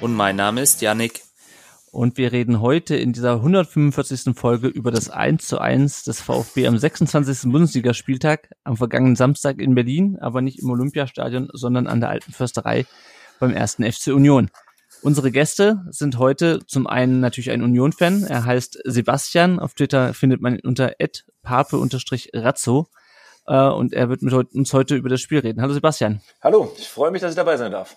Und mein Name ist Yannick. Und wir reden heute in dieser 145. Folge über das 1 zu 1 des VfB am 26. Bundesligaspieltag am vergangenen Samstag in Berlin, aber nicht im Olympiastadion, sondern an der Alten Försterei beim ersten FC Union. Unsere Gäste sind heute zum einen natürlich ein Union-Fan. Er heißt Sebastian. Auf Twitter findet man ihn unter pape-razzo. Äh, und er wird mit uns heute über das Spiel reden. Hallo Sebastian. Hallo, ich freue mich, dass ich dabei sein darf.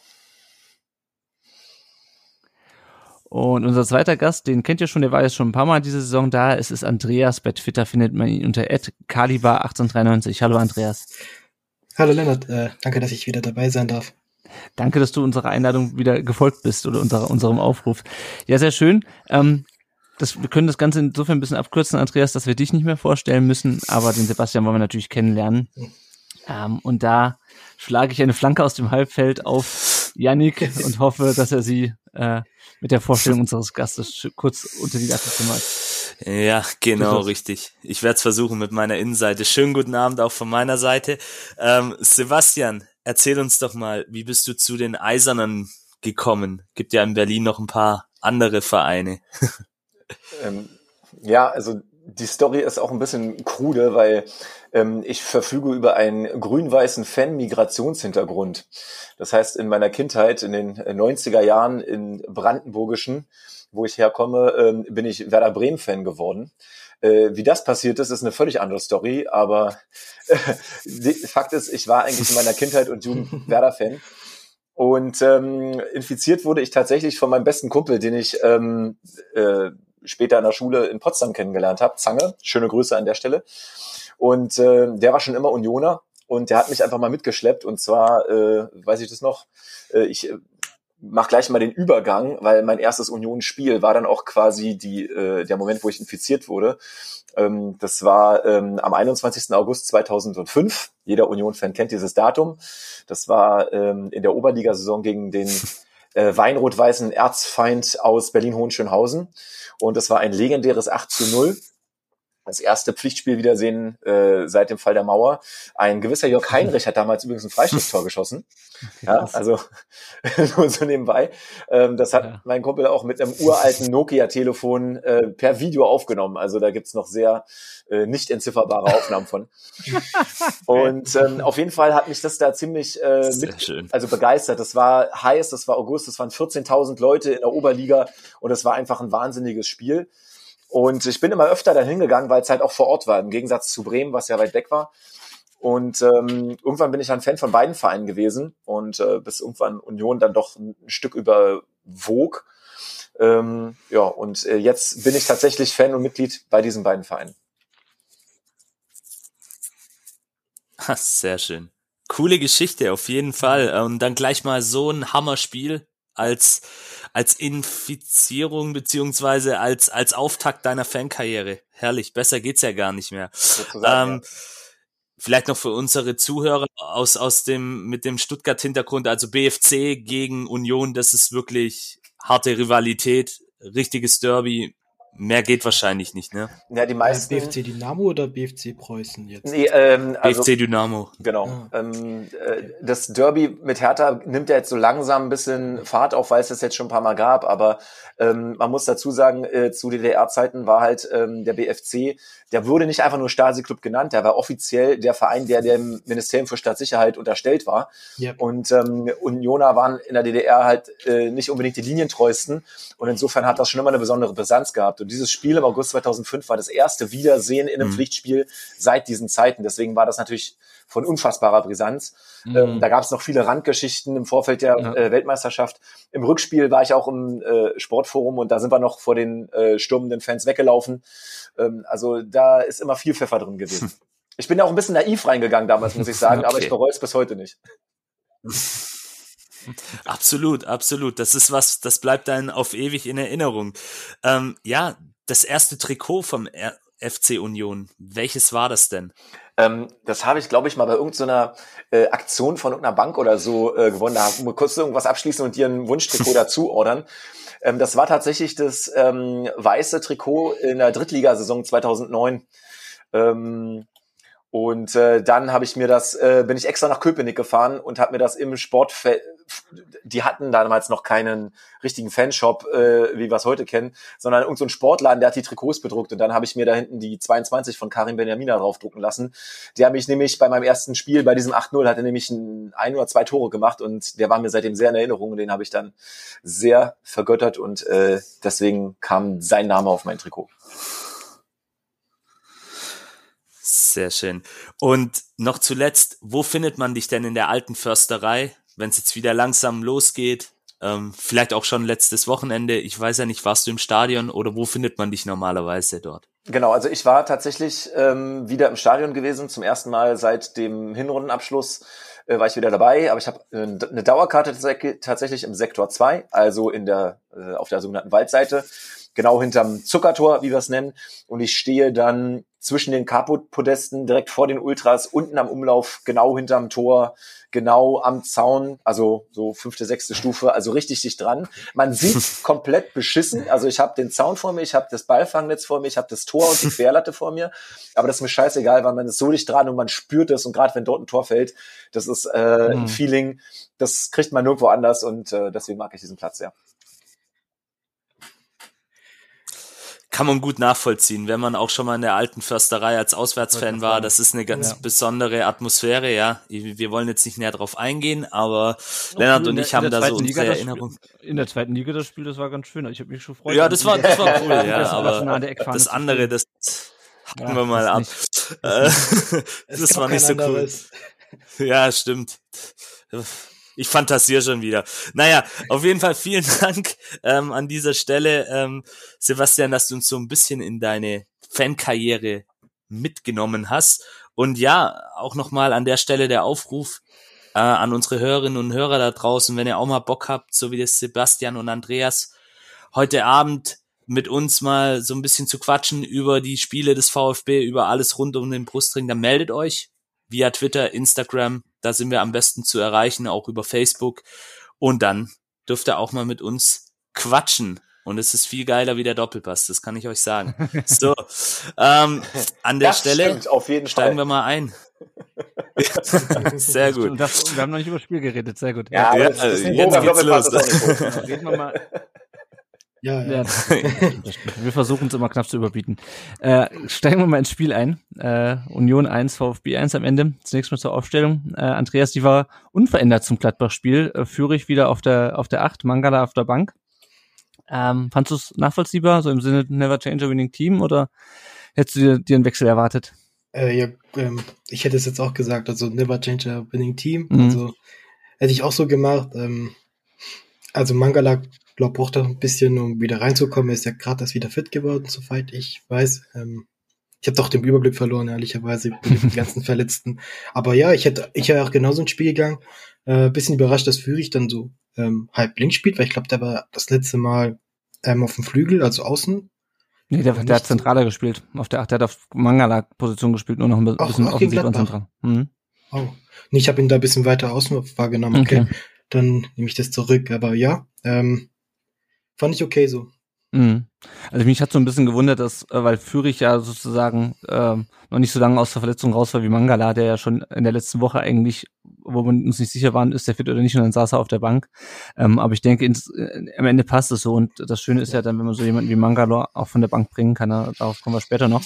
Und unser zweiter Gast, den kennt ihr schon, der war jetzt schon ein paar Mal diese Saison da. Es ist Andreas. Bei Twitter findet man ihn unter @kaliber1893. Hallo Andreas. Hallo Lennart, äh, danke, dass ich wieder dabei sein darf. Danke, dass du unserer Einladung wieder gefolgt bist oder unserer, unserem Aufruf. Ja, sehr schön. Ähm, das, wir können das Ganze insofern ein bisschen abkürzen, Andreas, dass wir dich nicht mehr vorstellen müssen, aber den Sebastian wollen wir natürlich kennenlernen. Ähm, und da schlage ich eine Flanke aus dem Halbfeld auf Yannick und hoffe, dass er sie äh, mit der Vorstellung unseres Gastes kurz unter die Latte zimmert. Ja, genau, richtig. Ich werde es versuchen mit meiner Innenseite. Schönen guten Abend auch von meiner Seite. Ähm, Sebastian, erzähl uns doch mal, wie bist du zu den Eisernen gekommen? Gibt ja in Berlin noch ein paar andere Vereine. ähm, ja, also die Story ist auch ein bisschen krude, weil ähm, ich verfüge über einen grün-weißen Fan-Migrationshintergrund. Das heißt, in meiner Kindheit, in den 90er Jahren in Brandenburgischen, wo ich herkomme, ähm, bin ich Werder Bremen-Fan geworden. Äh, wie das passiert ist, ist eine völlig andere Story, aber äh, Fakt ist, ich war eigentlich in meiner Kindheit und Jugend Werder-Fan. Und ähm, infiziert wurde ich tatsächlich von meinem besten Kumpel, den ich ähm, äh, später in der Schule in Potsdam kennengelernt habe, Zange. Schöne Grüße an der Stelle. Und äh, der war schon immer Unioner und der hat mich einfach mal mitgeschleppt. Und zwar, äh, weiß ich das noch, äh, ich äh, mach gleich mal den Übergang, weil mein erstes Union-Spiel war dann auch quasi die, äh, der Moment, wo ich infiziert wurde. Ähm, das war ähm, am 21. August 2005. Jeder Union-Fan kennt dieses Datum. Das war ähm, in der Oberligasaison gegen den äh, weinrot-weißen Erzfeind aus Berlin-Hohenschönhausen. Und das war ein legendäres 8 zu 0 das erste Pflichtspielwiedersehen äh, seit dem Fall der Mauer. Ein gewisser Jörg Heinrich hat damals übrigens ein Freistoßtor geschossen. Ja, also nur so nebenbei. Ähm, das hat ja. mein Kumpel auch mit einem uralten Nokia-Telefon äh, per Video aufgenommen. Also da gibt's noch sehr äh, nicht entzifferbare Aufnahmen von. Und ähm, auf jeden Fall hat mich das da ziemlich äh, mit, also begeistert. Das war heiß, das war August, das waren 14.000 Leute in der Oberliga und es war einfach ein wahnsinniges Spiel. Und ich bin immer öfter dahin gegangen, weil es halt auch vor Ort war, im Gegensatz zu Bremen, was ja weit weg war. Und ähm, irgendwann bin ich ein Fan von beiden Vereinen gewesen und äh, bis irgendwann Union dann doch ein Stück überwog. Ähm, ja, und äh, jetzt bin ich tatsächlich Fan und Mitglied bei diesen beiden Vereinen. Sehr schön. Coole Geschichte, auf jeden Fall. Und dann gleich mal so ein Hammerspiel als, als Infizierung beziehungsweise als, als Auftakt deiner Fankarriere. Herrlich, besser geht's ja gar nicht mehr. Ähm, ja. Vielleicht noch für unsere Zuhörer aus, aus dem, mit dem Stuttgart-Hintergrund, also BFC gegen Union, das ist wirklich harte Rivalität, richtiges Derby, Mehr geht wahrscheinlich nicht, ne? Ja, die meisten. BFC Dynamo oder BFC Preußen jetzt? Nee, ähm, also, BFC Dynamo. Genau. Ah. Ähm, äh, das Derby mit Hertha nimmt ja jetzt so langsam ein bisschen Fahrt auf, weil es das jetzt schon ein paar Mal gab. Aber ähm, man muss dazu sagen, äh, zu DDR-Zeiten war halt ähm, der BFC der wurde nicht einfach nur Stasi-Club genannt, der war offiziell der Verein, der dem Ministerium für Staatssicherheit unterstellt war. Yep. Und ähm, Unioner waren in der DDR halt äh, nicht unbedingt die linientreuesten. Und insofern hat das schon immer eine besondere Brisanz gehabt. Und dieses Spiel im August 2005 war das erste Wiedersehen in einem mhm. Pflichtspiel seit diesen Zeiten. Deswegen war das natürlich von unfassbarer Brisanz. Mhm. Ähm, da gab es noch viele Randgeschichten im Vorfeld der ja. äh, Weltmeisterschaft. Im Rückspiel war ich auch im äh, Sportforum und da sind wir noch vor den äh, stürmenden Fans weggelaufen. Ähm, also da ist immer viel Pfeffer drin gewesen. Ich bin auch ein bisschen naiv reingegangen damals, muss ich sagen, okay. aber ich bereue es bis heute nicht. Absolut, absolut. Das ist was, das bleibt dann auf ewig in Erinnerung. Ähm, ja, das erste Trikot vom R FC Union. Welches war das denn? Ähm, das habe ich, glaube ich, mal bei irgendeiner äh, Aktion von irgendeiner Bank oder so äh, gewonnen. Da wir kurz irgendwas abschließen und dir ein Wunschtrikot dazu ordern. Ähm, das war tatsächlich das ähm, weiße Trikot in der Drittligasaison 2009. Ähm, und äh, dann habe ich mir das, äh, bin ich extra nach Köpenick gefahren und habe mir das im Sportfeld, die hatten damals noch keinen richtigen Fanshop, äh, wie wir es heute kennen, sondern irgendein so Sportladen, der hat die Trikots bedruckt und dann habe ich mir da hinten die 22 von Karim Benjamina draufdrucken lassen. Der hat mich nämlich bei meinem ersten Spiel, bei diesem 8-0, hat er nämlich ein, ein oder zwei Tore gemacht und der war mir seitdem sehr in Erinnerung und den habe ich dann sehr vergöttert und äh, deswegen kam sein Name auf mein Trikot. Sehr schön. Und noch zuletzt, wo findet man dich denn in der alten Försterei, wenn es jetzt wieder langsam losgeht? Ähm, vielleicht auch schon letztes Wochenende. Ich weiß ja nicht, warst du im Stadion oder wo findet man dich normalerweise dort? Genau, also ich war tatsächlich ähm, wieder im Stadion gewesen, zum ersten Mal seit dem Hinrundenabschluss äh, war ich wieder dabei, aber ich habe äh, eine Dauerkarte tatsächlich im Sektor 2, also in der äh, auf der sogenannten Waldseite, genau hinterm Zuckertor, wie wir es nennen, und ich stehe dann zwischen den Carport-Podesten direkt vor den Ultras, unten am Umlauf, genau hinterm Tor, genau am Zaun, also so fünfte, sechste Stufe, also richtig dicht dran. Man sieht komplett beschissen. Also ich habe den Zaun vor mir, ich habe das Ballfangnetz vor mir, ich habe das Tor und die Querlatte vor mir. Aber das ist mir scheißegal, weil man ist so dicht dran und man spürt es. Und gerade wenn dort ein Tor fällt, das ist äh, ein mhm. Feeling, das kriegt man nirgendwo anders und äh, deswegen mag ich diesen Platz sehr. Kann man gut nachvollziehen, wenn man auch schon mal in der alten Försterei als Auswärtsfan war. Das ist eine ganz ja. besondere Atmosphäre, ja. Wir wollen jetzt nicht näher drauf eingehen, aber Lennart und ich haben da so unsere Erinnerungen. In der zweiten Liga das Spiel, das war ganz schön. Ich habe mich schon gefreut. Ja, das war, das war cool, ja. aber das andere, das hacken ja, wir mal ab. das war nicht so cool. Ja, stimmt ich fantasiere schon wieder. Naja, auf jeden Fall vielen Dank ähm, an dieser Stelle, ähm, Sebastian, dass du uns so ein bisschen in deine Fankarriere mitgenommen hast. Und ja, auch nochmal an der Stelle der Aufruf äh, an unsere Hörerinnen und Hörer da draußen, wenn ihr auch mal Bock habt, so wie das Sebastian und Andreas, heute Abend mit uns mal so ein bisschen zu quatschen über die Spiele des VfB, über alles rund um den Brustring, dann meldet euch via Twitter, Instagram, da sind wir am besten zu erreichen, auch über Facebook. Und dann dürft ihr auch mal mit uns quatschen. Und es ist viel geiler wie der Doppelpass, das kann ich euch sagen. So, ähm, an der das Stelle steigen wir mal ein. sehr gut. Das, wir haben noch nicht über Spiel geredet, sehr gut. Ja, ja, ja jetzt geht's los. Reden wir mal ja, ja. ja wir versuchen es immer knapp zu überbieten. Äh, steigen wir mal ins Spiel ein. Äh, Union 1, VfB 1 am Ende. Zunächst mal zur Aufstellung. Äh, Andreas, die war unverändert zum Gladbach-Spiel. Äh, Führig wieder auf der, auf der 8, Mangala auf der Bank. Ähm, fandst du es nachvollziehbar, so im Sinne Never Change a Winning Team, oder hättest du dir, dir einen Wechsel erwartet? Äh, ja, ähm, ich hätte es jetzt auch gesagt, also Never Change a Winning Team. Mhm. Also hätte ich auch so gemacht. Ähm, also Mangala glaube, braucht er ein bisschen, um wieder reinzukommen. Er ist ja gerade erst wieder fit geworden, soweit ich weiß. Ähm, ich habe doch den Überblick verloren, ehrlicherweise, mit den ganzen Verletzten. Aber ja, ich hätte, ich wäre auch genauso ins Spiel gegangen. Äh, bisschen überrascht, dass Führig dann so ähm, halb links spielt, weil ich glaube, der war das letzte Mal ähm, auf dem Flügel, also außen. Nee, der, der hat zentraler gespielt. Auf der, ach, der hat auf Mangala-Position gespielt, nur noch ein bisschen Ach, offensiv und zentral. Mhm. Oh. Nee, ich habe ihn da ein bisschen weiter außen wahrgenommen. Okay. okay. Dann nehme ich das zurück. Aber ja, ähm, Fand ich okay so. Mhm. Also mich hat so ein bisschen gewundert, dass, äh, weil Fürich ja sozusagen ähm, noch nicht so lange aus der Verletzung raus war wie Mangala, der ja schon in der letzten Woche eigentlich, wo wir uns nicht sicher waren, ist der fit oder nicht, und dann saß er auf der Bank. Ähm, aber ich denke, ins, äh, am Ende passt es so. Und das Schöne ist ja dann, wenn man so jemanden wie Mangala auch von der Bank bringen kann, darauf kommen wir später noch.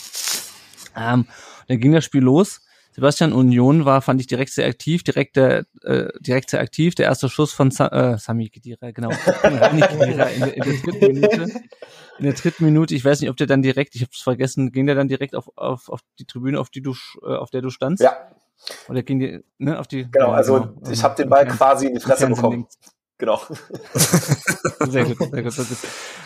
Ähm, dann ging das Spiel los. Sebastian Union war, fand ich direkt sehr aktiv, direkt, der, äh, direkt sehr aktiv. Der erste Schuss von Sa äh, Sami Kedira, genau. Kedira in, der, in der dritten Minute. In der dritten Minute, ich weiß nicht, ob der dann direkt, ich habe es vergessen, ging der dann direkt auf, auf, auf die Tribüne, auf die du, äh, auf der du standst? Ja. Oder ging die, ne, auf die. Genau, also genau. ich habe den Ball quasi in die Fresse bekommen. Genau. Sehr gut, sehr gut, sehr gut.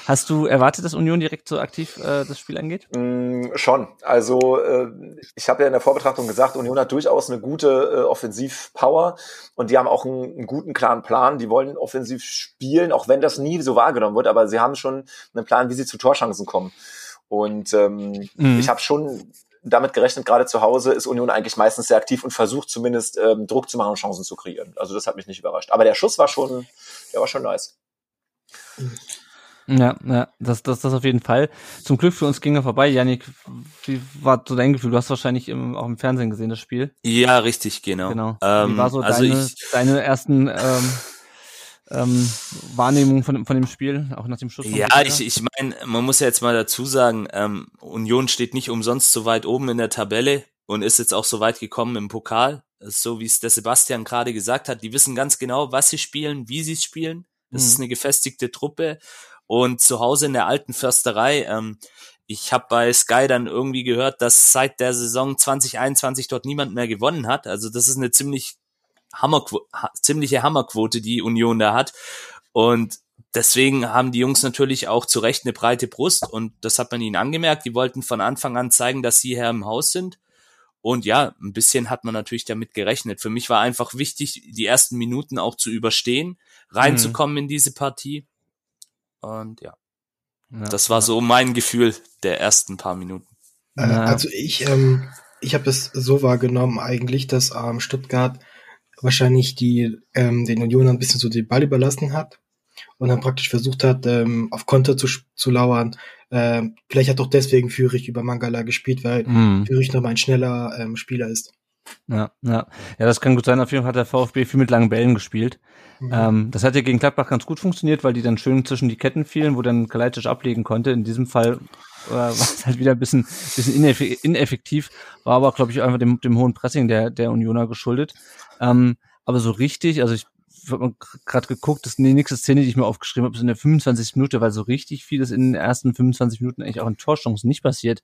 Hast du erwartet, dass Union direkt so aktiv äh, das Spiel angeht? Mm, schon. Also äh, ich habe ja in der Vorbetrachtung gesagt, Union hat durchaus eine gute äh, Offensivpower und die haben auch einen, einen, guten, klaren Plan. Die wollen offensiv spielen, auch wenn das nie so wahrgenommen wird, aber sie haben schon einen Plan, wie sie zu Torschancen kommen. Und ähm, mhm. ich habe schon damit gerechnet, gerade zu Hause ist Union eigentlich meistens sehr aktiv und versucht zumindest ähm, Druck zu machen und Chancen zu kreieren. Also das hat mich nicht überrascht. Aber der Schuss war schon, der war schon nice. Ja, ja, das, das, das auf jeden Fall. Zum Glück für uns ging er vorbei. Janik, wie war so dein Gefühl? Du hast wahrscheinlich im, auch im Fernsehen gesehen, das Spiel. Ja, richtig, genau. Genau. Ähm, wie war so also deine, ich, deine ersten ähm, ähm, Wahrnehmung von, von dem Spiel, auch nach dem Schuss? Ja, ich, ich meine, man muss ja jetzt mal dazu sagen, ähm, Union steht nicht umsonst so weit oben in der Tabelle und ist jetzt auch so weit gekommen im Pokal. So wie es der Sebastian gerade gesagt hat, die wissen ganz genau, was sie spielen, wie sie spielen. Das mhm. ist eine gefestigte Truppe. Und zu Hause in der alten Försterei, ähm, ich habe bei Sky dann irgendwie gehört, dass seit der Saison 2021 dort niemand mehr gewonnen hat. Also das ist eine ziemlich Hammerquo ziemliche Hammerquote, die Union da hat. Und deswegen haben die Jungs natürlich auch zu Recht eine breite Brust und das hat man ihnen angemerkt. Die wollten von Anfang an zeigen, dass sie Herr im Haus sind. Und ja, ein bisschen hat man natürlich damit gerechnet. Für mich war einfach wichtig, die ersten Minuten auch zu überstehen, reinzukommen mhm. in diese Partie. Und ja, ja das war ja. so mein Gefühl der ersten paar Minuten. Äh, also ich, ähm, ich habe es so wahrgenommen eigentlich, dass ähm, Stuttgart wahrscheinlich die ähm, den Unionern ein bisschen so den Ball überlassen hat und dann praktisch versucht hat, ähm, auf Konter zu, zu lauern. Ähm, vielleicht hat auch deswegen Fürich über Mangala gespielt, weil mm. Fürich nochmal ein schneller ähm, Spieler ist. Ja, ja. Ja, das kann gut sein. Auf jeden Fall hat der VfB viel mit langen Bällen gespielt. Mhm. Ähm, das hat ja gegen Gladbach ganz gut funktioniert, weil die dann schön zwischen die Ketten fielen, wo dann Kalajdzic ablegen konnte. In diesem Fall äh, war es halt wieder ein bisschen, bisschen ineffektiv, war aber, glaube ich, einfach dem, dem hohen Pressing der, der Unioner geschuldet. Ähm, aber so richtig, also ich habe gerade geguckt, das ist die nächste Szene, die ich mir aufgeschrieben habe, ist in der 25. Minute, weil so richtig vieles in den ersten 25 Minuten eigentlich auch in Torchancen nicht passiert.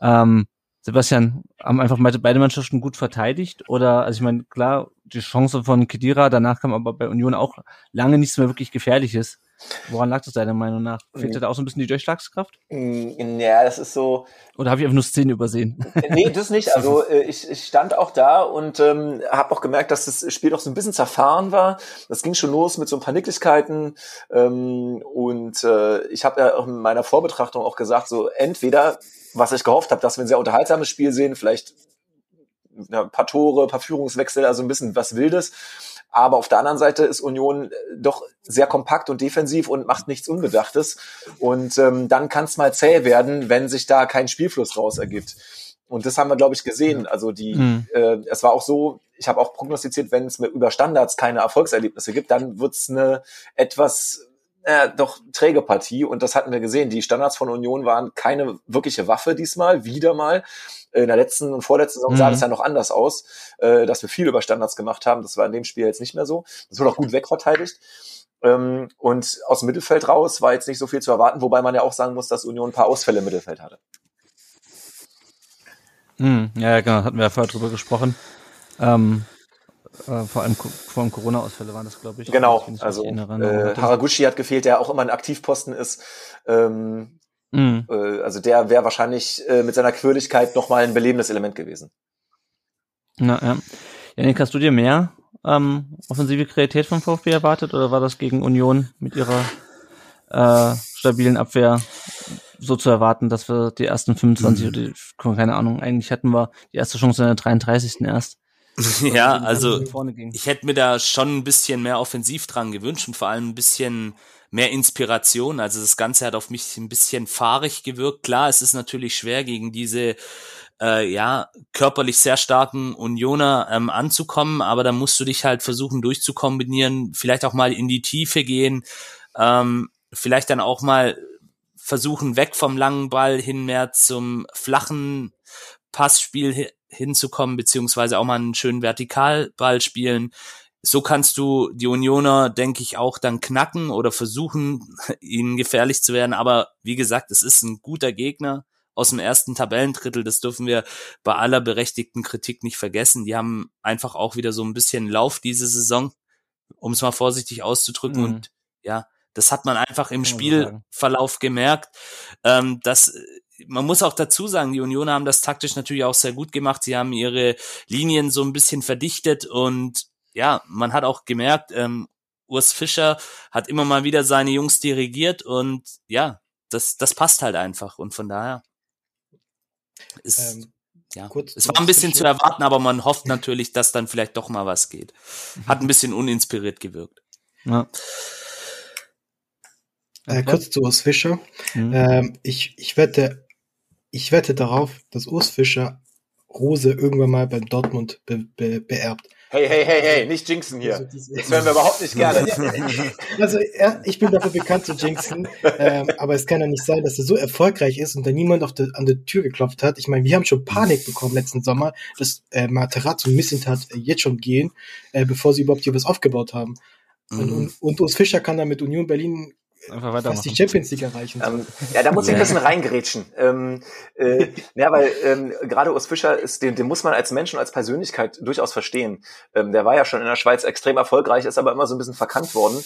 Ähm, Sebastian, haben einfach beide Mannschaften gut verteidigt? Oder, also ich meine, klar, die Chance von Kedira, danach kam aber bei Union auch lange nichts mehr wirklich Gefährliches. Woran lag das deiner Meinung nach? Fehlt mhm. da auch so ein bisschen die Durchschlagskraft? Mm, ja, das ist so. Oder habe ich einfach nur Szenen übersehen? Nee, das nicht. Also äh, ich, ich stand auch da und ähm, habe auch gemerkt, dass das Spiel auch so ein bisschen zerfahren war. Das ging schon los mit so ein paar Nicklichkeiten. Ähm, und äh, ich habe ja auch in meiner Vorbetrachtung auch gesagt, so entweder, was ich gehofft habe, dass wir ein sehr unterhaltsames Spiel sehen, vielleicht ein paar Tore, ein paar Führungswechsel, also ein bisschen was Wildes. Aber auf der anderen Seite ist Union äh, doch sehr kompakt und defensiv und macht nichts Unbedachtes. Und ähm, dann kann es mal zäh werden, wenn sich da kein Spielfluss raus ergibt. Und das haben wir, glaube ich, gesehen. Also die, mhm. äh, es war auch so, ich habe auch prognostiziert, wenn es über Standards keine Erfolgserlebnisse gibt, dann wird es eine etwas äh, doch träge Partie und das hatten wir gesehen. Die Standards von Union waren keine wirkliche Waffe diesmal, wieder mal. In der letzten und vorletzten Saison mhm. sah das ja noch anders aus, äh, dass wir viel über Standards gemacht haben. Das war in dem Spiel jetzt nicht mehr so. Das wurde auch gut wegverteidigt. Ähm, und aus dem Mittelfeld raus war jetzt nicht so viel zu erwarten, wobei man ja auch sagen muss, dass Union ein paar Ausfälle im Mittelfeld hatte. Mhm, ja, genau, hatten wir ja vorher drüber gesprochen. Ähm, äh, vor allem vor allem Corona-Ausfälle waren das, glaube ich. Genau, also äh, Haraguchi hat gefehlt, der auch immer ein Aktivposten ist. Ähm, mhm. äh, also der wäre wahrscheinlich äh, mit seiner Quirligkeit nochmal ein belebendes Element gewesen. Na, ja. Janik, hast du dir mehr ähm, offensive Kreativität vom VfB erwartet oder war das gegen Union mit ihrer äh, stabilen Abwehr so zu erwarten, dass wir die ersten 25 mhm. oder keine Ahnung, eigentlich hatten wir die erste Chance in der 33. erst. ja, also ich hätte mir da schon ein bisschen mehr offensiv dran gewünscht und vor allem ein bisschen mehr Inspiration. Also das Ganze hat auf mich ein bisschen fahrig gewirkt. Klar, es ist natürlich schwer gegen diese äh, ja körperlich sehr starken Unioner ähm, anzukommen, aber da musst du dich halt versuchen durchzukombinieren, vielleicht auch mal in die Tiefe gehen, ähm, vielleicht dann auch mal versuchen weg vom langen Ball hin mehr zum flachen Passspiel hinzukommen, beziehungsweise auch mal einen schönen Vertikalball spielen. So kannst du die Unioner, denke ich, auch dann knacken oder versuchen, ihnen gefährlich zu werden. Aber wie gesagt, es ist ein guter Gegner aus dem ersten Tabellendrittel. Das dürfen wir bei aller berechtigten Kritik nicht vergessen. Die haben einfach auch wieder so ein bisschen Lauf diese Saison. um es mal vorsichtig auszudrücken. Mhm. Und ja, das hat man einfach im Spielverlauf gemerkt. Ähm, dass man muss auch dazu sagen, die Unioner haben das taktisch natürlich auch sehr gut gemacht. Sie haben ihre Linien so ein bisschen verdichtet und ja, man hat auch gemerkt, ähm, Urs Fischer hat immer mal wieder seine Jungs dirigiert und ja, das, das passt halt einfach und von daher ist, Ähm, ja, kurz es war ein bisschen zu erwarten, aber man hofft natürlich, dass dann vielleicht doch mal was geht. Hat ein bisschen uninspiriert gewirkt. Ja. Äh, kurz zu Urs Fischer. Mhm. Ähm, ich, ich wette, ich wette darauf, dass Urs Fischer Rose irgendwann mal beim Dortmund be, be, beerbt. Hey, hey, hey, hey, nicht jinxen Also, hier. diese- Das hören wir überhaupt nicht gerne. Also ja, ich bin dafür bekannt zu jinxen, ähm, aber es kann ja nicht sein, dass er so erfolgreich ist und da niemand auf der, an der Tür geklopft hat. Ich meine, wir haben schon Panik bekommen letzten Sommer, dass äh, Materazzo und Missintat äh, jetzt schon gehen, äh, bevor sie überhaupt hier was aufgebaut haben. Und, Mhm. und, und Urs Fischer kann dann mit Union Berlin Einfach fast weitermachen. die Champions League erreichen. Ähm, ja, da muss ich ein bisschen reingerätschen. Ähm, äh, ja, weil ähm, gerade Urs Fischer ist, den, den muss man als Mensch und als Persönlichkeit durchaus verstehen. Ähm, der war ja schon in der Schweiz extrem erfolgreich, ist aber immer so ein bisschen verkannt worden.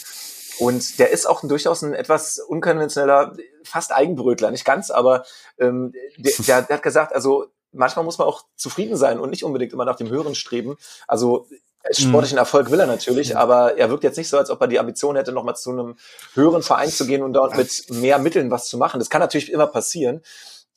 Und der ist auch ein, durchaus ein etwas unkonventioneller, fast Eigenbrötler, nicht ganz, aber ähm, der, der, der hat gesagt, also manchmal muss man auch zufrieden sein und nicht unbedingt immer nach dem Höheren streben. Also sportlichen Erfolg will er natürlich, aber er wirkt jetzt nicht so, als ob er die Ambition hätte, nochmal zu einem höheren Verein zu gehen und dort mit mehr Mitteln was zu machen. Das kann natürlich immer passieren.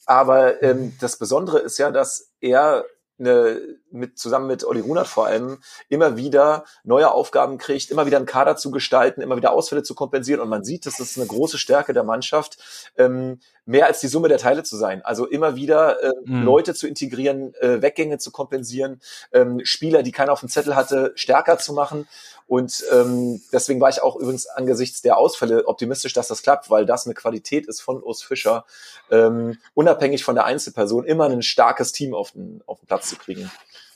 Aber ähm, das Besondere ist ja, dass er eine, mit, zusammen mit Olli Runert vor allem immer wieder neue Aufgaben kriegt, immer wieder einen Kader zu gestalten, immer wieder Ausfälle zu kompensieren. Und man sieht, das eine große Stärke der Mannschaft, ähm, mehr als die Summe der Teile zu sein. Also immer wieder äh, Mhm. Leute zu integrieren, äh, Weggänge zu kompensieren, ähm, Spieler, die keiner auf dem Zettel hatte, stärker zu machen. Und ähm, deswegen war ich auch übrigens angesichts der Ausfälle optimistisch, dass das klappt, weil das eine Qualität ist von Urs Fischer, ähm, unabhängig von der Einzelperson, immer ein starkes Team auf den, auf den Platz zu kriegen.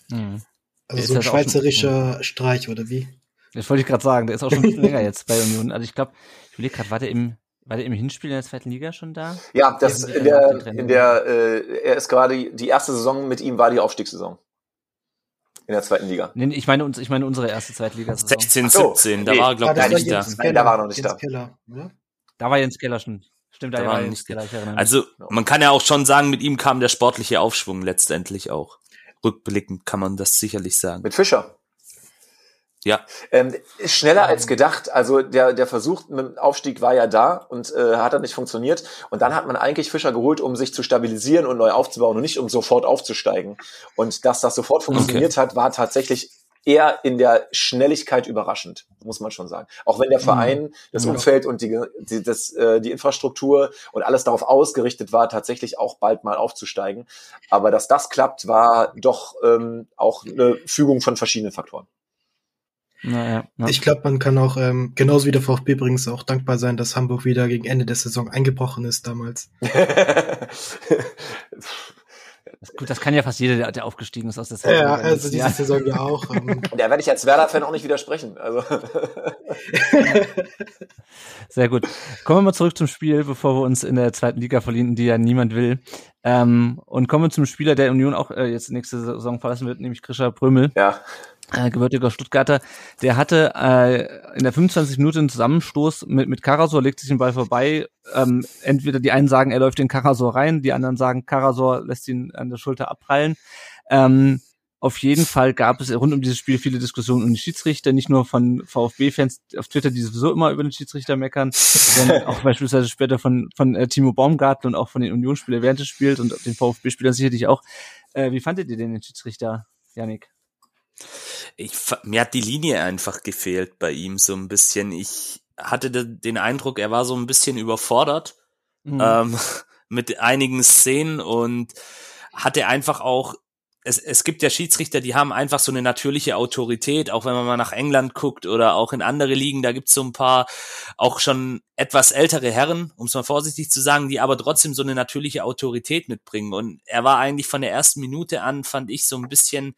Mhm. Also Ist so ein auch schon- schweizerischer Streich, oder wie? Das wollte ich gerade sagen, der ist auch schon länger jetzt bei Union. Also ich glaube, ich überlege gerade, war der im war der im Hinspiel in der zweiten Liga schon da? Ja, das in der, in der, äh, er ist gerade die erste Saison mit ihm war die Aufstiegssaison in der zweiten Liga. Nee, ich meine uns, ich meine unsere erste Zweitligasaison. 16, so, 17, da nee. war, glaube ich, nein, nicht da. Nein, Keller, da war noch nicht Jens da. Keller, oder? Da war Jens Keller schon. Stimmt, da, Da war Jens nicht- Keller. Ich erinnere mich. Also man kann ja auch schon sagen, mit ihm kam der sportliche Aufschwung letztendlich auch. Rückblickend kann man das sicherlich sagen. Mit Fischer. Ja, Ähm, schneller als gedacht. Also der, der Versuch mit dem Aufstieg war ja da und äh, hat dann nicht funktioniert. Und dann hat man eigentlich Fischer geholt, um sich zu stabilisieren und neu aufzubauen und nicht um sofort aufzusteigen. Und dass das sofort funktioniert hat, war tatsächlich eher in der Schnelligkeit überraschend, muss man schon sagen. Auch wenn der Verein, das Ja. Umfeld und die, die, das, äh, die Infrastruktur und alles darauf ausgerichtet war, tatsächlich auch bald mal aufzusteigen. Aber dass das klappt, war doch ähm, auch eine Fügung von verschiedenen Faktoren. Naja, ja. Ich glaube, man kann auch, ähm, genauso wie der VfB übrigens, auch dankbar sein, dass Hamburg wieder gegen Ende der Saison eingebrochen ist damals. Gut, das kann ja fast jeder, der, aufgestiegen ist aus der Ja, zweiten Liga also diese Jahr. Saison ja auch. Ähm, Da werde ich als Werder-Fan auch nicht widersprechen. Also Sehr gut. Kommen wir mal zurück zum Spiel, bevor wir uns in der zweiten Liga verlieren, die ja niemand will. Ähm, und kommen wir zum Spieler, der Union auch äh, jetzt nächste Saison verlassen wird, nämlich Krischer Prömel. ja, äh, gebürtiger Stuttgarter, der hatte äh, in der 25 Minute einen Zusammenstoß mit, mit Karasor, legt sich den Ball vorbei. Ähm, entweder die einen sagen, er läuft in Karasor rein, die anderen sagen, Karasor lässt ihn an der Schulter abprallen. Ähm, auf jeden Fall gab es rund um dieses Spiel viele Diskussionen um die Schiedsrichter, nicht nur von VfB-Fans auf Twitter, die sowieso immer über den Schiedsrichter meckern, sondern auch beispielsweise später von, von äh, Timo Baumgartel und auch von den Unionsspielern während des Spiels und den VfB-Spielern sicherlich auch. Äh, wie fandet ihr denn den Schiedsrichter, Janik? Ich, mir hat die Linie einfach gefehlt bei ihm so ein bisschen. Ich hatte de- den Eindruck, er war so ein bisschen überfordert Mhm. ähm, mit einigen Szenen und hatte einfach auch es, es gibt ja Schiedsrichter, die haben einfach so eine natürliche Autorität, auch wenn man mal nach England guckt oder auch in andere Ligen, da gibt's so ein paar auch schon etwas ältere Herren, um es mal vorsichtig zu sagen, die aber trotzdem so eine natürliche Autorität mitbringen. Und er war eigentlich von der ersten Minute an, fand ich, so ein bisschen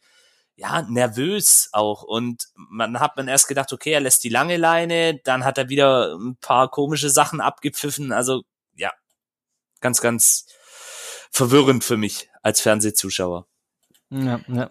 ja, nervös auch. Und man hat man erst gedacht, okay, er lässt die lange Leine, dann hat er wieder ein paar komische Sachen abgepfiffen. Also ja, ganz, ganz verwirrend für mich als Fernsehzuschauer. Ja, ja.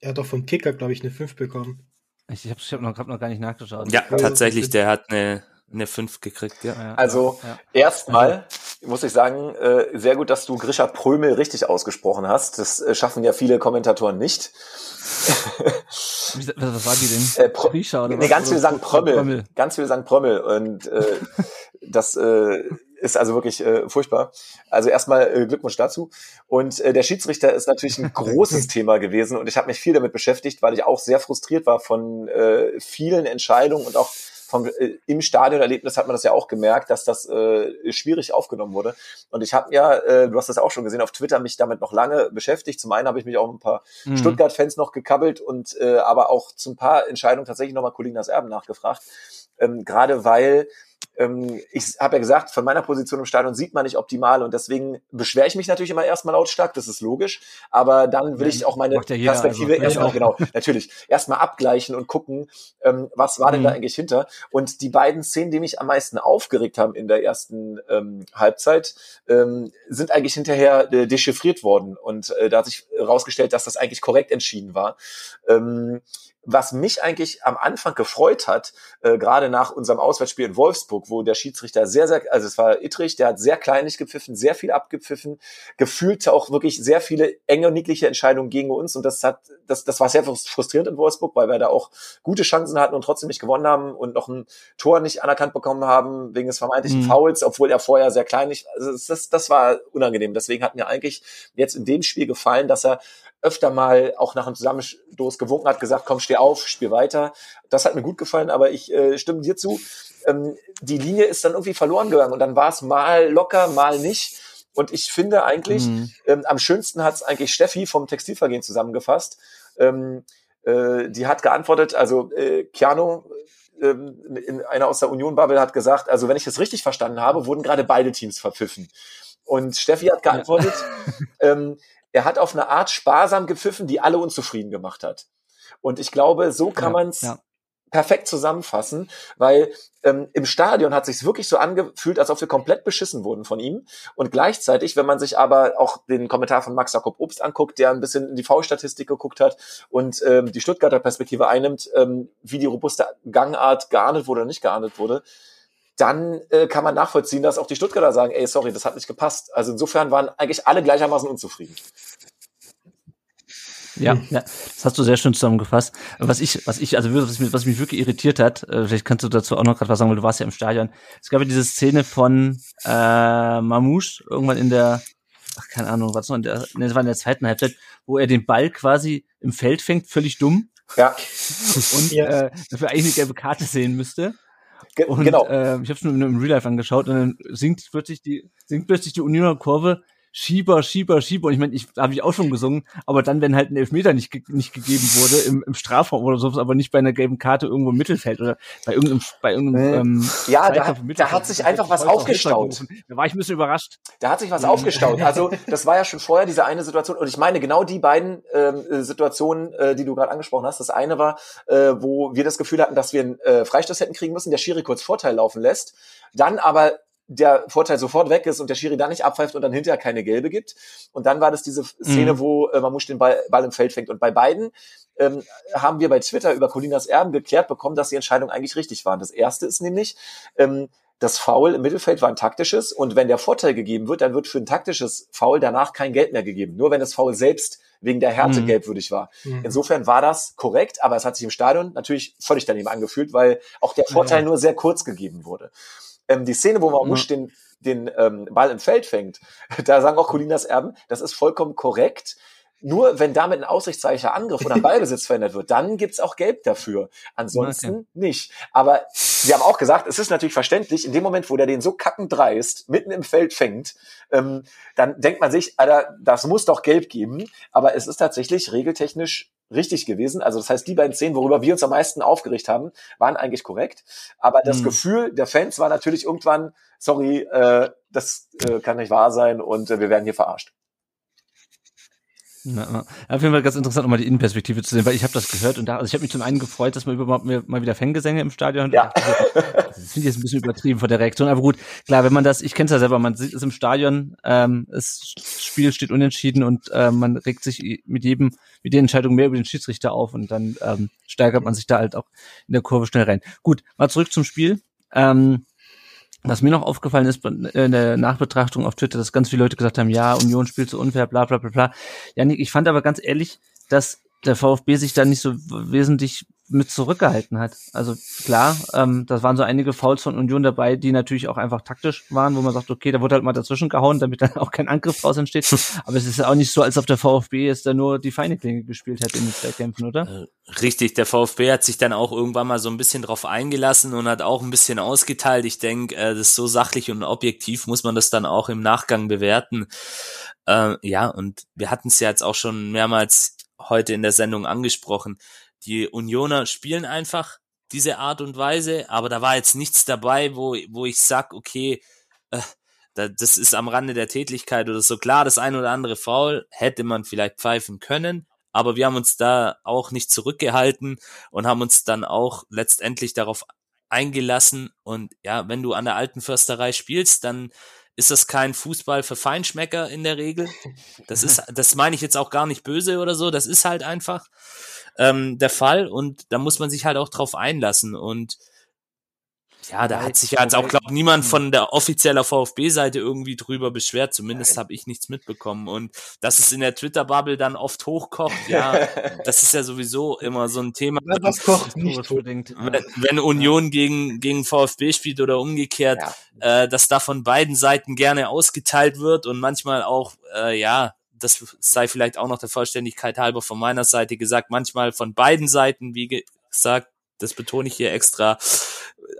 er hat doch vom Kicker, glaube ich, eine 5 bekommen. Ich habe ich hab noch, hab noch gar nicht nachgeschaut. Ja, tatsächlich, der hat eine, eine 5 gekriegt, ja. Ja, Also ja. erstmal muss ich sagen, äh, sehr gut, dass du Grisha Prömel richtig ausgesprochen hast. Das äh, schaffen ja viele Kommentatoren nicht. Wie, was, war die denn? Äh, Pro Grisha oder nee, was? ganz viele sagen Prömmel. Prömmel. Ganz viele sagen Prömmel. Und äh, das äh, ist also wirklich äh, furchtbar. Also erstmal äh, Glückwunsch dazu. Und äh, der Schiedsrichter ist natürlich ein großes Thema gewesen und ich habe mich viel damit beschäftigt, weil ich auch sehr frustriert war von äh, vielen Entscheidungen und auch vom, äh, im Stadionerlebnis hat man das ja auch gemerkt, dass das äh, schwierig aufgenommen wurde. Und ich habe ja, äh, du hast das auch schon gesehen, auf Twitter mich damit noch lange beschäftigt. Zum einen habe ich mich auch ein paar Mhm. Stuttgart-Fans noch gekabbelt und äh, aber auch zu ein paar Entscheidungen tatsächlich nochmal Colinas Erben nachgefragt. Ähm, Gerade weil ich habe ja gesagt, von meiner Position im Stadion sieht man nicht optimal und deswegen beschwere ich mich natürlich immer erstmal lautstark, das ist logisch, aber dann will Ja, ich auch meine ja jeder, Perspektive also, erstmal, genau, natürlich, erstmal abgleichen und gucken, ähm, was war denn Mhm. da eigentlich hinter. Und die beiden Szenen, die mich am meisten aufgeregt haben in der ersten ähm, Halbzeit, ähm, sind eigentlich hinterher äh, dechiffriert worden und äh, da hat sich herausgestellt, dass das eigentlich korrekt entschieden war. Ähm, was mich eigentlich am Anfang gefreut hat, äh, gerade nach unserem Auswärtsspiel in Wolfsburg, wo der Schiedsrichter sehr, sehr, also es war Ittrich, der hat sehr kleinlich gepfiffen, sehr viel abgepfiffen, gefühlt auch wirklich sehr viele enge und niedliche Entscheidungen gegen uns und das hat, das, das war sehr frustrierend in Wolfsburg, weil wir da auch gute Chancen hatten und trotzdem nicht gewonnen haben und noch ein Tor nicht anerkannt bekommen haben wegen des vermeintlichen Mhm. Fouls, obwohl er vorher sehr kleinlich, also das- das, das war unangenehm. Deswegen hat mir eigentlich jetzt in dem Spiel gefallen, dass er öfter mal auch nach einem Zusammenstoß gewunken hat, gesagt, komm, steh auf, spiel weiter. Das hat mir gut gefallen, aber ich äh, stimme dir zu. Ähm, die Linie ist dann irgendwie verloren gegangen und dann war es mal locker, mal nicht. Und ich finde eigentlich, Mhm. ähm, am schönsten hat es eigentlich Steffi vom Textilvergehen zusammengefasst. Ähm, äh, die hat geantwortet, also äh, Keanu, ähm, in einer aus der Union-Bubble hat gesagt, also wenn ich das richtig verstanden habe, wurden gerade beide Teams verpfiffen. Und Steffi hat geantwortet, ähm, er hat auf eine Art sparsam gepfiffen, die alle unzufrieden gemacht hat. Und ich glaube, so kann Ja, man es ja. perfekt zusammenfassen, weil ähm, im Stadion hat sich wirklich so angefühlt, als ob wir komplett beschissen wurden von ihm. Und gleichzeitig, wenn man sich aber auch den Kommentar von Max Jakob Obst anguckt, der ein bisschen in die V-Statistik geguckt hat und ähm, die Stuttgarter Perspektive einnimmt, ähm, wie die robuste Gangart geahndet wurde oder nicht geahndet wurde, dann äh, kann man nachvollziehen, dass auch die Stuttgarter sagen, ey, sorry, das hat nicht gepasst. Also insofern waren eigentlich alle gleichermaßen unzufrieden. Ja, ja, das hast du sehr schön zusammengefasst. Was ich, was ich, also was mich, was mich wirklich irritiert hat, äh, vielleicht kannst du dazu auch noch gerade was sagen, weil du warst ja im Stadion. Es gab ja diese Szene von äh, Mamouche irgendwann in der, ach keine Ahnung, was noch in der, ne, das war in der zweiten Halbzeit, wo er den Ball quasi im Feld fängt, völlig dumm Ja, und Ja. äh, dafür eigentlich eine gelbe Karte sehen müsste. ge Und genau. äh, ich habe es nur im Real Life angeschaut und dann singt plötzlich die singt plötzlich die Unioner Kurve Schieber, Schieber, Schieber. Und ich meine, ich habe ich auch schon gesungen, aber dann, wenn halt ein Elfmeter nicht, ge nicht gegeben wurde im, im Strafraum oder sowas, aber nicht bei einer gelben Karte irgendwo im Mittelfeld oder bei irgendeinem, bei irgendeinem ähm, Ja, da da hat sich einfach was aufgestaut. Da war ich ein bisschen überrascht. Da hat sich was aufgestaut. Also das war ja schon vorher diese eine Situation. Und ich meine genau die beiden ähm, äh, Situationen, äh, die du gerade angesprochen hast. Das eine war, äh, wo wir das Gefühl hatten, dass wir einen äh, Freistoß hätten kriegen müssen, der Schiri kurz Vorteil laufen lässt, dann aber der Vorteil sofort weg ist und der Schiri dann nicht abpfeift und dann hinterher keine gelbe gibt. Und dann war das diese Szene, Mhm. wo äh, Mamouche den Ball, Ball im Feld fängt. Und bei beiden ähm, haben wir bei Twitter über Colinas Erben geklärt bekommen, dass die Entscheidung eigentlich richtig war. Das erste ist nämlich, ähm, das Foul im Mittelfeld war ein taktisches und wenn der Vorteil gegeben wird, dann wird für ein taktisches Foul danach kein Geld mehr gegeben. Nur wenn das Foul selbst wegen der Härte Mhm. gelbwürdig war. Mhm. Insofern war das korrekt, aber es hat sich im Stadion natürlich völlig daneben angefühlt, weil auch der Vorteil Ja. nur sehr kurz gegeben wurde. Ähm, die Szene, wo Mamouche den, den ähm, Ball im Feld fängt, da sagen auch Colinas Erben, das ist vollkommen korrekt. Nur wenn damit ein aussichtsreicher Angriff oder ein Ballbesitz verändert wird, dann gibt's auch Gelb dafür. Ansonsten Okay. nicht. Aber sie haben auch gesagt, es ist natürlich verständlich, in dem Moment, wo der den so kackend dreist, mitten im Feld fängt, ähm, dann denkt man sich, Alter, das muss doch gelb geben. Aber es ist tatsächlich regeltechnisch richtig gewesen. Also das heißt, die beiden Szenen, worüber wir uns am meisten aufgeregt haben, waren eigentlich korrekt. Aber das Mhm. Gefühl der Fans war natürlich irgendwann, sorry, äh, das äh, kann nicht wahr sein und äh, wir werden hier verarscht. Na, na. Auf jeden Fall ganz interessant, nochmal die Innenperspektive zu sehen, weil ich habe das gehört und da, also ich habe mich zum einen gefreut, dass man überhaupt mal wieder Fangesänge im Stadion hat. Ja. Das finde ich jetzt ein bisschen übertrieben von der Reaktion, aber gut, klar, wenn man das, ich kenne es ja selber, man sieht es im Stadion, ähm, das Spiel steht unentschieden und äh, man regt sich mit jedem, mit der Entscheidung mehr über den Schiedsrichter auf und dann ähm, steigert man sich da halt auch in der Kurve schnell rein. Gut, mal zurück zum Spiel. Ähm, was mir noch aufgefallen ist in der Nachbetrachtung auf Twitter, dass ganz viele Leute gesagt haben, ja, Union spielt so unfair, bla bla bla bla. Janik, ich fand aber ganz ehrlich, dass der VfB sich da nicht so wesentlich mit zurückgehalten hat. Also klar, ähm, das waren so einige Fouls von Union dabei, die natürlich auch einfach taktisch waren, wo man sagt, okay, da wurde halt mal dazwischen gehauen, damit dann auch kein Angriff raus entsteht. Aber es ist ja auch nicht so, als ob der VfB jetzt da nur die feine Klinge gespielt hätte in den Zweikämpfen, oder? Äh, richtig, der VfB hat sich dann auch irgendwann mal so ein bisschen drauf eingelassen und hat auch ein bisschen ausgeteilt. Ich denke, äh, das ist so sachlich und objektiv muss man das dann auch im Nachgang bewerten. Äh, ja, und wir hatten es ja jetzt auch schon mehrmals heute in der Sendung angesprochen. Die Unioner spielen einfach diese Art und Weise, aber da war jetzt nichts dabei, wo, wo ich sag, okay, äh, das ist am Rande der Tätigkeit oder so. Klar, das ein oder andere Foul hätte man vielleicht pfeifen können, aber wir haben uns da auch nicht zurückgehalten und haben uns dann auch letztendlich darauf eingelassen. Und ja, wenn du an der alten Försterei spielst, dann ist das kein Fußball für Feinschmecker in der Regel. Das ist, das meine ich jetzt auch gar nicht böse oder so. Das ist halt einfach ähm, der Fall und da muss man sich halt auch drauf einlassen und ja, da hat sich ja jetzt auch, glaube niemand von der offizieller VfB-Seite irgendwie drüber beschwert. Zumindest habe ich nichts mitbekommen. Und dass es in der Twitter-Bubble dann oft hochkocht, ja, das ist ja sowieso immer so ein Thema. Was kocht nicht unbedingt. Wenn, wenn Union gegen, gegen VfB spielt oder umgekehrt, ja. äh, dass da von beiden Seiten gerne ausgeteilt wird und manchmal auch, äh, ja, das sei vielleicht auch noch der Vollständigkeit halber von meiner Seite gesagt, manchmal von beiden Seiten, wie gesagt, das betone ich hier extra,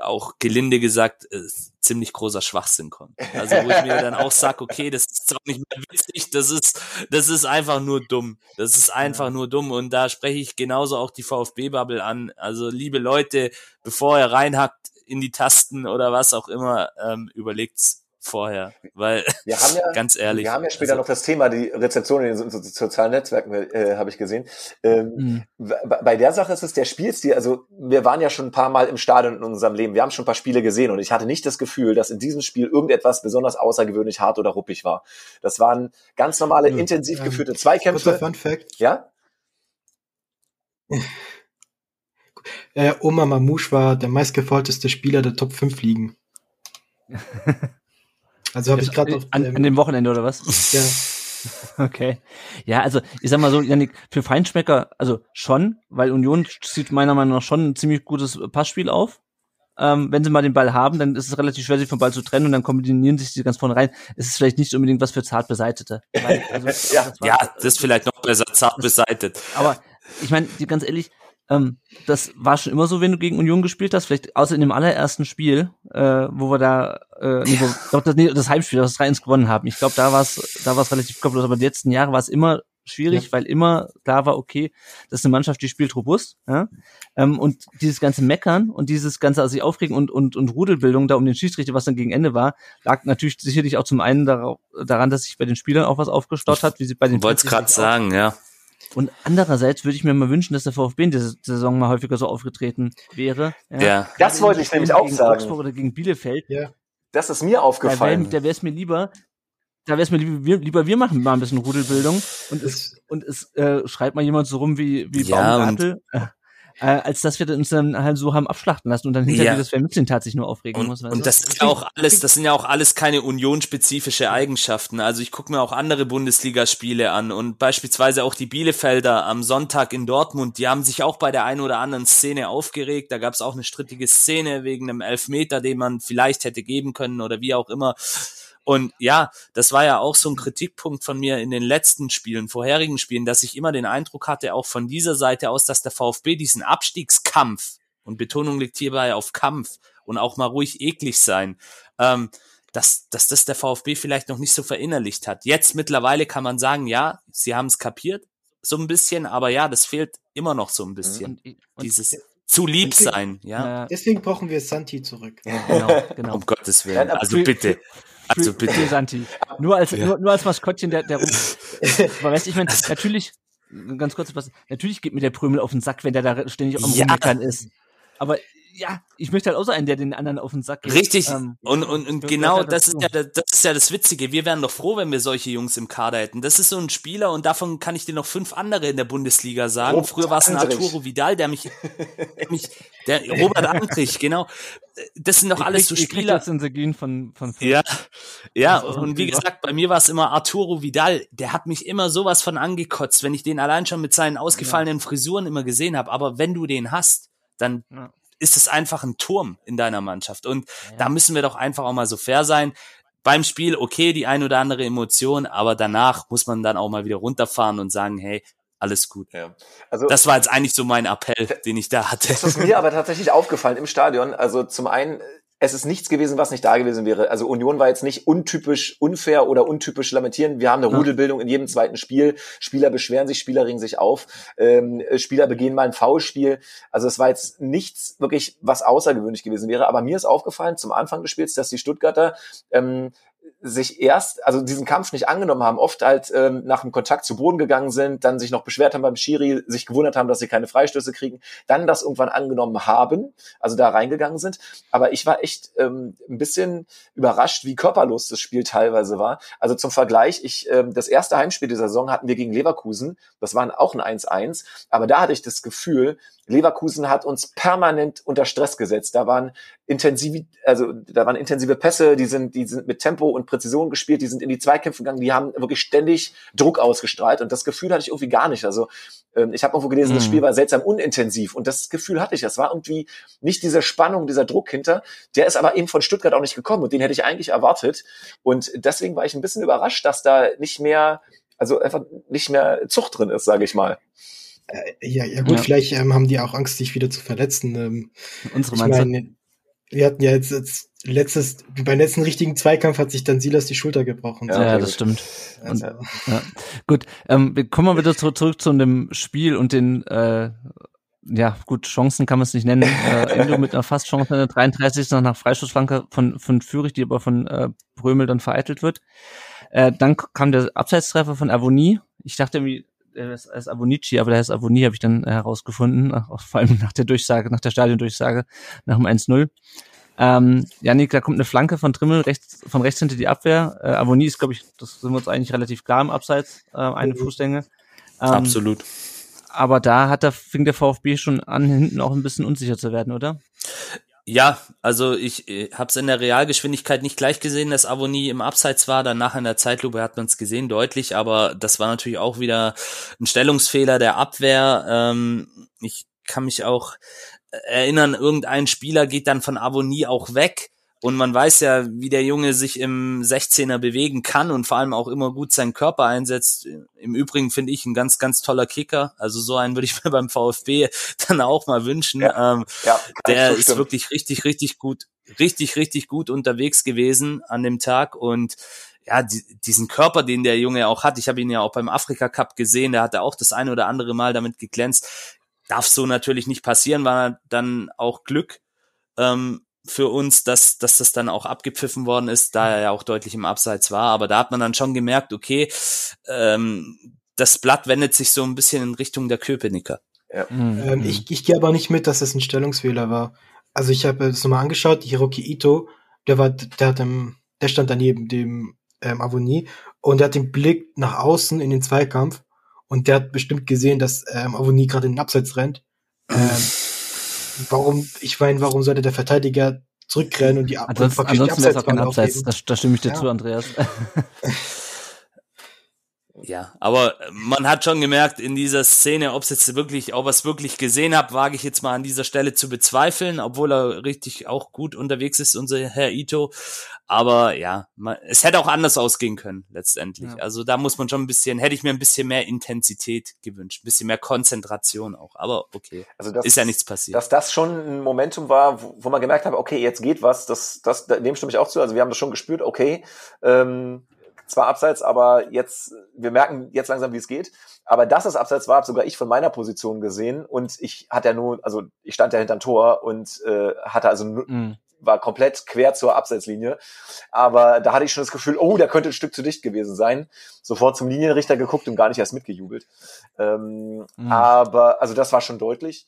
auch gelinde gesagt, äh, ziemlich großer Schwachsinn kommt. Also wo ich mir dann auch sag, okay, das ist auch nicht mehr witzig, das ist, das ist einfach nur dumm. Das ist einfach nur dumm. Und da spreche ich genauso auch die VfB-Bubble an. Also liebe Leute, bevor ihr reinhackt in die Tasten oder was auch immer, ähm, überlegt's vorher, weil wir haben ja, ganz ehrlich. Wir haben ja später also, noch das Thema die Rezeption in den so, so, sozialen Netzwerken, äh, habe ich gesehen. Ähm, mhm. Bei der Sache ist es der Spielstil. Also wir waren ja schon ein paar Mal im Stadion in unserem Leben. Wir haben schon ein paar Spiele gesehen und ich hatte nicht das Gefühl, dass in diesem Spiel irgendetwas besonders außergewöhnlich hart oder ruppig war. Das waren ganz normale, mhm. intensiv ähm, geführte Zweikämpfe. Fun Fact. Ja. Äh, Oma Mamouche war der meistgefolteste Spieler der Top 5 Ligen. Also habe ich gerade noch. An, ähm, an dem Wochenende oder was? Ja. Okay. Ja, also ich sag mal so, Janik, für Feinschmecker, also schon, weil Union zieht meiner Meinung nach schon ein ziemlich gutes Passspiel auf. Ähm, wenn sie mal den Ball haben, dann ist es relativ schwer, sich vom Ball zu trennen und dann kombinieren sich die ganz vorne rein. Es ist vielleicht nicht unbedingt was für zart beseitete. Weil, also, ja, das, ja, das ist vielleicht noch besser zart beseitet. Aber ich meine, ganz ehrlich, ähm, das war schon immer so, wenn du gegen Union gespielt hast, vielleicht außer in dem allerersten Spiel, äh, wo wir da, äh, nee, wo, doch, das, nee, das Heimspiel, das 3-1 gewonnen haben. Ich glaube, da war es da war's relativ kopflos, aber die letzten Jahre war es immer schwierig, ja. weil immer klar war, okay, das ist eine Mannschaft, die spielt robust, ja? ähm, und dieses ganze Meckern und dieses ganze also sich aufregen und, und, und Rudelbildung da um den Schiedsrichter, was dann gegen Ende war, lag natürlich sicherlich auch zum einen daran, dass sich bei den Spielern auch was aufgestaut hat, wie sie bei den Ich wollte es gerade sagen, ja. Und andererseits würde ich mir mal wünschen, dass der VfB in dieser Saison mal häufiger so aufgetreten wäre. Ja, ja. das wollte ich nämlich auch sagen. Augsburg oder gegen Bielefeld. Ja. Das ist mir aufgefallen. Da wäre es mir lieber, da wäre es mir lieber wir, lieber, wir machen mal ein bisschen Rudelbildung und es, und es äh, schreibt mal jemand so rum wie, wie ja, Baumgartel äh, als dass wir uns dann halt so haben abschlachten lassen und dann hinterher ja. das Vermitteltat sich nur aufregen und, muss. Und das ist ja auch alles, das sind ja auch alles keine unionspezifische Eigenschaften. Also ich gucke mir auch andere Bundesligaspiele an und beispielsweise auch die Bielefelder am Sonntag in Dortmund, die haben sich auch bei der einen oder anderen Szene aufgeregt. Da gab es auch eine strittige Szene wegen einem Elfmeter, den man vielleicht hätte geben können oder wie auch immer. Und ja, das war ja auch so ein Kritikpunkt von mir in den letzten Spielen, vorherigen Spielen, dass ich immer den Eindruck hatte, auch von dieser Seite aus, dass der VfB diesen Abstiegskampf, und Betonung liegt hierbei auf Kampf und auch mal ruhig eklig sein, ähm, dass, dass das der VfB vielleicht noch nicht so verinnerlicht hat. Jetzt mittlerweile kann man sagen, ja, sie haben es kapiert, so ein bisschen, aber ja, das fehlt immer noch so ein bisschen. Und, und Dieses zu lieb sein, ja. Deswegen brauchen wir Santi zurück. Ja, genau, genau. Um Gottes Willen, also bitte. Also bitte. Für Santi. Nur als, nur, nur als Maskottchen der, der. Aber weißt du, ich meine, natürlich, ganz kurz was, natürlich geht mir der Prümel auf den Sack, wenn der da ständig am Ja. Rummeckern ist. Aber ja, ich möchte halt auch so einen, der den anderen auf den Sack geht. Richtig. Ähm, und und, und genau halt das ist, ja, das ist ja das Witzige. Wir wären doch froh, wenn wir solche Jungs im Kader hätten. Das ist so ein Spieler und davon kann ich dir noch fünf andere in der Bundesliga sagen. Robert Früher war es ein. Arturo Vidal, der mich, der mich der Robert Andrich, genau. Das sind doch ich alles krieg- so Spieler. jetzt den Seguin von, von Ja, ja, Das und wie gesagt, bei mir war es immer Arturo Vidal, der hat mich immer sowas von angekotzt, wenn ich den allein schon mit seinen ausgefallenen Frisuren immer gesehen habe. Aber wenn du den hast, dann Ja. ist es einfach ein Turm in deiner Mannschaft. Und da müssen wir doch einfach auch mal so fair sein. Beim Spiel, okay, die ein oder andere Emotion, aber danach muss man dann auch mal wieder runterfahren und sagen, hey, alles gut. Ja. Also Das war jetzt eigentlich so mein Appell, den ich da hatte. Das ist mir aber tatsächlich aufgefallen im Stadion. Also zum einen, es ist nichts gewesen, was nicht da gewesen wäre. Also Union war jetzt nicht untypisch unfair oder untypisch lamentieren. Wir haben eine. Rudelbildung in jedem zweiten Spiel. Spieler beschweren sich, Spieler regen sich auf. Ähm, äh, Spieler begehen mal ein Foulspiel. Also es war jetzt nichts wirklich, was außergewöhnlich gewesen wäre. Aber mir ist aufgefallen zum Anfang des Spiels, dass die Stuttgarter ähm, sich erst, also diesen Kampf nicht angenommen haben, oft halt ähm, nach dem Kontakt zu Boden gegangen sind, dann sich noch beschwert haben beim Schiri, sich gewundert haben, dass sie keine Freistöße kriegen, dann das irgendwann angenommen haben, also da reingegangen sind. Aber ich war echt ähm, ein bisschen überrascht, wie körperlos das Spiel teilweise war. Also zum Vergleich, ich ähm, das erste Heimspiel dieser Saison hatten wir gegen Leverkusen, das war auch ein 1-1, aber da hatte ich das Gefühl, Leverkusen hat uns permanent unter Stress gesetzt. Da waren intensive, also da waren intensive Pässe, die sind, die sind mit Tempo und Präzision gespielt, die sind in die Zweikämpfe gegangen, die haben wirklich ständig Druck ausgestrahlt und das Gefühl hatte ich irgendwie gar nicht. Also ähm, ich habe irgendwo gelesen, das Mhm. Spiel war seltsam unintensiv und das Gefühl hatte ich. Es war irgendwie nicht diese Spannung, dieser Druck hinter. Der ist aber eben von Stuttgart auch nicht gekommen und den hätte ich eigentlich erwartet. Und deswegen war ich ein bisschen überrascht, dass da nicht mehr, also einfach nicht mehr Zucht drin ist, sage ich mal. Ja, ja gut, Ja. vielleicht ähm, haben die auch Angst, sich wieder zu verletzen. Ähm, unsere ich Mannschaft. meine, wir hatten ja jetzt, jetzt letztes, beim letzten richtigen Zweikampf hat sich dann Silas die Schulter gebrochen. Ja, Ja, das gut. stimmt. Und, Also, ja. Gut, ähm, wir kommen mal wieder zurück, zu dem Spiel und den, äh, ja, gut, Chancen kann man es nicht nennen. Äh, Endo mit einer Fastchance in der 33. noch nach Freischussflanke von, von Fürich, die aber von äh, Brömel dann vereitelt wird. Äh, dann kam der Abseitstreffer von Avoni. Ich dachte irgendwie, er ist, er ist Avonici, aber der heißt Avoni, habe ich dann äh, herausgefunden, auch vor allem nach der Durchsage, nach der Stadiondurchsage, nach dem 1-0. Ähm, Janik, da kommt eine Flanke von Trimmel rechts, von rechts hinter die Abwehr. Äh, Avoni ist, glaube ich, das sind wir uns eigentlich relativ klar im Abseits, äh, eine Mhm. Fußlänge. Ähm, Absolut. Aber da hat der, fing der VfB schon an, hinten auch ein bisschen unsicher zu werden, oder? Ja, also ich äh, habe es in der Realgeschwindigkeit nicht gleich gesehen, dass Avonie im Abseits war. Danach in der Zeitlupe hat man es gesehen, deutlich. Aber das war natürlich auch wieder ein Stellungsfehler der Abwehr. Ähm, ich kann mich auch erinnern, irgendein Spieler geht dann von Avonie auch weg. Und man weiß ja, wie der Junge sich im 16er bewegen kann und vor allem auch immer gut seinen Körper einsetzt. Im Übrigen finde ich ein ganz, ganz toller Kicker. Also so einen würde ich mir beim VfB dann auch mal wünschen. Ja. Ähm, Ja, der ich ist wirklich richtig, richtig gut, richtig, richtig gut unterwegs gewesen an dem Tag und ja, die, diesen Körper, den der Junge auch hat, ich habe ihn ja auch beim Afrika Cup gesehen, der hatte auch das eine oder andere Mal damit geglänzt. Darf so natürlich nicht passieren, war dann auch Glück ähm, für uns, dass, dass das dann auch abgepfiffen worden ist, da er ja auch deutlich im Abseits war. Aber da hat man dann schon gemerkt, okay, ähm, das Blatt wendet sich so ein bisschen in Richtung der Köpenicker. Mhm. ähm, ich, ich gehe aber nicht mit, dass es ein Stellungsfehler war. Also ich habe es nochmal angeschaut, Hiroki Ito, der war, der hat ähm, der stand daneben dem ähm, Avonie und der hat den Blick nach außen in den Zweikampf und der hat bestimmt gesehen, dass ähm, Avonie gerade in den Abseits rennt. Ähm, warum, ich meine, warum sollte der Verteidiger zurückrennen und die Ab- und Ansonsten, wäre es auch kein Abseits. aufheben? Da, da stimme ich dir Ja. zu, Andreas. Ja, aber man hat schon gemerkt in dieser Szene, ob es jetzt wirklich, ob er es wirklich gesehen hat, wage ich jetzt mal an dieser Stelle zu bezweifeln, obwohl er richtig auch gut unterwegs ist, unser Herr Ito. Aber ja, man, es hätte auch anders ausgehen können, letztendlich. Ja. Also da muss man schon ein bisschen, hätte ich mir ein bisschen mehr Intensität gewünscht, ein bisschen mehr Konzentration auch. Aber okay, Also das, ist ja nichts passiert. dass das schon ein Momentum war, wo, wo man gemerkt hat, okay, jetzt geht was, das, das, dem stimme ich auch zu. Also wir haben das schon gespürt, okay, ähm, zwar abseits, aber jetzt, wir merken jetzt langsam, wie es geht. Aber dass es abseits war, habe sogar ich von meiner Position gesehen und ich hatte ja nur, also ich stand ja hinterm Tor und äh, hatte also Mhm. war komplett quer zur Abseitslinie. Aber da hatte ich schon das Gefühl, oh, da könnte ein Stück zu dicht gewesen sein. Sofort zum Linienrichter geguckt und gar nicht erst mitgejubelt. Ähm, mhm. Aber, also das war schon deutlich.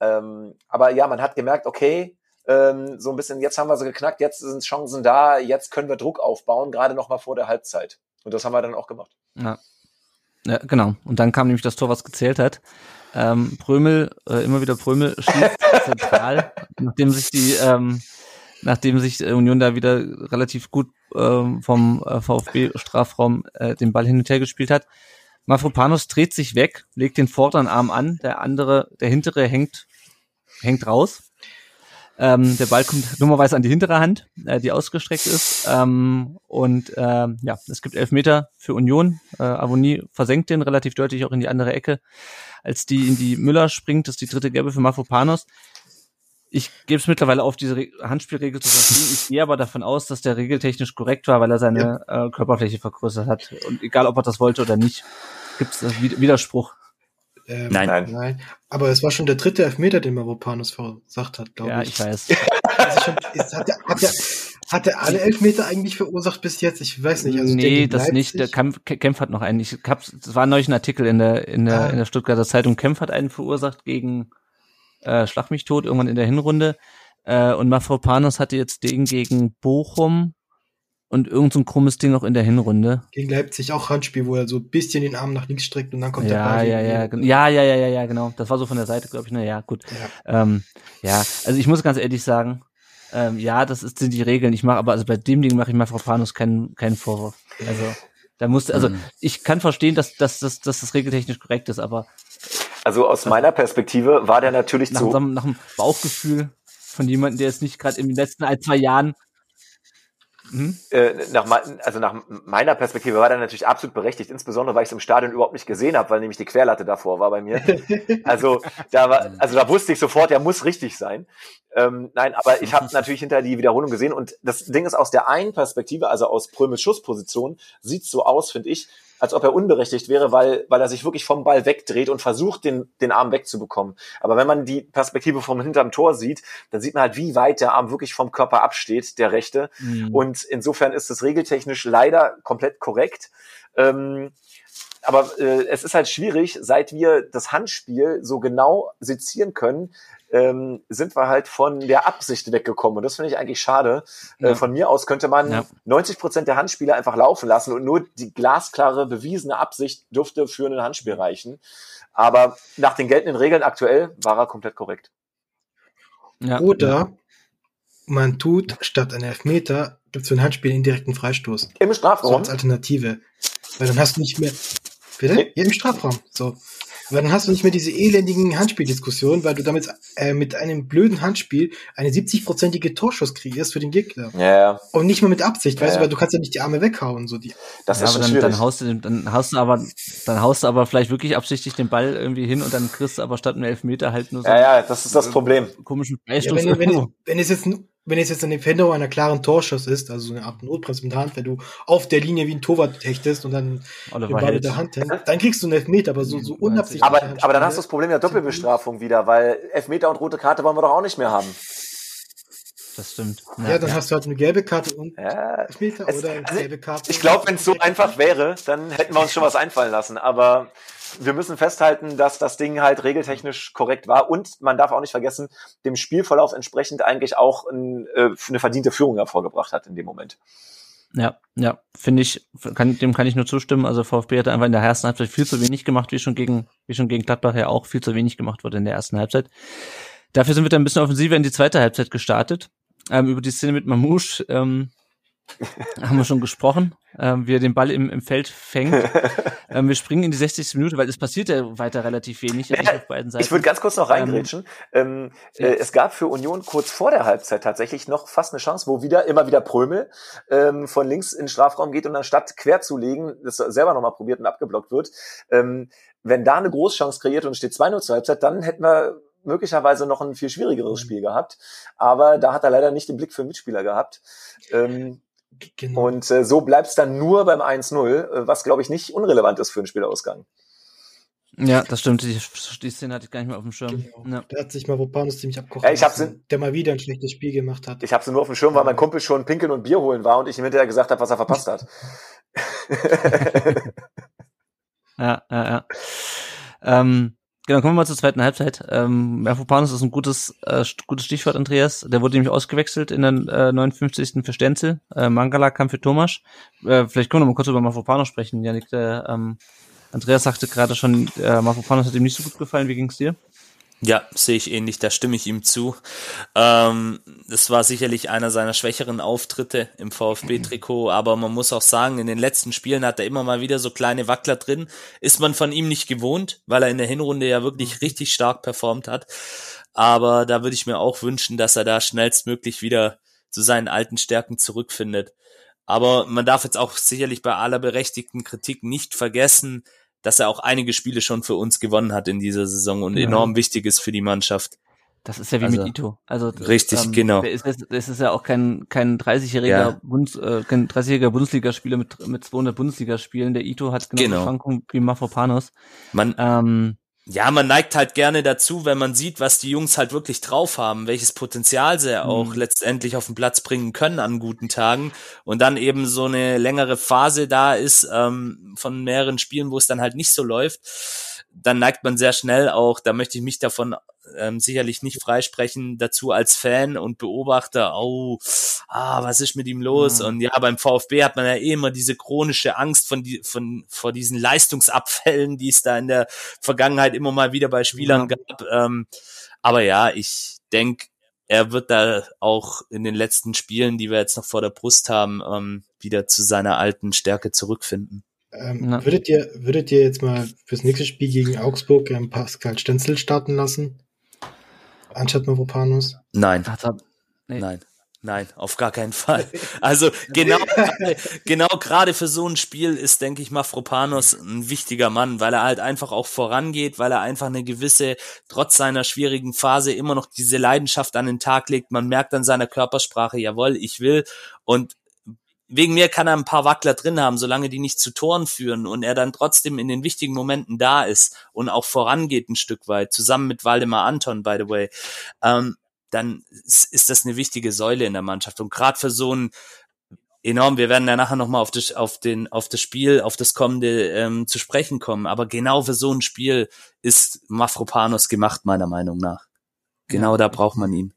Ähm, aber ja, man hat gemerkt, okay, ähm, so ein bisschen, jetzt haben wir sie geknackt, jetzt sind Chancen da, jetzt können wir Druck aufbauen, gerade noch mal vor der Halbzeit. Und das haben wir dann auch gemacht. Ja. ja genau. Und dann kam nämlich das Tor, was gezählt hat. Ähm, Prömel, äh, immer wieder Prömel schießt zentral, nachdem sich die, ähm, nachdem sich Union da wieder relativ gut ähm, vom äh, VfB-Strafraum äh, den Ball hin und her gespielt hat. Mafropanos dreht sich weg, legt den vorderen Arm an, der andere, der hintere hängt, hängt raus. Ähm, der Ball kommt dummerweise an die hintere Hand, äh, die ausgestreckt ist. Ähm, und ähm, ja, es gibt elf Meter für Union. Äh, Avonie versenkt den relativ deutlich auch in die andere Ecke. Als die in die Müller springt, das ist die dritte Gelbe für Mafropanos. Ich gebe es mittlerweile auf, diese Re Handspielregel zu verstehen. Ich gehe aber davon aus, dass der regeltechnisch korrekt war, weil er seine ja. äh, Körperfläche vergrößert hat. Und egal, ob er das wollte oder nicht, gibt es äh, Widerspruch. Ähm, nein. nein. Nein. Aber es war schon der dritte Elfmeter, den Mavropanos verursacht hat, glaube ja, ich. Ja, ich weiß. also schon, ist, hat, er, hat, er, hat er alle Elfmeter eigentlich verursacht bis jetzt? Ich weiß nicht. Also nee, das nicht. Der Kempf, Kempf hat noch einen. Ich hab, das war neulich ein Artikel in der, in der, ah. in der Stuttgarter Zeitung. Kempf hat einen verursacht gegen äh, Schlag mich tot, irgendwann in der Hinrunde. Äh, und Mafropanos hatte jetzt den gegen Bochum und irgend so ein krummes Ding noch in der Hinrunde. Gegen Leipzig auch Handspiel, wo er so ein bisschen den Arm nach links streckt und dann kommt ja, der Ball. Ja, ja, ja, ja, ja, ja, ja, genau. Das war so von der Seite, glaube ich. Na ja, gut. Ja. Ähm, ja, also ich muss ganz ehrlich sagen, ähm, ja, das ist, sind die Regeln. Ich mache aber, also bei dem Ding mache ich Mafropanos keinen keinen Vorwurf. Also da musste, also mhm. ich kann verstehen, dass, dass, dass, dass das regeltechnisch korrekt ist, aber also aus meiner Perspektive war der natürlich nach, zu. Nach dem Bauchgefühl von jemandem, der es nicht gerade in den letzten ein, zwei Jahren Mhm. Äh, nach, also nach meiner Perspektive war der natürlich absolut berechtigt, insbesondere weil ich es im Stadion überhaupt nicht gesehen habe, weil nämlich die Querlatte davor war bei mir. Also da war, also da wusste ich sofort, der muss richtig sein. Ähm, nein, aber ich habe natürlich hinter die Wiederholung gesehen und das Ding ist aus der einen Perspektive, also aus Prömels Schussposition, sieht so aus, finde ich, als ob er unberechtigt wäre, weil, weil er sich wirklich vom Ball wegdreht und versucht, den, den Arm wegzubekommen. Aber wenn man die Perspektive vom hinterm Tor sieht, dann sieht man halt, wie weit der Arm wirklich vom Körper absteht, der rechte. Mhm. Und insofern ist es regeltechnisch leider komplett korrekt. Ähm, aber äh, es ist halt schwierig, seit wir das Handspiel so genau sezieren können, ähm, sind wir halt von der Absicht weggekommen. Und das finde ich eigentlich schade. Äh, ja. Äh, von mir aus könnte man ja. 90 Prozent der Handspiele einfach laufen lassen und nur die glasklare, bewiesene Absicht dürfte für ein Handspiel reichen. Aber nach den geltenden Regeln aktuell war er komplett korrekt. Ja. Oder man tut statt einen Elfmeter, gibt es für ein Handspiel einen indirekten Freistoß. Im Strafraum? So als Alternative. Weil dann hast du nicht mehr. Bitte? Nee. Ja, im Strafraum. So. Weil dann hast du nicht mehr diese elendigen Handspieldiskussionen, weil du damit äh, mit einem blöden Handspiel eine 70-prozentige Torschuss kreierst für den Gegner. Ja. Und nicht mal mit Absicht, ja, weißt du, weil du kannst ja nicht die Arme weghauen. So die. Das ja, ist aber dann, dann haust du dann haust du aber dann haust du aber vielleicht wirklich absichtlich den Ball irgendwie hin und dann kriegst du aber statt einem Elfmeter halt nur so. Ja, ja, das ist das Problem. Komischen Freistoß. Ja, wenn, wenn, wenn es jetzt wenn es jetzt eine Veränderung einer klaren Torschuss ist, also so eine Art Notbremse mit der Hand, wenn du auf der Linie wie ein Torwart hechtest und dann den Ball mit der Hand hältst, dann kriegst du einen Elfmeter, aber so, so unabsichtlich. Aber, aber dann hast du das Problem der Doppelbestrafung wieder, weil Elfmeter und rote Karte wollen wir doch auch nicht mehr haben. Das stimmt. Ja, ja dann ja. hast du halt eine gelbe Karte und ja, Elfmeter es, oder eine also gelbe Karte. Ich glaube, wenn es so einfach wäre, dann hätten wir uns schon was einfallen lassen, aber wir müssen festhalten, dass das Ding halt regeltechnisch korrekt war und man darf auch nicht vergessen, dem Spielverlauf entsprechend eigentlich auch ein, äh, eine verdiente Führung hervorgebracht hat in dem Moment. Ja, ja, finde ich, kann, dem kann ich nur zustimmen. Also VfB hat einfach in der ersten Halbzeit viel zu wenig gemacht, wie schon gegen, wie schon gegen Gladbach ja auch viel zu wenig gemacht wurde in der ersten Halbzeit. Dafür sind wir dann ein bisschen offensiver in die zweite Halbzeit gestartet. Ähm, über die Szene mit Mamouche ähm, haben wir schon gesprochen, ähm, wie er den Ball im, im Feld fängt. ähm, wir springen in die 60. Minute, weil es passiert ja weiter relativ wenig ja, auf beiden Seiten. Ich würde ganz kurz noch reingrätschen. Ähm, ähm, äh, es gab für Union kurz vor der Halbzeit tatsächlich noch fast eine Chance, wo wieder immer wieder Prömel ähm, von links in den Strafraum geht und anstatt quer zu legen, das selber nochmal probiert und abgeblockt wird. Ähm, wenn da eine Großchance kreiert und steht 2-0 zur Halbzeit, dann hätten wir möglicherweise noch ein viel schwierigeres Spiel gehabt. Aber da hat er leider nicht den Blick für Mitspieler gehabt. Ähm, Genau. Und äh, so bleibt es dann nur beim 1-0, äh, was glaube ich nicht unrelevant ist für einen Spielausgang. Ja, das stimmt. Die, die Szene hatte ich gar nicht mehr auf dem Schirm. Genau. Ja. Da hat sich Mavropanos ziemlich abgekocht. Ja, ich hab's lassen, der mal wieder ein schlechtes Spiel gemacht hat. Ich habe sie nur auf dem Schirm, weil mein Kumpel schon pinkeln und Bier holen war und ich ihm hinterher gesagt habe, was er verpasst hat. Ja, ja, ja. Ähm, genau, kommen wir mal zur zweiten Halbzeit. Ähm, Mavropanos ist ein gutes, äh, gutes Stichwort, Andreas. Der wurde nämlich ausgewechselt in der äh, 59. für Stenzel. Äh, Mangala kam für Thomas. Äh, vielleicht können wir noch mal kurz über Mavropanos sprechen. Janik, der, ähm, Andreas sagte gerade schon, äh, Mavropanos hat ihm nicht so gut gefallen. Wie ging's dir? Ja, sehe ich ähnlich, da stimme ich ihm zu. Ähm, das war sicherlich einer seiner schwächeren Auftritte im VfB-Trikot, aber man muss auch sagen, in den letzten Spielen hat er immer mal wieder so kleine Wackler drin. Ist man von ihm nicht gewohnt, weil er in der Hinrunde ja wirklich richtig stark performt hat. Aber da würde ich mir auch wünschen, dass er da schnellstmöglich wieder zu seinen alten Stärken zurückfindet. Aber man darf jetzt auch sicherlich bei aller berechtigten Kritik nicht vergessen, dass er auch einige Spiele schon für uns gewonnen hat in dieser Saison und Ja. enorm wichtig ist für die Mannschaft. Das ist ja wie Also, mit Ito. Also richtig, genau. Der ist, das ist ja auch kein kein 30-jähriger Ja. Bundes, äh, kein 30-jähriger Bundesligaspieler mit mit 200 Bundesligaspielen. Der Ito hat genau, Genau. Schwankungen wie Mafropanos. Man, Ähm, ja, man neigt halt gerne dazu, wenn man sieht, was die Jungs halt wirklich drauf haben, welches Potenzial sie auch Mhm. letztendlich auf den Platz bringen können an guten Tagen und dann eben so eine längere Phase da ist ähm, von mehreren Spielen, wo es dann halt nicht so läuft, dann neigt man sehr schnell auch, da möchte ich mich davon ähm, sicherlich nicht freisprechen, dazu als Fan und Beobachter, oh, ah, was ist mit ihm los? Mhm. Und ja, beim VfB hat man ja eh immer diese chronische Angst von, die, von vor diesen Leistungsabfällen, die es da in der Vergangenheit immer mal wieder bei Spielern Ja. gab. Ähm, aber ja, ich denke, er wird da auch in den letzten Spielen, die wir jetzt noch vor der Brust haben, ähm, wieder zu seiner alten Stärke zurückfinden. Ähm, würdet, ihr, würdet ihr jetzt mal fürs nächste Spiel gegen Augsburg ähm, Pascal Stenzel starten lassen? Anstatt Mavropanos? Nein, nee. nein. Nein, auf gar keinen Fall. Also genau, gerade- genau gerade für so ein Spiel ist, denke ich, Mafropanos ein wichtiger Mann, weil er halt einfach auch vorangeht, weil er einfach eine gewisse, trotz seiner schwierigen Phase immer noch diese Leidenschaft an den Tag legt. Man merkt an seiner Körpersprache, jawohl, ich will. Und wegen mir kann er ein paar Wackler drin haben, solange die nicht zu Toren führen und er dann trotzdem in den wichtigen Momenten da ist und auch vorangeht ein Stück weit, zusammen mit Waldemar Anton, by the way. Ähm, dann ist das eine wichtige Säule in der Mannschaft. Und gerade für so ein enorm, wir werden ja nachher nochmal auf das, auf den, auf das Spiel, auf das kommende ähm, zu sprechen kommen, aber genau für so ein Spiel ist Mafropanos gemacht, meiner Meinung nach. Genau Ja. da braucht man ihn.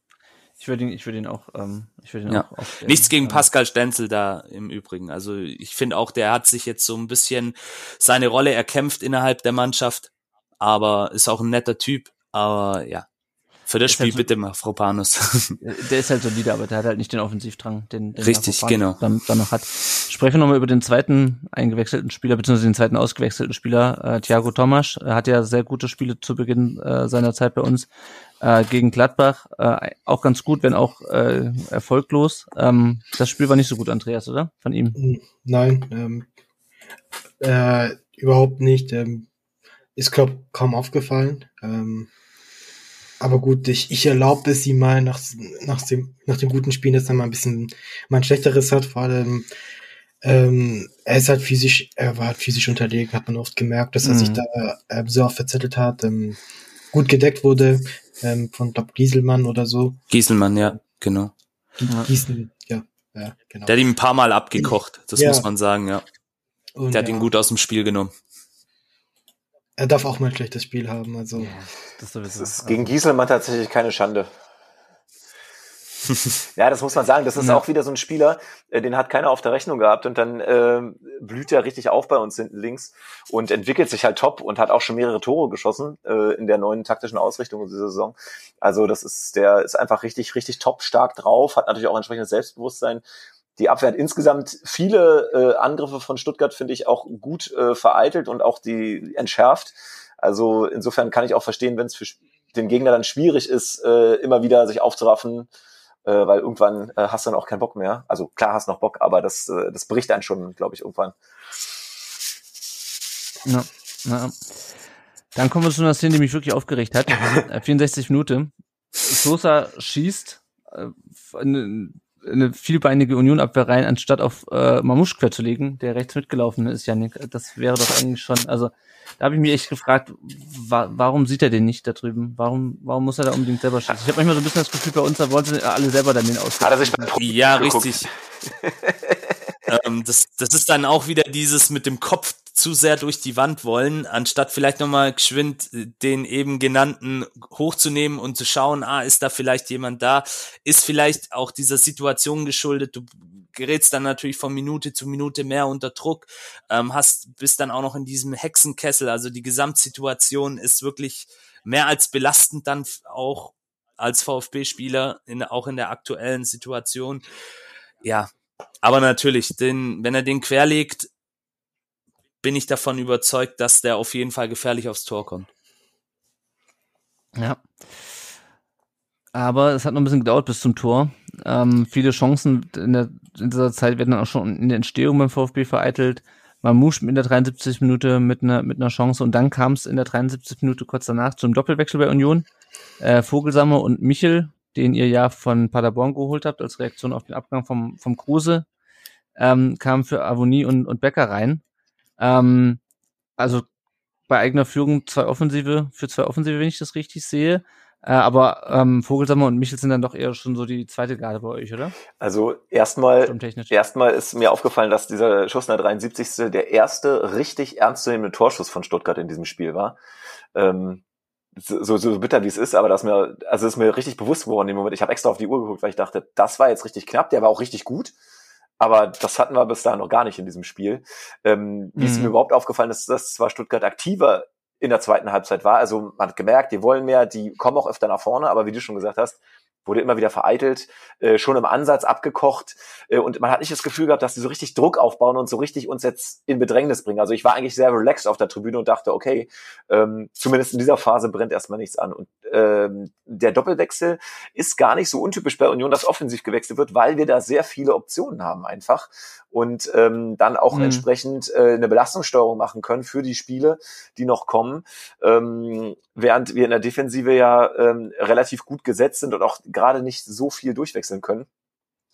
Ich würde ihn, ich würde ihn auch, ähm, ich würde ihn Ja. auch aufstellen. Nichts gegen Pascal Stenzel da im Übrigen. Also ich finde auch, der hat sich jetzt so ein bisschen seine Rolle erkämpft innerhalb der Mannschaft, aber ist auch ein netter Typ. Aber ja, für das Ist Spiel halt so- bitte Mafropanos. Der ist halt solide, aber der hat halt nicht den Offensivdrang, den, den Richtig, genau. Dann, dann noch hat. Sprechen wir nochmal über den zweiten eingewechselten Spieler, beziehungsweise den zweiten ausgewechselten Spieler, äh, Thiago Tomasch. Er hat ja sehr gute Spiele zu Beginn äh, seiner Zeit bei uns äh, gegen Gladbach. Äh, auch ganz gut, wenn auch äh, erfolglos. Ähm, das Spiel war nicht so gut, Andreas, oder? Von ihm. Hm, Nein, ähm, äh, überhaupt nicht. Ähm, ist, glaub, kaum aufgefallen. Ähm, aber gut, ich, ich erlaube es ihm mal nach, nach, dem, nach dem guten Spielen, dass er mal ein bisschen mal ein schlechteres hat. Vor allem, ähm, er ist halt physisch, er war halt physisch unterlegen, hat man oft gemerkt, dass er Mhm. sich da ähm, so oft verzettelt hat. Ähm, gut gedeckt wurde ähm, von, glaub, Gieselmann oder so. Gieselmann, ja, genau. Gießen, ja, ja, genau. Der hat ihm ein paar Mal abgekocht, das Ja. muss man sagen, ja. Und, Der hat ja, ihn gut aus dem Spiel genommen. Er darf auch mal ein schlechtes Spiel haben, also. Das. Das ist gegen Gieselmann tatsächlich keine Schande. Ja, das muss man sagen. Das ist Ja. auch wieder so ein Spieler, äh, den hat keiner auf der Rechnung gehabt und dann ähm, blüht er richtig auf bei uns hinten links und entwickelt sich halt top und hat auch schon mehrere Tore geschossen äh, in der neuen taktischen Ausrichtung dieser Saison. Also das ist, der ist einfach richtig, richtig top stark drauf, hat natürlich auch entsprechendes Selbstbewusstsein. Die Abwehr hat insgesamt viele äh, Angriffe von Stuttgart, finde ich, auch gut äh, vereitelt und auch die entschärft. Also insofern kann ich auch verstehen, wenn es für den Gegner dann schwierig ist, äh, immer wieder sich aufzuraffen, äh, weil irgendwann äh, hast du dann auch keinen Bock mehr. Also klar hast noch Bock, aber das, äh, das bricht einen schon, glaube ich, irgendwann. Ja, ja. Dann kommen wir zu einer Szene, die mich wirklich aufgeregt hat. Äh, 64 Minuten. Sosa schießt äh, eine vielbeinige Unionabwehr rein, anstatt auf äh, Mamusch quer zu legen, der rechts mitgelaufen ist, Janik. Das wäre doch eigentlich schon, also da habe ich mich echt gefragt, wa warum sieht er den nicht da drüben? Warum, warum muss er da unbedingt selber schießen? Ich habe manchmal so ein bisschen das Gefühl, bei uns da wollten alle selber dann den aus. Ja, geguckt. richtig. ähm, das, das ist dann auch wieder dieses mit dem Kopf zu sehr durch die Wand wollen, anstatt vielleicht nochmal geschwind äh, den eben genannten hochzunehmen und zu schauen, ah, ist da vielleicht jemand da, ist vielleicht auch dieser Situation geschuldet, du gerätst dann natürlich von Minute zu Minute mehr unter Druck, ähm, hast, bist dann auch noch in diesem Hexenkessel, also die Gesamtsituation ist wirklich mehr als belastend dann auch als VfB-Spieler, in, auch in der aktuellen Situation. Ja, aber natürlich, den, wenn er den querlegt, bin ich davon überzeugt, dass der auf jeden Fall gefährlich aufs Tor kommt. Ja. Aber es hat noch ein bisschen gedauert bis zum Tor. Ähm, viele Chancen in, der, in dieser Zeit werden dann auch schon in der Entstehung beim VfB vereitelt. Mamouche in der 73 Minute mit einer, mit einer Chance und dann kam es in der 73 Minute kurz danach zum Doppelwechsel bei Union. Äh, Vogelsammer und Michel, den ihr ja von Paderborn geholt habt als Reaktion auf den Abgang vom, vom Kruse, ähm, kamen für Avonie und, und Becker rein. Ähm, also bei eigener Führung zwei Offensive, für zwei Offensive, wenn ich das richtig sehe. Äh, aber ähm, Vogelsammer und Michel sind dann doch eher schon so die zweite Garde bei euch, oder? Also erstmal. Erstmal ist mir aufgefallen, dass dieser Schuss in der 73. der erste richtig ernstzunehmende Torschuss von Stuttgart in diesem Spiel war. Ähm, so, so, so bitter wie es ist, aber das mir, also ist mir richtig bewusst geworden im Moment. Ich habe extra auf die Uhr geguckt, weil ich dachte, das war jetzt richtig knapp, der war auch richtig gut. Aber das hatten wir bis dahin noch gar nicht in diesem Spiel. Ähm, wie es Mhm. mir überhaupt aufgefallen ist, dass zwar Stuttgart aktiver in der zweiten Halbzeit war. Also man hat gemerkt, die wollen mehr, die kommen auch öfter nach vorne, aber wie du schon gesagt hast, wurde immer wieder vereitelt, äh, schon im Ansatz abgekocht äh, und man hat nicht das Gefühl gehabt, dass die so richtig Druck aufbauen und so richtig uns jetzt in Bedrängnis bringen. Also ich war eigentlich sehr relaxed auf der Tribüne und dachte, okay, ähm, zumindest in dieser Phase brennt erstmal nichts an. Und ähm, der Doppelwechsel ist gar nicht so untypisch bei Union, dass offensiv gewechselt wird, weil wir da sehr viele Optionen haben einfach und ähm, dann auch Mhm. entsprechend äh, eine Belastungssteuerung machen können für die Spiele, die noch kommen, ähm, während wir in der Defensive ja ähm, relativ gut gesetzt sind und auch gerade nicht so viel durchwechseln können.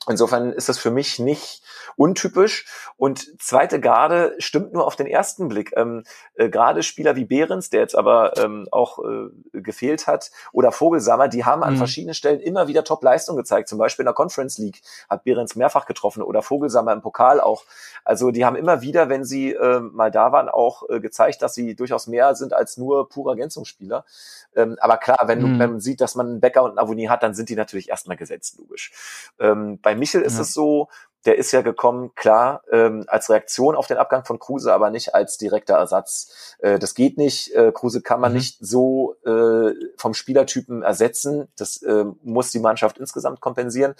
Insofern ist das für mich nicht untypisch. Und zweite Garde stimmt nur auf den ersten Blick. Ähm, äh, gerade Spieler wie Behrens, der jetzt aber ähm, auch äh, gefehlt hat, oder Vogelsammer, die haben an Mhm. verschiedenen Stellen immer wieder Top-Leistung gezeigt. Zum Beispiel in der Conference League hat Behrens mehrfach getroffen oder Vogelsammer im Pokal auch. Also die haben immer wieder, wenn sie äh, mal da waren, auch äh, gezeigt, dass sie durchaus mehr sind als nur pure Ergänzungsspieler. Ähm, aber klar, wenn, du, Mhm. wenn man sieht, dass man einen Becker und einen Avonie hat, dann sind die natürlich erstmal gesetzt, logisch. Ähm, bei Michel ist Ja. es so, der ist ja gekommen, klar, ähm, als Reaktion auf den Abgang von Kruse, aber nicht als direkter Ersatz. Äh, das geht nicht. Äh, Kruse kann man Mhm. nicht so äh, vom Spielertypen ersetzen. Das äh, muss die Mannschaft insgesamt kompensieren.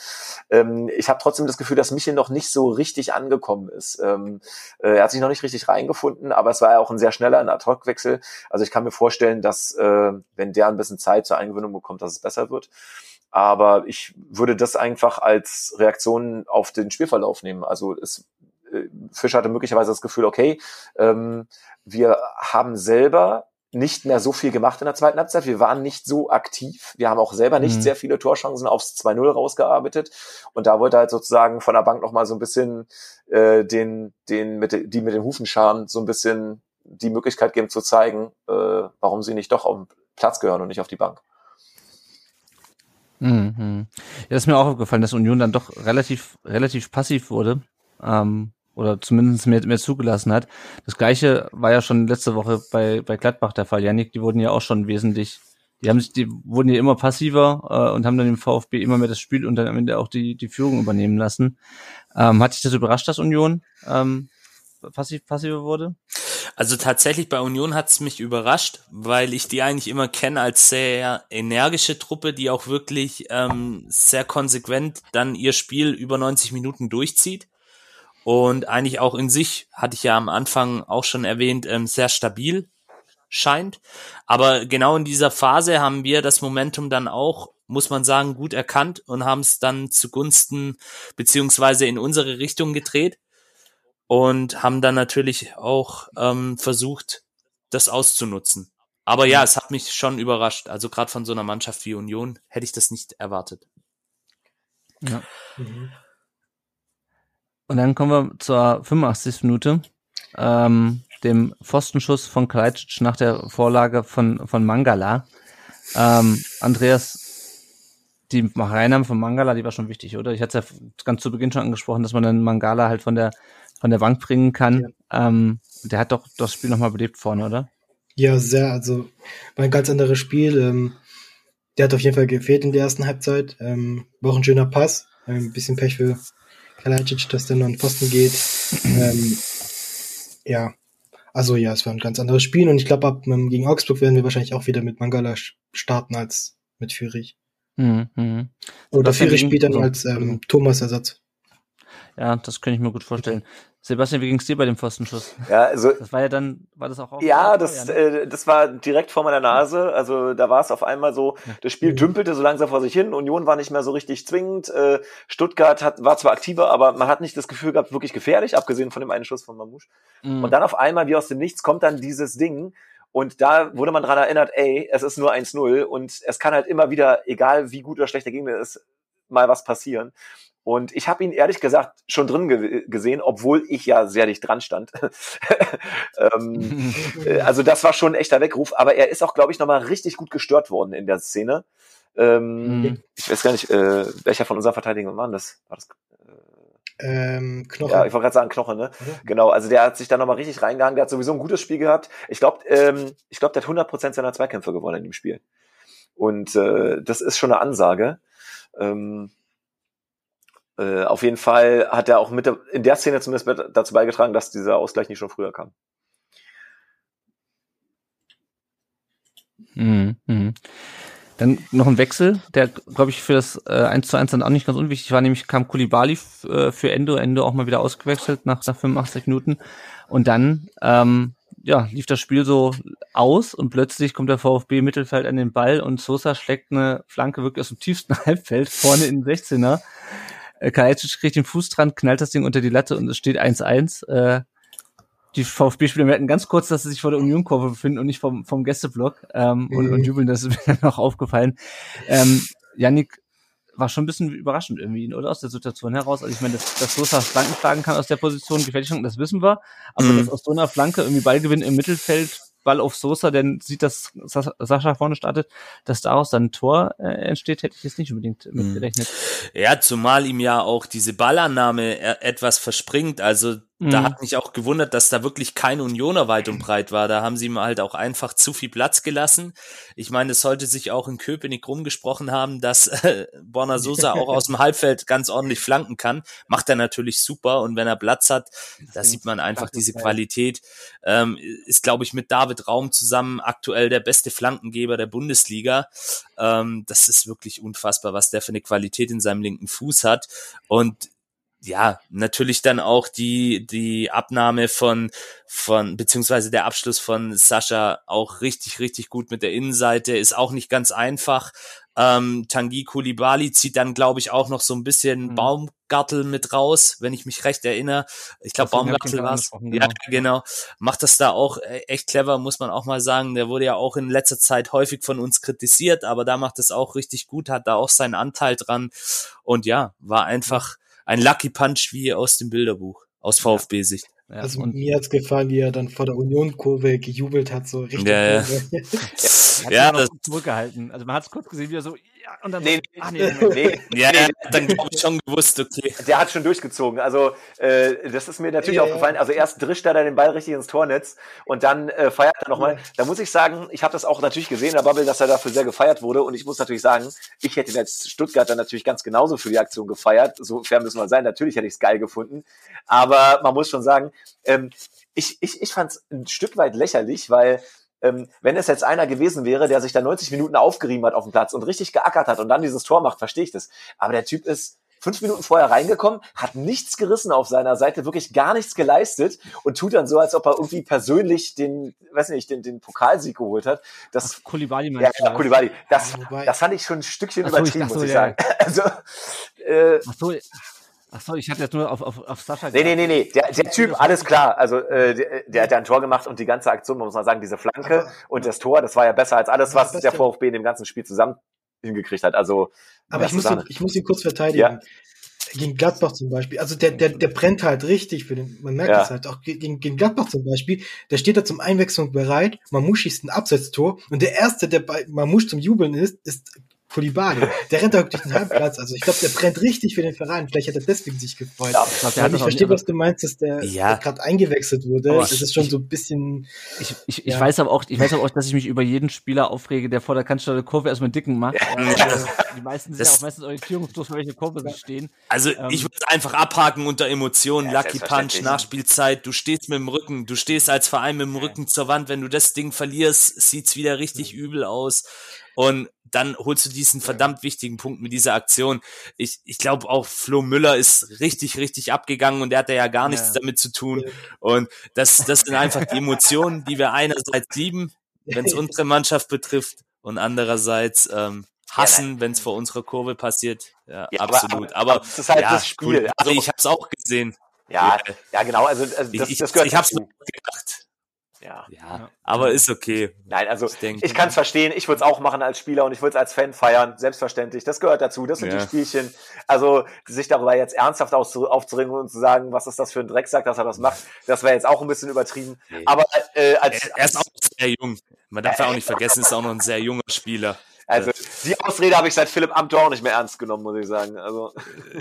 Ähm, ich habe trotzdem das Gefühl, dass Michel noch nicht so richtig angekommen ist. Ähm, äh, er hat sich noch nicht richtig reingefunden, aber es war ja auch ein sehr schneller ein Ad-Hoc-Wechsel. Also ich kann mir vorstellen, dass äh, wenn der ein bisschen Zeit zur Eingewöhnung bekommt, dass es besser wird. Aber ich würde das einfach als Reaktion auf den Spielverlauf nehmen. Also es, äh, Fisch hatte möglicherweise das Gefühl, okay, ähm, wir haben selber nicht mehr so viel gemacht in der zweiten Halbzeit. Wir waren nicht so aktiv. Wir haben auch selber nicht Mhm. sehr viele Torchancen aufs 2-0 rausgearbeitet. Und da wollte halt sozusagen von der Bank nochmal so ein bisschen äh, den, den mit, die mit den Hufenscharen so ein bisschen die Möglichkeit geben zu zeigen, äh, warum sie nicht doch auf den Platz gehören und nicht auf die Bank. Mhm. Ja, das ist mir auch aufgefallen, dass Union dann doch relativ, relativ passiv wurde. Ähm, oder zumindest mehr, mehr zugelassen hat. Das gleiche war ja schon letzte Woche bei, bei Gladbach der Fall. Janik, die wurden ja auch schon wesentlich, die haben sich, die wurden ja immer passiver äh, und haben dann im VfB immer mehr das Spiel und dann am Ende auch die, die Führung übernehmen lassen. Ähm, hat dich das überrascht, dass Union ähm, passiv, passiver wurde? Also tatsächlich bei Union hat's mich überrascht, weil ich die eigentlich immer kenne als sehr energische Truppe, die auch wirklich ähm, sehr konsequent dann ihr Spiel über 90 Minuten durchzieht. Und eigentlich auch in sich, hatte ich ja am Anfang auch schon erwähnt, ähm, sehr stabil scheint. Aber genau in dieser Phase haben wir das Momentum dann auch, muss man sagen, gut erkannt und haben es dann zugunsten beziehungsweise in unsere Richtung gedreht und haben dann natürlich auch ähm, versucht, das auszunutzen. Aber ja, es hat mich schon überrascht. Also gerade von so einer Mannschaft wie Union hätte ich das nicht erwartet. Ja. Mhm. Und dann kommen wir zur 85. Minute, ähm, dem Pfostenschuss von Kalajdzic nach der Vorlage von, von Mangala. Ähm, Andreas, die Reinnahme von Mangala, die war schon wichtig, oder? Ich hatte es ja ganz zu Beginn schon angesprochen, dass man dann Mangala halt von der von der Bank bringen kann. Ja. Ähm, der hat doch das Spiel nochmal belebt vorne, oder? Ja, sehr. Also war ein ganz anderes Spiel. Ähm, der hat auf jeden Fall gefehlt in der ersten Halbzeit. Ähm, war auch ein schöner Pass. Ein bisschen Pech für Kalajdzic, dass der noch an Pfosten geht. Ähm, ja, also ja, es war ein ganz anderes Spiel und ich glaube, ab ähm, gegen Augsburg werden wir wahrscheinlich auch wieder mit Mangala starten als mit Führig. Mhm, mh. Oder Führig spielt dann als ähm, Thomas-Ersatz. Ja, das könnte ich mir gut vorstellen. Sebastian, wie ging es dir bei dem Pfostenschuss? Ja, also das war ja dann, war das auch auf Ja, das, ja, ne? äh, das war direkt vor meiner Nase. Also da war es auf einmal so, das Spiel dümpelte so langsam vor sich hin. Union war nicht mehr so richtig zwingend. Äh, Stuttgart hat, war zwar aktiver, aber man hat nicht das Gefühl gehabt, wirklich gefährlich, abgesehen von dem einen Schuss von Mamouche. Mhm. Und dann auf einmal, wie aus dem Nichts, kommt dann dieses Ding. Und da wurde man dran erinnert, ey, es ist nur 1-0 und es kann halt immer wieder, egal wie gut oder schlecht der Gegner ist, mal was passieren. Und ich habe ihn ehrlich gesagt schon drin ge gesehen, obwohl ich ja sehr dicht dran stand. ähm, äh, also das war schon ein echter Weckruf, aber er ist auch, glaube ich, nochmal richtig gut gestört worden in der Szene. Ähm, mhm. Ich weiß gar nicht, äh, welcher von unseren Verteidigern war das? War das ähm, Knoche. Ja, ich wollte gerade sagen Knoche, ne? Mhm. Genau, also der hat sich da nochmal richtig reingehangen, der hat sowieso ein gutes Spiel gehabt. Ich glaube, ähm, ich glaube, der hat 100% seiner Zweikämpfe gewonnen in dem Spiel. Und äh, das ist schon eine Ansage. Ähm, äh, auf jeden Fall hat er auch mit der, in der Szene zumindest dazu beigetragen, dass dieser Ausgleich nicht schon früher kam. Mhm, mh. Dann noch ein Wechsel, der, glaube ich, für das äh, 1 zu 1 dann auch nicht ganz unwichtig war, nämlich kam Kulibali äh, für Endo, Endo auch mal wieder ausgewechselt nach, nach 85 Minuten. Und dann ähm, ja, lief das Spiel so aus und plötzlich kommt der VfB Mittelfeld an den Ball und Sosa schlägt eine Flanke wirklich aus dem tiefsten Halbfeld vorne in den 16er. Äh, Kalajdzic kriegt den Fuß dran, knallt das Ding unter die Latte und es steht 1-1. Äh, die VfB-Spieler merken ganz kurz, dass sie sich vor der Union-Kurve befinden und nicht vom, vom Gästeblock ähm, mhm. und, und jubeln, das ist mir dann auch aufgefallen. Ähm, Yannick war schon ein bisschen überraschend irgendwie, oder? Aus der Situation heraus. Also ich meine, dass, dass Sosa Flanken schlagen kann aus der Position, gefährlich, das wissen wir. Aber mhm. dass aus so einer Flanke irgendwie Ballgewinn im Mittelfeld Ball auf Sosa, denn sieht, dass Sascha vorne startet, dass daraus dann ein Tor äh, entsteht, hätte ich jetzt nicht unbedingt mhm. gerechnet. Ja, zumal ihm ja auch diese Ballannahme e-, etwas verspringt. Also da mhm. hat mich auch gewundert, dass da wirklich kein Unioner weit und breit war. Da haben sie ihm halt auch einfach zu viel Platz gelassen. Ich meine, es sollte sich auch in Köpenick rumgesprochen haben, dass äh, Borna Sosa auch aus dem Halbfeld ganz ordentlich flanken kann. Macht er natürlich super und wenn er Platz hat, da sieht man einfach diese Qualität. Ähm, ist, glaube ich, mit David Raum zusammen aktuell der beste Flankengeber der Bundesliga. Ähm, das ist wirklich unfassbar, was der für eine Qualität in seinem linken Fuß hat. Und ja, natürlich dann auch die, die Abnahme von, von, beziehungsweise der Abschluss von Sascha auch richtig, richtig gut mit der Innenseite, ist auch nicht ganz einfach. Ähm, Tanguy Kulibali zieht dann, glaube ich, auch noch so ein bisschen mhm. Baumgartel mit raus, wenn ich mich recht erinnere. Ich glaube, Baumgartel war es. Genau. Ja, genau. Macht das da auch äh, echt clever, muss man auch mal sagen. Der wurde ja auch in letzter Zeit häufig von uns kritisiert, aber da macht es auch richtig gut, hat da auch seinen Anteil dran. Und ja, war einfach ein Lucky Punch wie aus dem Bilderbuch, aus VfB-Sicht. Ja, also und mir hat's gefallen, wie er dann vor der Union-Kurve gejubelt hat, so richtig. Ja, ja. ja, das zurückgehalten. Also man hat es kurz gesehen, wie er so, ja, und dann nee, so, ach, nee, nee, nee, ja, nee, dann glaube ich schon gewusst, okay. Der hat schon durchgezogen. Also äh, das ist mir natürlich ja, aufgefallen. Also erst drischt er dann den Ball richtig ins Tornetz und dann äh, feiert er nochmal. Da muss ich sagen, ich habe das auch natürlich gesehen in der Bubble, dass er dafür sehr gefeiert wurde. Und ich muss natürlich sagen, ich hätte jetzt Stuttgart dann natürlich ganz genauso für die Aktion gefeiert. So fair müssen wir sein. Natürlich hätte ich es geil gefunden. Aber man muss schon sagen, ähm, ich, ich, ich fand es ein Stück weit lächerlich, weil ähm, wenn es jetzt einer gewesen wäre, der sich da 90 Minuten aufgerieben hat auf dem Platz und richtig geackert hat und dann dieses Tor macht, verstehe ich das. Aber der Typ ist fünf Minuten vorher reingekommen, hat nichts gerissen auf seiner Seite, wirklich gar nichts geleistet und tut dann so, als ob er irgendwie persönlich den, weiß nicht, den, den Pokalsieg geholt hat. Das, Ach, Kulibali ja, ja, Kulibali. Das, das fand ich schon ein Stückchen so, übertrieben, ich, muss ich ja. sagen. Also, äh, Ach so, Ach so, ich hatte jetzt nur auf, auf, auf Sascha Nee, nee, nee, nee. Der, der Typ, alles klar. Also äh, der, der hat ja ein Tor gemacht und die ganze Aktion, muss man sagen, diese Flanke aber, und das Tor, das war ja besser als alles, was der VfB in dem ganzen Spiel zusammen hingekriegt hat. Also Aber ich muss, ihn, ich muss ihn kurz verteidigen. Ja. gegen Gladbach zum Beispiel, also der, der, der brennt halt richtig für den, man merkt Ja. es halt auch gegen, gegen Gladbach zum Beispiel, der steht da zum Einwechslung bereit, Mamouche schießt ein Absetztor und der Erste, der bei Mamouche zum Jubeln ist, ist Kulibali. Der rennt auch durch den Halbplatz, also ich glaube, der brennt richtig für den Verein, vielleicht hat er deswegen sich gefreut. Ja, Ich ich verstehe, was du meinst, dass der, Ja. der gerade eingewechselt wurde. Aber das ist schon ich- so ein bisschen, Ich, ich, ich Ja. weiß aber auch, ich weiß aber auch, dass ich mich über jeden Spieler aufrege, der vor der Kantstelle Kurve erstmal einen dicken macht. Also, die meisten sind ja auch meistens orientierungslos, für welche Kurve sie stehen. Also Ähm, ich würde einfach abhaken unter Emotionen, Ja, Lucky Punch. Nachspielzeit, du stehst mit dem Rücken, du stehst als Verein mit dem Rücken zur Wand, wenn du das Ding verlierst, sieht's wieder richtig übel aus und dann holst du diesen verdammt wichtigen Punkt mit dieser Aktion. Ich, ich glaube auch Flo Müller ist richtig, richtig abgegangen und der hat ja gar nichts Ja. damit zu tun und das, das sind einfach die Emotionen, die wir einerseits lieben, wenn es unsere Mannschaft betrifft und andererseits ähm, hassen, wenn es vor unserer Kurve passiert. Ja, Ja, absolut. aber- Aber, aber das ist halt ja, das Spiel. Cool. Also Also- ich habe es auch gesehen. Ja, Ja. ja, genau. Also, also Ich, das, ich, das gehört ich habe es dazu. gedacht. Ja. Ja, aber ist okay. Nein, also Ich ich kann es verstehen. Ich würde es auch machen als Spieler und ich würde es als Fan feiern. Selbstverständlich. Das gehört dazu. Das sind Ja. die Spielchen. Also sich darüber jetzt ernsthaft aufzuringen und zu sagen, was ist das für ein Drecksack, dass er das macht, das wäre jetzt auch ein bisschen übertrieben. Aber äh, als, Er, er ist auch sehr jung. Man darf ja auch nicht vergessen, ist auch noch ein sehr junger Spieler. also die Ausrede habe ich seit Philipp Amthor auch nicht mehr ernst genommen, muss ich sagen. Also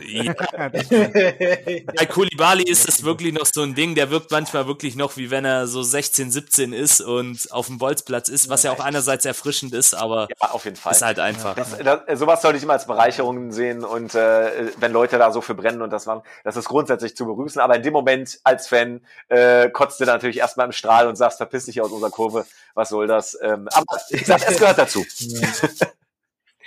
Ja, bei Kulibali ist es wirklich noch so ein Ding, der wirkt manchmal wirklich noch, wie wenn er so 16, 17 ist und auf dem Bolzplatz ist, was ja auch einerseits erfrischend ist, aber ja, auf jeden Fall. ist halt einfach. Das, das, sowas sollte ich immer als Bereicherung sehen und äh, wenn Leute da so für brennen und das machen, das ist grundsätzlich zu begrüßen. Aber in dem Moment als Fan äh, kotzt du natürlich erstmal im Strahl und sagst, verpiss dich aus unserer Kurve, was soll das? Ähm, aber ich sag, es gehört dazu. Ja,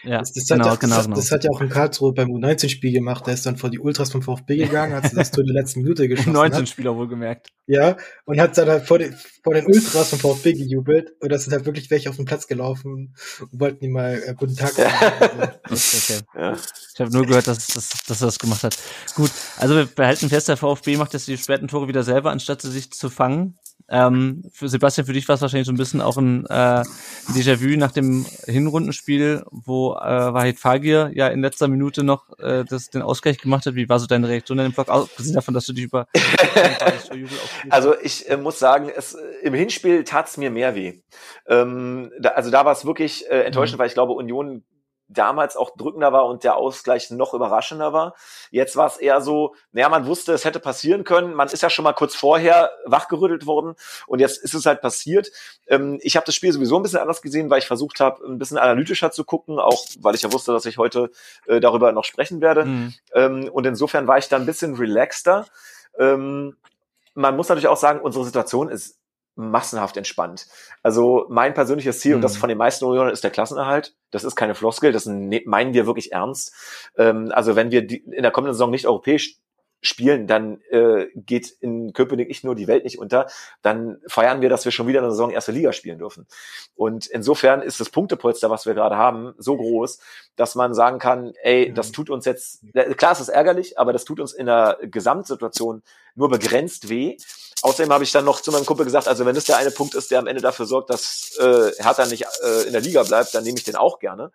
Das, das, genau, hat, genau, das, genau. das hat ja auch in Karlsruhe beim U19-Spiel gemacht. Der ist dann vor die Ultras vom VfB gegangen, hat das Tor in der letzten Minute geschossen. 19 Hat. Spieler wohlgemerkt. Ja, und hat dann halt vor den, vor den Ultras vom VfB gejubelt. Und da sind halt wirklich welche auf den Platz gelaufen und wollten ihm mal äh, guten Tag sagen. Okay. Ja. Ich habe nur gehört, dass, dass, dass er das gemacht hat. Gut, also wir behalten fest, der VfB macht jetzt die späten Tore wieder selber, anstatt sie sich zu fangen. Ähm, für Sebastian, für dich war es wahrscheinlich so ein bisschen auch ein äh, Déjà-vu nach dem Hinrundenspiel, wo äh, Wahid Fagir ja in letzter Minute noch äh, das, den Ausgleich gemacht hat. Wie war so deine Reaktion in dem Blog, abgesehen davon, dass du dich über Also ich äh, muss sagen, es, im Hinspiel tat's mir mehr weh. Ähm, da, also da war es wirklich äh, enttäuschend, weil ich glaube, Union damals auch drückender war und der Ausgleich noch überraschender war. Jetzt war es eher so, naja, man wusste, es hätte passieren können. Man ist ja schon mal kurz vorher wachgerüttelt worden und jetzt ist es halt passiert. Ähm, ich habe das Spiel sowieso ein bisschen anders gesehen, weil ich versucht habe, ein bisschen analytischer zu gucken, auch weil ich ja wusste, dass ich heute äh, darüber noch sprechen werde. Mhm. Ähm, und insofern war ich da ein bisschen relaxter. Ähm, man muss natürlich auch sagen, unsere Situation ist massenhaft entspannt. Also mein persönliches Ziel, und das Mhm. von den meisten Unionern, ist der Klassenerhalt. Das ist keine Floskel, das ne- meinen wir wirklich ernst. Ähm, also wenn wir die, in der kommenden Saison nicht europäisch spielen, dann äh, geht in Köpenick nicht nur die Welt nicht unter, dann feiern wir, dass wir schon wieder eine Saison erste Liga spielen dürfen. Und insofern ist das Punktepolster, was wir gerade haben, so groß, dass man sagen kann, ey, das tut uns jetzt, klar ist es ärgerlich, aber das tut uns in der Gesamtsituation nur begrenzt weh. Außerdem habe ich dann noch zu meinem Kumpel gesagt, also wenn das der eine Punkt ist, der am Ende dafür sorgt, dass äh, Hertha nicht äh, in der Liga bleibt, dann nehme ich den auch gerne.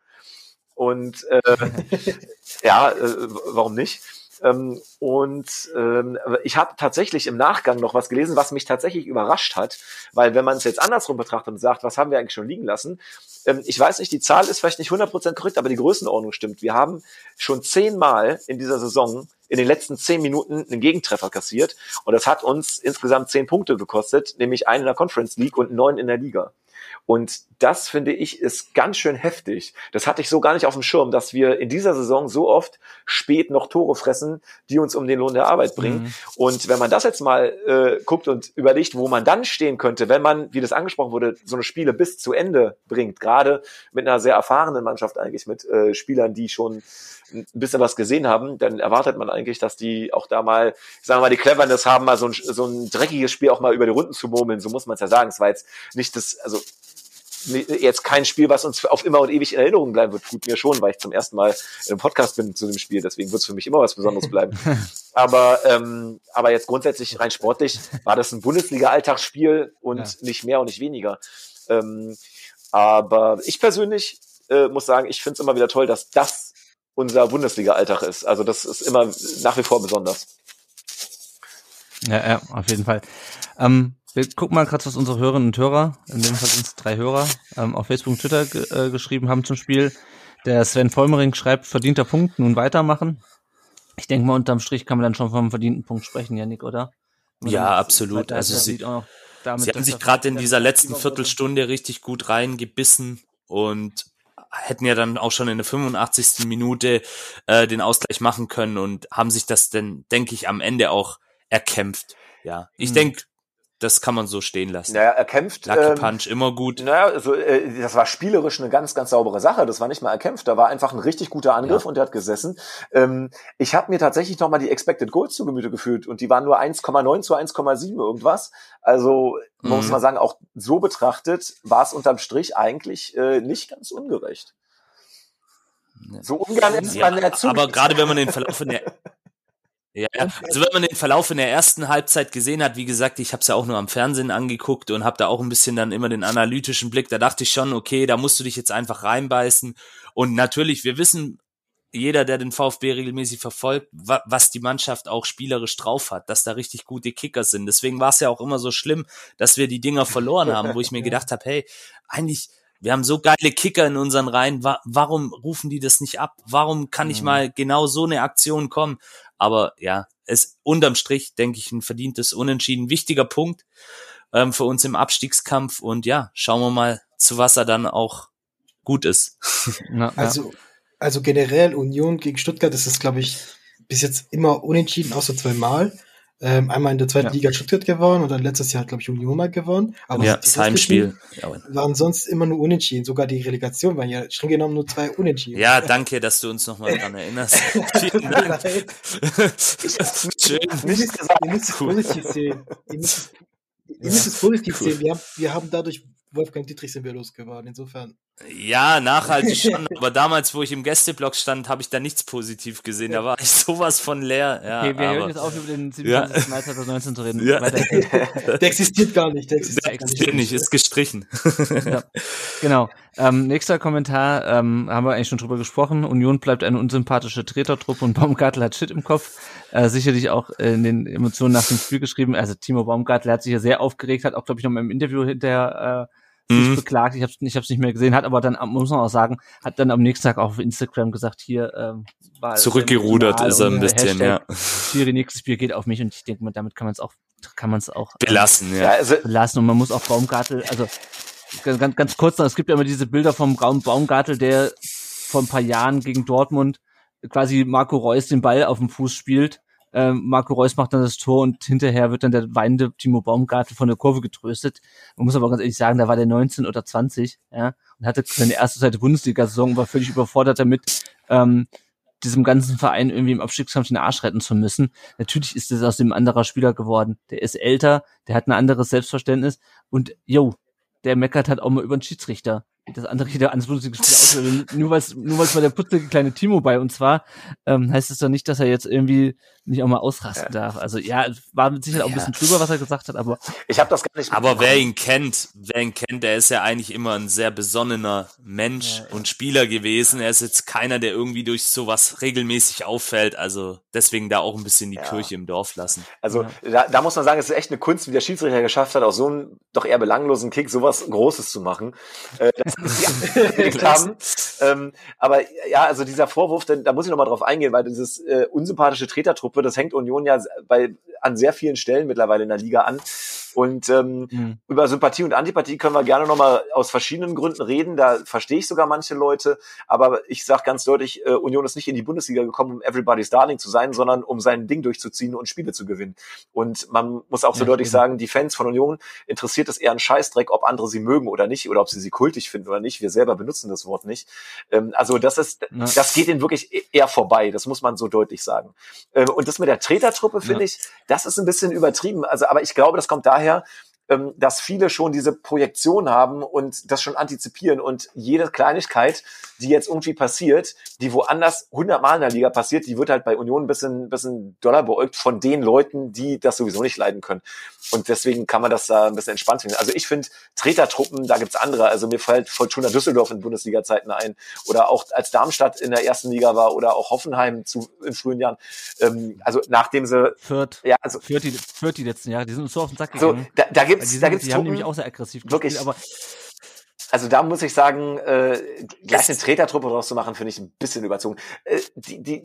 Und äh, ja, äh, warum nicht? Ähm, und ähm, ich habe tatsächlich im Nachgang noch was gelesen, was mich tatsächlich überrascht hat, weil wenn man es jetzt andersrum betrachtet und sagt, was haben wir eigentlich schon liegen lassen, ähm, ich weiß nicht, die Zahl ist vielleicht nicht 100% korrekt, aber die Größenordnung stimmt. Wir haben schon zehnmal in dieser Saison in den letzten zehn Minuten einen Gegentreffer kassiert und das hat uns insgesamt zehn Punkte gekostet, nämlich einen in der Conference League und neun in der Liga. Und das finde ich ist ganz schön heftig. Das hatte ich so gar nicht auf dem Schirm, dass wir in dieser Saison so oft spät noch Tore fressen, die uns um den Lohn der Arbeit bringen. Mhm. Und wenn man das jetzt mal äh, guckt und überlegt, wo man dann stehen könnte, wenn man, wie das angesprochen wurde, so eine Spiele bis zu Ende bringt, gerade mit einer sehr erfahrenen Mannschaft eigentlich, mit äh, Spielern, die schon ein bisschen was gesehen haben, dann erwartet man eigentlich, dass die auch da mal, sagen wir mal, die Cleverness haben, mal so ein, so ein dreckiges Spiel auch mal über die Runden zu murmeln. So muss man es ja sagen. Es war jetzt nicht das, also jetzt kein Spiel, was uns auf immer und ewig in Erinnerung bleiben wird. Tut mir schon, weil ich zum ersten Mal im Podcast bin zu dem Spiel. Deswegen wird es für mich immer was Besonderes bleiben. aber, ähm, aber jetzt grundsätzlich rein sportlich war das ein Bundesliga-Alltagsspiel und Ja. nicht mehr und nicht weniger. Ähm, aber ich persönlich äh, muss sagen, ich finde es immer wieder toll, dass das unser Bundesliga-Alltag ist. Also das ist immer nach wie vor besonders. Ja, ja, auf jeden Fall. Ähm, wir gucken mal gerade, was unsere Hörerinnen und Hörer, in dem Fall sind es drei Hörer, ähm, auf Facebook und Twitter äh, geschrieben haben zum Spiel. Der Sven Vollmering schreibt, verdienter Punkt, nun weitermachen. Ich denke mal, unterm Strich kann man dann schon vom verdienten Punkt sprechen, Janik, oder? oder ja, absolut. Also sie, damit, sie haben sich gerade in dieser letzten Viertelstunde richtig gut reingebissen und hätten ja dann auch schon in der 85. Minute äh, den Ausgleich machen können und haben sich das denn, denke ich, am Ende auch erkämpft. Ja, ich mhm. denke, das kann man so stehen lassen. Naja, er kämpft. Lucky ähm, Punch, immer gut. Naja, also, äh, das war spielerisch eine ganz, ganz saubere Sache. Das war nicht mal erkämpft. Da war einfach ein richtig guter Angriff ja. und der hat gesessen. Ähm, ich habe mir tatsächlich nochmal die Expected Goals zu Gemüte geführt und die waren nur 1,9 zu 1,7 irgendwas. Also, man mhm. muss mal sagen, auch so betrachtet war es unterm Strich eigentlich äh, nicht ganz ungerecht. So ungern ist ja, man dazu. Aber gerade wenn man den Verlauf in der ja, also wenn man den Verlauf in der ersten Halbzeit gesehen hat, wie gesagt, ich habe es ja auch nur am Fernsehen angeguckt und habe da auch ein bisschen dann immer den analytischen Blick. Da dachte ich schon, okay, da musst du dich jetzt einfach reinbeißen. Und natürlich, wir wissen, jeder, der den VfB regelmäßig verfolgt, wa was die Mannschaft auch spielerisch drauf hat, dass da richtig gute Kicker sind. Deswegen war es ja auch immer so schlimm, dass wir die Dinger verloren haben, wo ich mir gedacht habe, hey, eigentlich wir haben so geile Kicker in unseren Reihen, wa warum rufen die das nicht ab? Warum kann ich mhm. mal genau so eine Aktion kommen? Aber ja, es unterm Strich, denke ich, ein verdientes Unentschieden. Wichtiger Punkt ähm, für uns im Abstiegskampf. Und ja, schauen wir mal, zu was er dann auch gut ist. Na, also, also generell Union gegen Stuttgart, das ist, glaube ich, bis jetzt immer unentschieden, außer zweimal. Ähm, einmal in der zweiten ja. Liga Stuttgart gewonnen und dann letztes Jahr, glaube ich, Union mal gewonnen. Aber ja, das Heimspiel. Waren sonst immer nur unentschieden. Sogar die Relegation waren ja streng genommen nur zwei unentschieden. Ja, danke, dass du uns nochmal dran erinnerst. Vielen Dank. Schön. Nicht gesagt. Ihr müsst es positiv sehen. Ihr müsst, ihr müsst es positiv cool. sehen. Wir haben, wir haben dadurch Wolfgang Dietrich sind wir losgeworden. Insofern. Ja, nachhaltig schon. aber damals, wo ich im Gästeblock stand, habe ich da nichts positiv gesehen. Da war ich sowas von leer. Ja, okay, wir aber, hören jetzt auf, über den 27. Ja. Mai 2019 zu reden. Ja. der existiert gar nicht. Der existiert, der existiert nicht, ist gestrichen. ja. Genau. Ähm, nächster Kommentar, ähm, haben wir eigentlich schon drüber gesprochen. Union bleibt eine unsympathische Tretertruppe und Baumgartel hat Shit im Kopf. Äh, sicherlich auch in den Emotionen nach dem Spiel geschrieben. Also Timo Baumgartel hat sich ja sehr aufgeregt, hat auch, glaube ich, noch mal im Interview hinterher äh, sich mhm. beklagt, ich habe ich hab's nicht mehr gesehen, hat aber dann, muss man auch sagen, hat dann am nächsten Tag auch auf Instagram gesagt, hier ähm, war Zurückgerudert ist er ein bisschen, Hashtag, ja. Schiri, nächstes Spiel geht auf mich und ich denke mal, damit kann man es auch, kann man es auch äh, belassen, ja. Also, belassen und man muss auch Baumgartel, also ganz, ganz kurz noch, es gibt ja immer diese Bilder vom Raum Baumgartel, der vor ein paar Jahren gegen Dortmund quasi Marco Reus den Ball auf dem Fuß spielt ähm, Marco Reus macht dann das Tor und hinterher wird dann der weinende Timo Baumgartel von der Kurve getröstet. Man muss aber ganz ehrlich sagen, da war der 19 oder 20, ja, und hatte seine erste Seite Bundesliga-Saison und war völlig überfordert damit, ähm, diesem ganzen Verein irgendwie im Abstiegskampf den Arsch retten zu müssen. Natürlich ist es aus dem anderer Spieler geworden. Der ist älter, der hat ein anderes Selbstverständnis und yo, der meckert halt auch mal über den Schiedsrichter das andere jeder ans Bundesligaspiel aus. Nur weil es nur weil's mal der putzelige kleine Timo bei uns war, ähm, heißt es doch nicht, dass er jetzt irgendwie nicht auch mal ausrasten ja. darf. Also ja, war mit Sicherheit auch ein bisschen drüber, was er gesagt hat, aber ich habe das gar nicht. Aber wer ihn kennt, wer ihn kennt, der ist ja eigentlich immer ein sehr besonnener Mensch ja, ja. und Spieler gewesen. Er ist jetzt keiner, der irgendwie durch sowas regelmäßig auffällt. Also deswegen da auch ein bisschen die Kirche im Dorf lassen. Also da, da muss man sagen, es ist echt eine Kunst, wie der Schiedsrichter geschafft hat, aus so einem doch eher belanglosen Kick sowas Großes zu machen. Äh, das haben. Ähm, aber ja, also dieser Vorwurf, denn, da muss ich noch mal drauf eingehen, weil dieses äh, unsympathische Tretertruppe, das hängt Union ja bei, an sehr vielen Stellen mittlerweile in der Liga an. Und ähm, mhm. über Sympathie und Antipathie können wir gerne nochmal aus verschiedenen Gründen reden. Da verstehe ich sogar manche Leute. Aber ich sage ganz deutlich, äh, Union ist nicht in die Bundesliga gekommen, um Everybody's Darling zu sein, sondern um sein Ding durchzuziehen und Spiele zu gewinnen. Und man muss auch so ja, deutlich sagen, die Fans von Union interessiert es eher ein Scheißdreck, ob andere sie mögen oder nicht, oder ob sie sie kultig finden oder nicht. Wir selber benutzen das Wort nicht. Ähm, also das ist, ja. das geht ihnen wirklich e-, eher vorbei. Das muss man so deutlich sagen. Ähm, und das mit der Tretertruppe finde ich, das ist ein bisschen übertrieben. Also, aber ich glaube, das kommt daher, daher, ähm, dass viele schon diese Projektion haben und das schon antizipieren und jede Kleinigkeit, die jetzt irgendwie passiert, die woanders hundertmal in der Liga passiert, die wird halt bei Union ein bisschen, bisschen doller beäugt von den Leuten, die das sowieso nicht leiden können. Und deswegen kann man das da ein bisschen entspannt finden. Also ich finde Tretertruppen, da gibt's andere. Also mir fällt Fortuna Düsseldorf in Bundesliga-Zeiten ein oder auch als Darmstadt in der ersten Liga war oder auch Hoffenheim zu, in frühen Jahren. Ähm, also nachdem sie Fürth, ja, also Fürth, die, Fürth die letzten Jahre, die sind uns so auf den Sack so, gegangen. da, da Weil gibt's, die, da sind, gibt's die haben Truppen, nämlich auch sehr aggressiv Wirklich. gespielt, aber Also da muss ich sagen, äh, gleich eine Tretertruppe draus zu machen, finde ich ein bisschen überzogen. Äh, die, die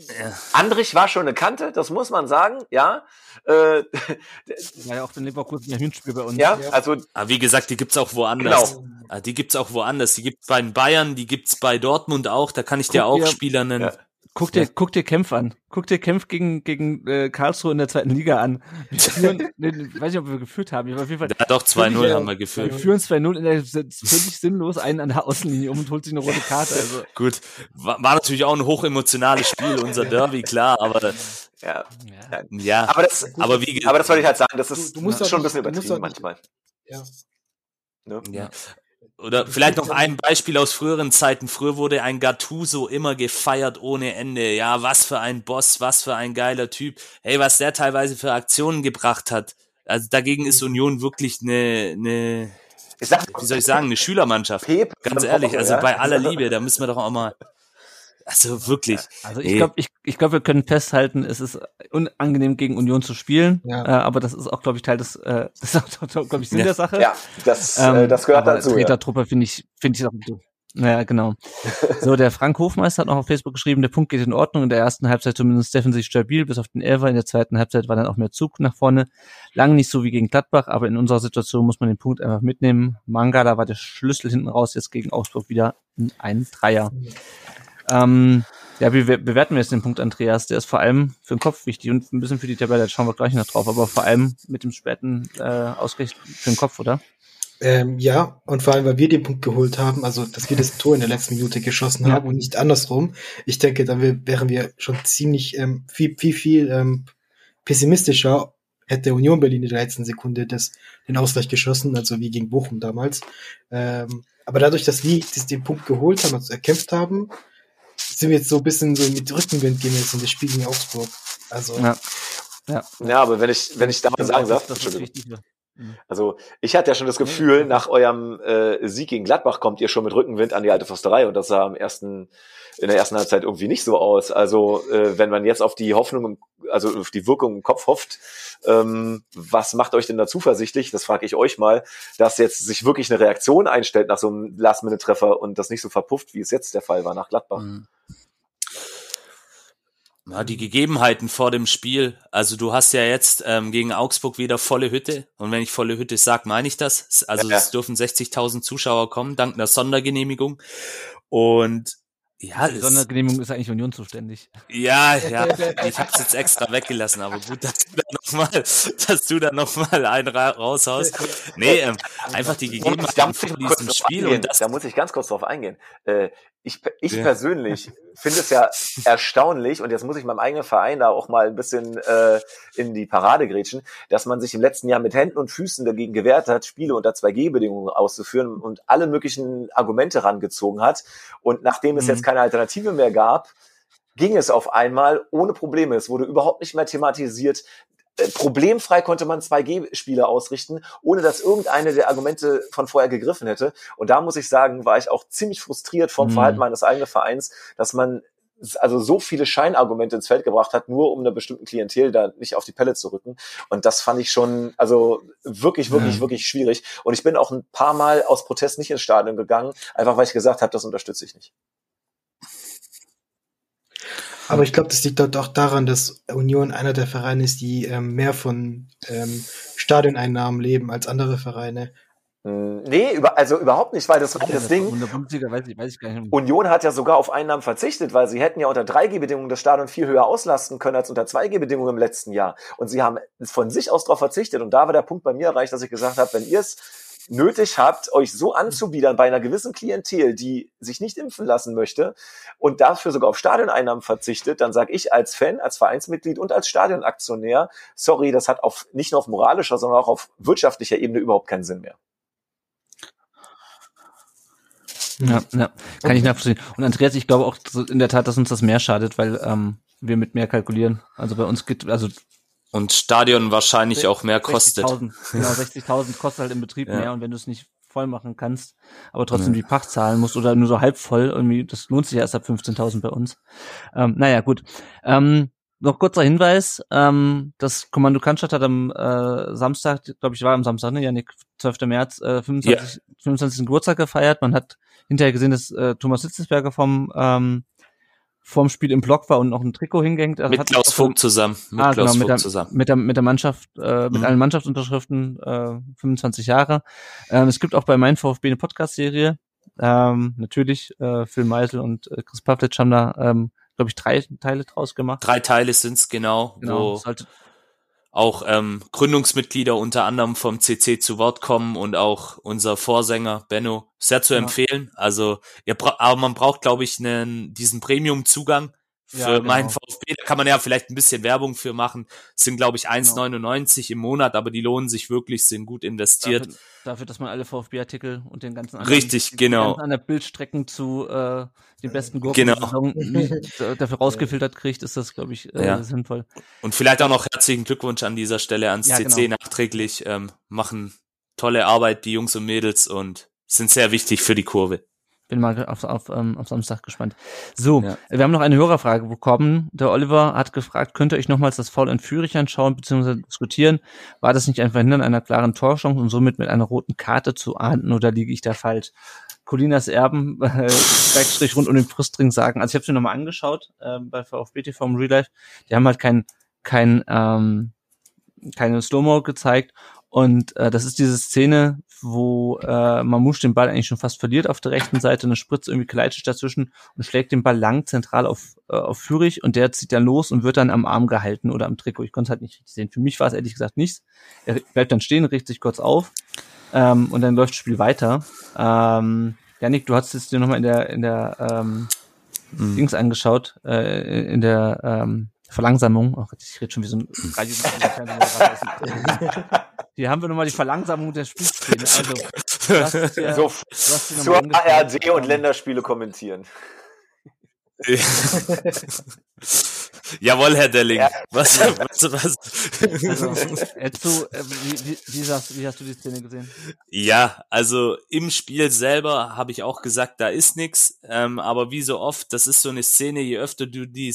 Andrich war schon eine Kante, das muss man sagen, ja. Äh, war ja auch in Leverkusen ein Hinspiel bei uns. ja, also Aber Ah, wie gesagt, die gibt's auch woanders. Genau. Ah, Die gibt's auch woanders. Die gibt's bei den Bayern, die gibt's bei Dortmund auch. Da kann ich dir Guck auch dir- Spieler nennen. Ja. Guck dir, guck dir Kempf an. Guck dir Kempf gegen, gegen äh, Karlsruhe in der zweiten Liga an. Wir führen, ne, weiß nicht, ob wir geführt haben, aber auf jeden Fall. Ja, doch, 2-0 Völlig, haben wir Wir geführt. führen 2-0 in der völlig sinnlos einen an der Außenlinie um und holt sich eine rote Karte. Also, Gut, war, war natürlich auch ein hochemotionales Spiel, unser Derby, klar, aber ja. ja. ja, Aber das, aber wie aber das wollte ich halt sagen, das ist Du- du musst schon ein nicht- bisschen du musst übertrieben manchmal. Ja. Ne? Ja. Oder vielleicht noch ein Beispiel aus früheren Zeiten. Früher wurde ein Gattuso immer gefeiert ohne Ende. Ja, was für ein Boss, was für ein geiler Typ. Hey, was der teilweise für Aktionen gebracht hat. Also dagegen ist Union wirklich eine, eine Ich sag, wie soll ich sagen, eine Schülermannschaft. Ganz ehrlich, also bei aller Liebe, da müssen wir doch auch mal, also wirklich. Also ich Nee. glaube, ich, ich glaub, wir können festhalten, es ist unangenehm gegen Union zu spielen, Ja. äh, aber das ist auch, glaube ich, Teil des, äh, das ist auch, glaube ich, Sinn Ja. der Sache. Ja, das, Ähm, äh, das gehört dazu. Ja. Tretertruppe finde ich, finde ich auch gut. Naja, genau. So, der Frank Hofmeister hat noch auf Facebook geschrieben, der Punkt geht in Ordnung, in der ersten Halbzeit zumindest defensiv stabil, bis auf den Elfer, in der zweiten Halbzeit war dann auch mehr Zug nach vorne. Lang nicht so wie gegen Gladbach, aber in unserer Situation muss man den Punkt einfach mitnehmen. Mangala war der Schlüssel hinten raus, jetzt gegen Augsburg wieder ein Dreier. Ähm, ja, wie be- bewerten wir jetzt den Punkt, Andreas? Der ist vor allem für den Kopf wichtig und ein bisschen für die Tabelle, da schauen wir gleich noch drauf, aber vor allem mit dem späten äh, Ausgleich für den Kopf, oder? Ähm, ja, und vor allem, weil wir den Punkt geholt haben, also dass wir das Tor in der letzten Minute geschossen Ja. haben und nicht andersrum. Ich denke, dann wär- wären wir schon ziemlich ähm, viel, viel, viel ähm, pessimistischer. Hätte Union Berlin in der letzten Sekunde das, den Ausgleich geschossen, also wie gegen Bochum damals. Ähm, aber dadurch, dass wir den Punkt geholt haben, also erkämpft haben, sind wir jetzt so ein bisschen so mit Rückenwind gehen wir jetzt in das Spiel gegen Augsburg. Also Ja. Ja. Ja, aber wenn ich, wenn ich da mal sagen darf, wichtig. Also ich hatte ja schon das Gefühl, nach eurem äh, Sieg gegen Gladbach kommt ihr schon mit Rückenwind an die alte Försterei und das sah am ersten, in der ersten Halbzeit irgendwie nicht so aus. Also äh, wenn man jetzt auf die Hoffnung, im, also auf die Wirkung im Kopf hofft, ähm, was macht euch denn da zuversichtlich? Das frage ich euch mal, dass jetzt sich wirklich eine Reaktion einstellt nach so einem Last-Minute-Treffer und das nicht so verpufft, wie es jetzt der Fall war nach Gladbach. Mhm. Ja, die Gegebenheiten vor dem Spiel. Also du hast ja jetzt ähm, gegen Augsburg wieder volle Hütte. Und wenn ich volle Hütte sage, meine ich das. Also Ja. es dürfen 60.000 Zuschauer kommen, dank einer Sondergenehmigung. Und ja, Die Sondergenehmigung ist eigentlich Union zuständig. ja, ja, ich habe es jetzt extra weggelassen, aber gut, dass du da nochmal, dass du da noch mal einen ra raushaust. Nee, ähm, einfach die Gegebenheiten vor diesem Spiel und das da muss ich ganz kurz drauf eingehen. Äh, ich, ich Ja. persönlich finde es ja erstaunlich, und jetzt muss ich meinem eigenen Verein da auch mal ein bisschen äh, in die Parade grätschen, dass man sich im letzten Jahr mit Händen und Füßen dagegen gewehrt hat, Spiele unter 2G-Bedingungen auszuführen und alle möglichen Argumente rangezogen hat. Und nachdem es Mhm. jetzt keine Alternative mehr gab, ging es auf einmal ohne Probleme. Es wurde überhaupt nicht mehr thematisiert. Äh, Problemfrei konnte man 2G-Spiele ausrichten, ohne dass irgendeine der Argumente von vorher gegriffen hätte. Und da muss ich sagen, war ich auch ziemlich frustriert vom Mhm. Verhalten meines eigenen Vereins, dass man also so viele Scheinargumente ins Feld gebracht hat, nur um einer bestimmten Klientel da nicht auf die Pelle zu rücken. Und das fand ich schon, also wirklich, wirklich, Ja. wirklich schwierig. Und ich bin auch ein paar Mal aus Protest nicht ins Stadion gegangen, einfach weil ich gesagt habe, das unterstütze ich nicht. Aber ich glaube, das liegt dort auch daran, dass Union einer der Vereine ist, die ähm, mehr von ähm, Stadioneinnahmen leben als andere Vereine. Mm, Nee, über, also überhaupt nicht, weil das war das Ding. Der Bundesliga weiß ich, weiß ich gar nicht. Union hat ja sogar auf Einnahmen verzichtet, weil sie hätten ja unter 3G-Bedingungen das Stadion viel höher auslasten können als unter 2G-Bedingungen im letzten Jahr. Und sie haben von sich aus darauf verzichtet. Und da war der Punkt bei mir erreicht, dass ich gesagt habe, wenn ihr es nötig habt, euch so anzubiedern bei einer gewissen Klientel, die sich nicht impfen lassen möchte und dafür sogar auf Stadioneinnahmen verzichtet, dann sage ich als Fan, als Vereinsmitglied und als Stadionaktionär, sorry, das hat auf nicht nur auf moralischer, sondern auch auf wirtschaftlicher Ebene überhaupt keinen Sinn mehr. Ja, ja, kann ich nachvollziehen. Und Andreas, ich glaube auch in der Tat, dass uns das mehr schadet, weil ähm, wir mit mehr kalkulieren. Also bei uns geht, also und Stadion wahrscheinlich auch mehr kostet. 60 genau, 60.000 kostet halt im Betrieb Ja. mehr und wenn du es nicht voll machen kannst, aber trotzdem die Pacht zahlen musst oder nur so halb voll, irgendwie, das lohnt sich ja erst ab 15.000 bei uns. Ähm, naja, gut. Ähm, noch kurzer Hinweis, ähm, das Kommando Cannstatt hat am äh, Samstag, glaube ich, war am Samstag, ne, Janik, 12. März, äh, 25, 25. Geburtstag gefeiert. Man hat hinterher gesehen, dass äh, Thomas Hitzesberger vom ähm, vorm Spiel im Block war und noch ein Trikot hingehängt. Also Mit Klaus Vogt zusammen. Mit ah, Klaus genau, mit Vogt der, zusammen. mit der mit der Mannschaft, äh, mit Mhm. allen Mannschaftsunterschriften, äh, 25 Jahre. Ähm, es gibt auch bei Mein VfB eine Podcast-Serie. Ähm, natürlich, äh, Phil Meisel und äh, Chris Pavlic haben da, ähm, glaube ich, drei Teile draus gemacht. Drei Teile sind's genau, Genau, wo sollte, auch ähm, Gründungsmitglieder unter anderem vom CC zu Wort kommen und auch unser Vorsänger Benno sehr zu Ja. empfehlen. Also bra aber man braucht, glaube ich, einen, diesen Premium-Zugang für Ja, genau. meinen VfB. Da kann man ja vielleicht ein bisschen Werbung für machen. Das sind, glaube ich, 1,99 im Monat, aber die lohnen sich wirklich, sind gut investiert. dafür, dafür, dass man alle VfB-Artikel und den ganzen anderen, Richtig, die genau. ganzen anderen Bildstrecken zu äh, den besten Gurken Genau. nicht, äh, dafür rausgefiltert kriegt, ist das, glaube ich, äh, Ja. sinnvoll. Und vielleicht auch noch herzlichen Glückwunsch an dieser Stelle ans Ja, CC genau. nachträglich. Ähm, machen tolle Arbeit, die Jungs und Mädels und sind sehr wichtig für die Kurve. Bin mal auf, auf, ähm, auf Samstag gespannt. So, Ja. wir haben noch eine Hörerfrage bekommen. Der Oliver hat gefragt, könnt ihr euch nochmals das Foul in Fürich anschauen bzw. diskutieren? War das nicht ein Verhindern einer klaren Torchance und somit mit einer roten Karte zu ahnden oder liege ich da falsch? Colinas Erben, äh, Schrägstrich rund um den Brustring sagen. Also ich habe es mir nochmal angeschaut ähm, bei VfB TV im Real Life. Die haben halt kein, kein, ähm, keine Slow-Mo gezeigt und äh, das ist diese Szene, wo äh, Mamouche den Ball eigentlich schon fast verliert auf der rechten Seite, eine Spritze irgendwie Kleitschisch dazwischen und schlägt den Ball lang zentral auf, äh, auf Fürich und der zieht dann los und wird dann am Arm gehalten oder am Trikot. Ich konnte es halt nicht richtig sehen. Für mich war es ehrlich gesagt nichts. Er bleibt dann stehen, richtet sich kurz auf ähm, und dann läuft das Spiel weiter. Ähm, Janik, du hast es dir nochmal in der in der ähm, Mhm. Dings angeschaut, äh, in der ähm, Verlangsamung. Gott, ich rede schon wie so ein Radio. Hier haben wir nochmal die Verlangsamung der Spielszene. Also, du dir, So, du zur. ARD und Länderspiele kommentieren. Jawohl, Herr Delling. Ja. Was, was, was? Also, Etzo, äh, wie, wie, wie, hast, wie hast du die Szene gesehen? Ja, also im Spiel selber habe ich auch gesagt, da ist nix. Ähm, aber wie so oft, das ist so eine Szene, je öfter du die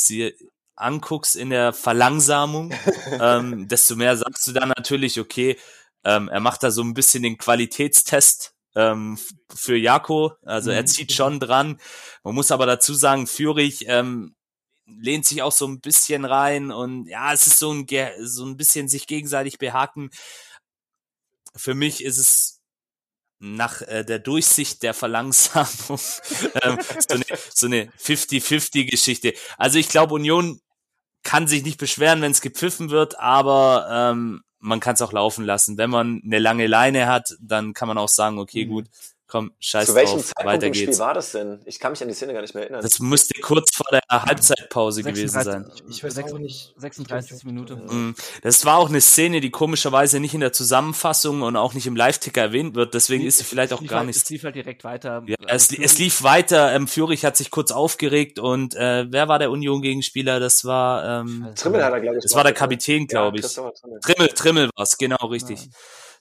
anguckst in der Verlangsamung, ähm, desto mehr sagst du dann natürlich, okay, ähm, er macht da so ein bisschen den Qualitätstest ähm, für Jako. Also er Mhm. zieht schon dran. Man muss aber dazu sagen, Fürich ähm, lehnt sich auch so ein bisschen rein und ja, es ist so ein, so ein bisschen sich gegenseitig behaken. Für mich ist es nach äh, der Durchsicht der Verlangsamung ähm, so eine, so eine 50-50-Geschichte. Also ich glaube, Union kann sich nicht beschweren, wenn es gepfiffen wird, aber ähm, man kann es auch laufen lassen. Wenn man eine lange Leine hat, dann kann man auch sagen, okay, gut, komm, scheiß Zu welchem drauf, Zeitpunkt weiter im Spiel geht's. war das denn? Ich kann mich an die Szene gar nicht mehr erinnern. Das müsste kurz vor der Halbzeitpause gewesen 36. sein. Ich weiß Sechs- auch nicht. 36 Minute. Mm, Das war auch eine Szene, die komischerweise nicht in der Zusammenfassung und auch nicht im Live-Ticker erwähnt wird, deswegen ist sie vielleicht auch gar halt, nicht Es lief halt direkt weiter. Ja, Also es, es lief weiter. Ähm, Fürich hat sich kurz aufgeregt und äh, wer war der Union-Gegenspieler? Das war ähm, Trimmel hat er, glaube ich. das war der? Kapitän, glaube ich. Christopher Trimmel. Trimmel, Trimmel war's, genau richtig.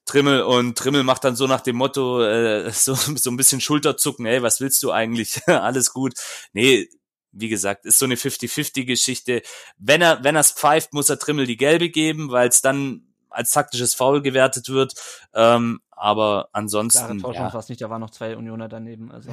Trimmel und Trimmel macht dann so nach dem Motto äh, so so ein bisschen Schulterzucken. Ey, was willst du eigentlich? Alles gut. Nee, wie gesagt, ist so eine 50-50-Geschichte. Wenn er wenn er's pfeift, muss er Trimmel die gelbe geben, weil es dann als taktisches Foul gewertet wird. Ähm, aber ansonsten ja, es nicht, da waren noch zwei Unioner daneben. Also,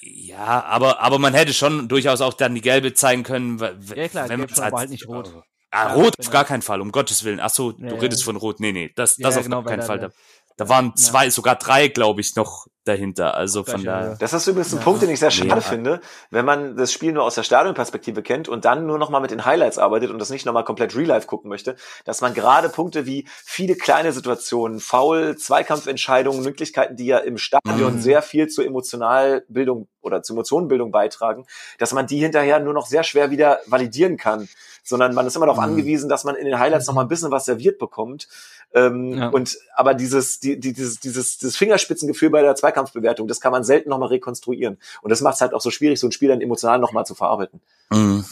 Ja, aber, aber man hätte schon durchaus auch dann die gelbe zeigen können, weil- Ja, klar, wenn gelb man aber halt nicht rot. Ah, rot auf gar keinen Fall, um Gottes Willen. Ach so, du Ja, redest ja. von rot. Nee, nee, das, das ja, auf genau, gar keinen Fall. da- Da, waren zwei, sogar drei, glaube ich, noch dahinter. Also von daher. Das ist übrigens ein ja. Punkt, den ich sehr schade ja. finde, wenn man das Spiel nur aus der Stadionperspektive kennt und dann nur noch mal mit den Highlights arbeitet und das nicht noch mal komplett Real Life gucken möchte, dass man gerade Punkte wie viele kleine Situationen, Foul, Zweikampfentscheidungen, Möglichkeiten, die ja im Stadion mhm. sehr viel zur Emotionalbildung oder zur Emotionenbildung beitragen, dass man die hinterher nur noch sehr schwer wieder validieren kann, sondern man ist immer darauf mhm. angewiesen, dass man in den Highlights noch mal ein bisschen was serviert bekommt. Ähm, ja. Und aber dieses, die, die, dieses, dieses, dieses Fingerspitzengefühl bei der Zweikampfbewertung, das kann man selten nochmal rekonstruieren. Und das macht es halt auch so schwierig, so ein Spiel dann emotional nochmal zu verarbeiten. Mhm.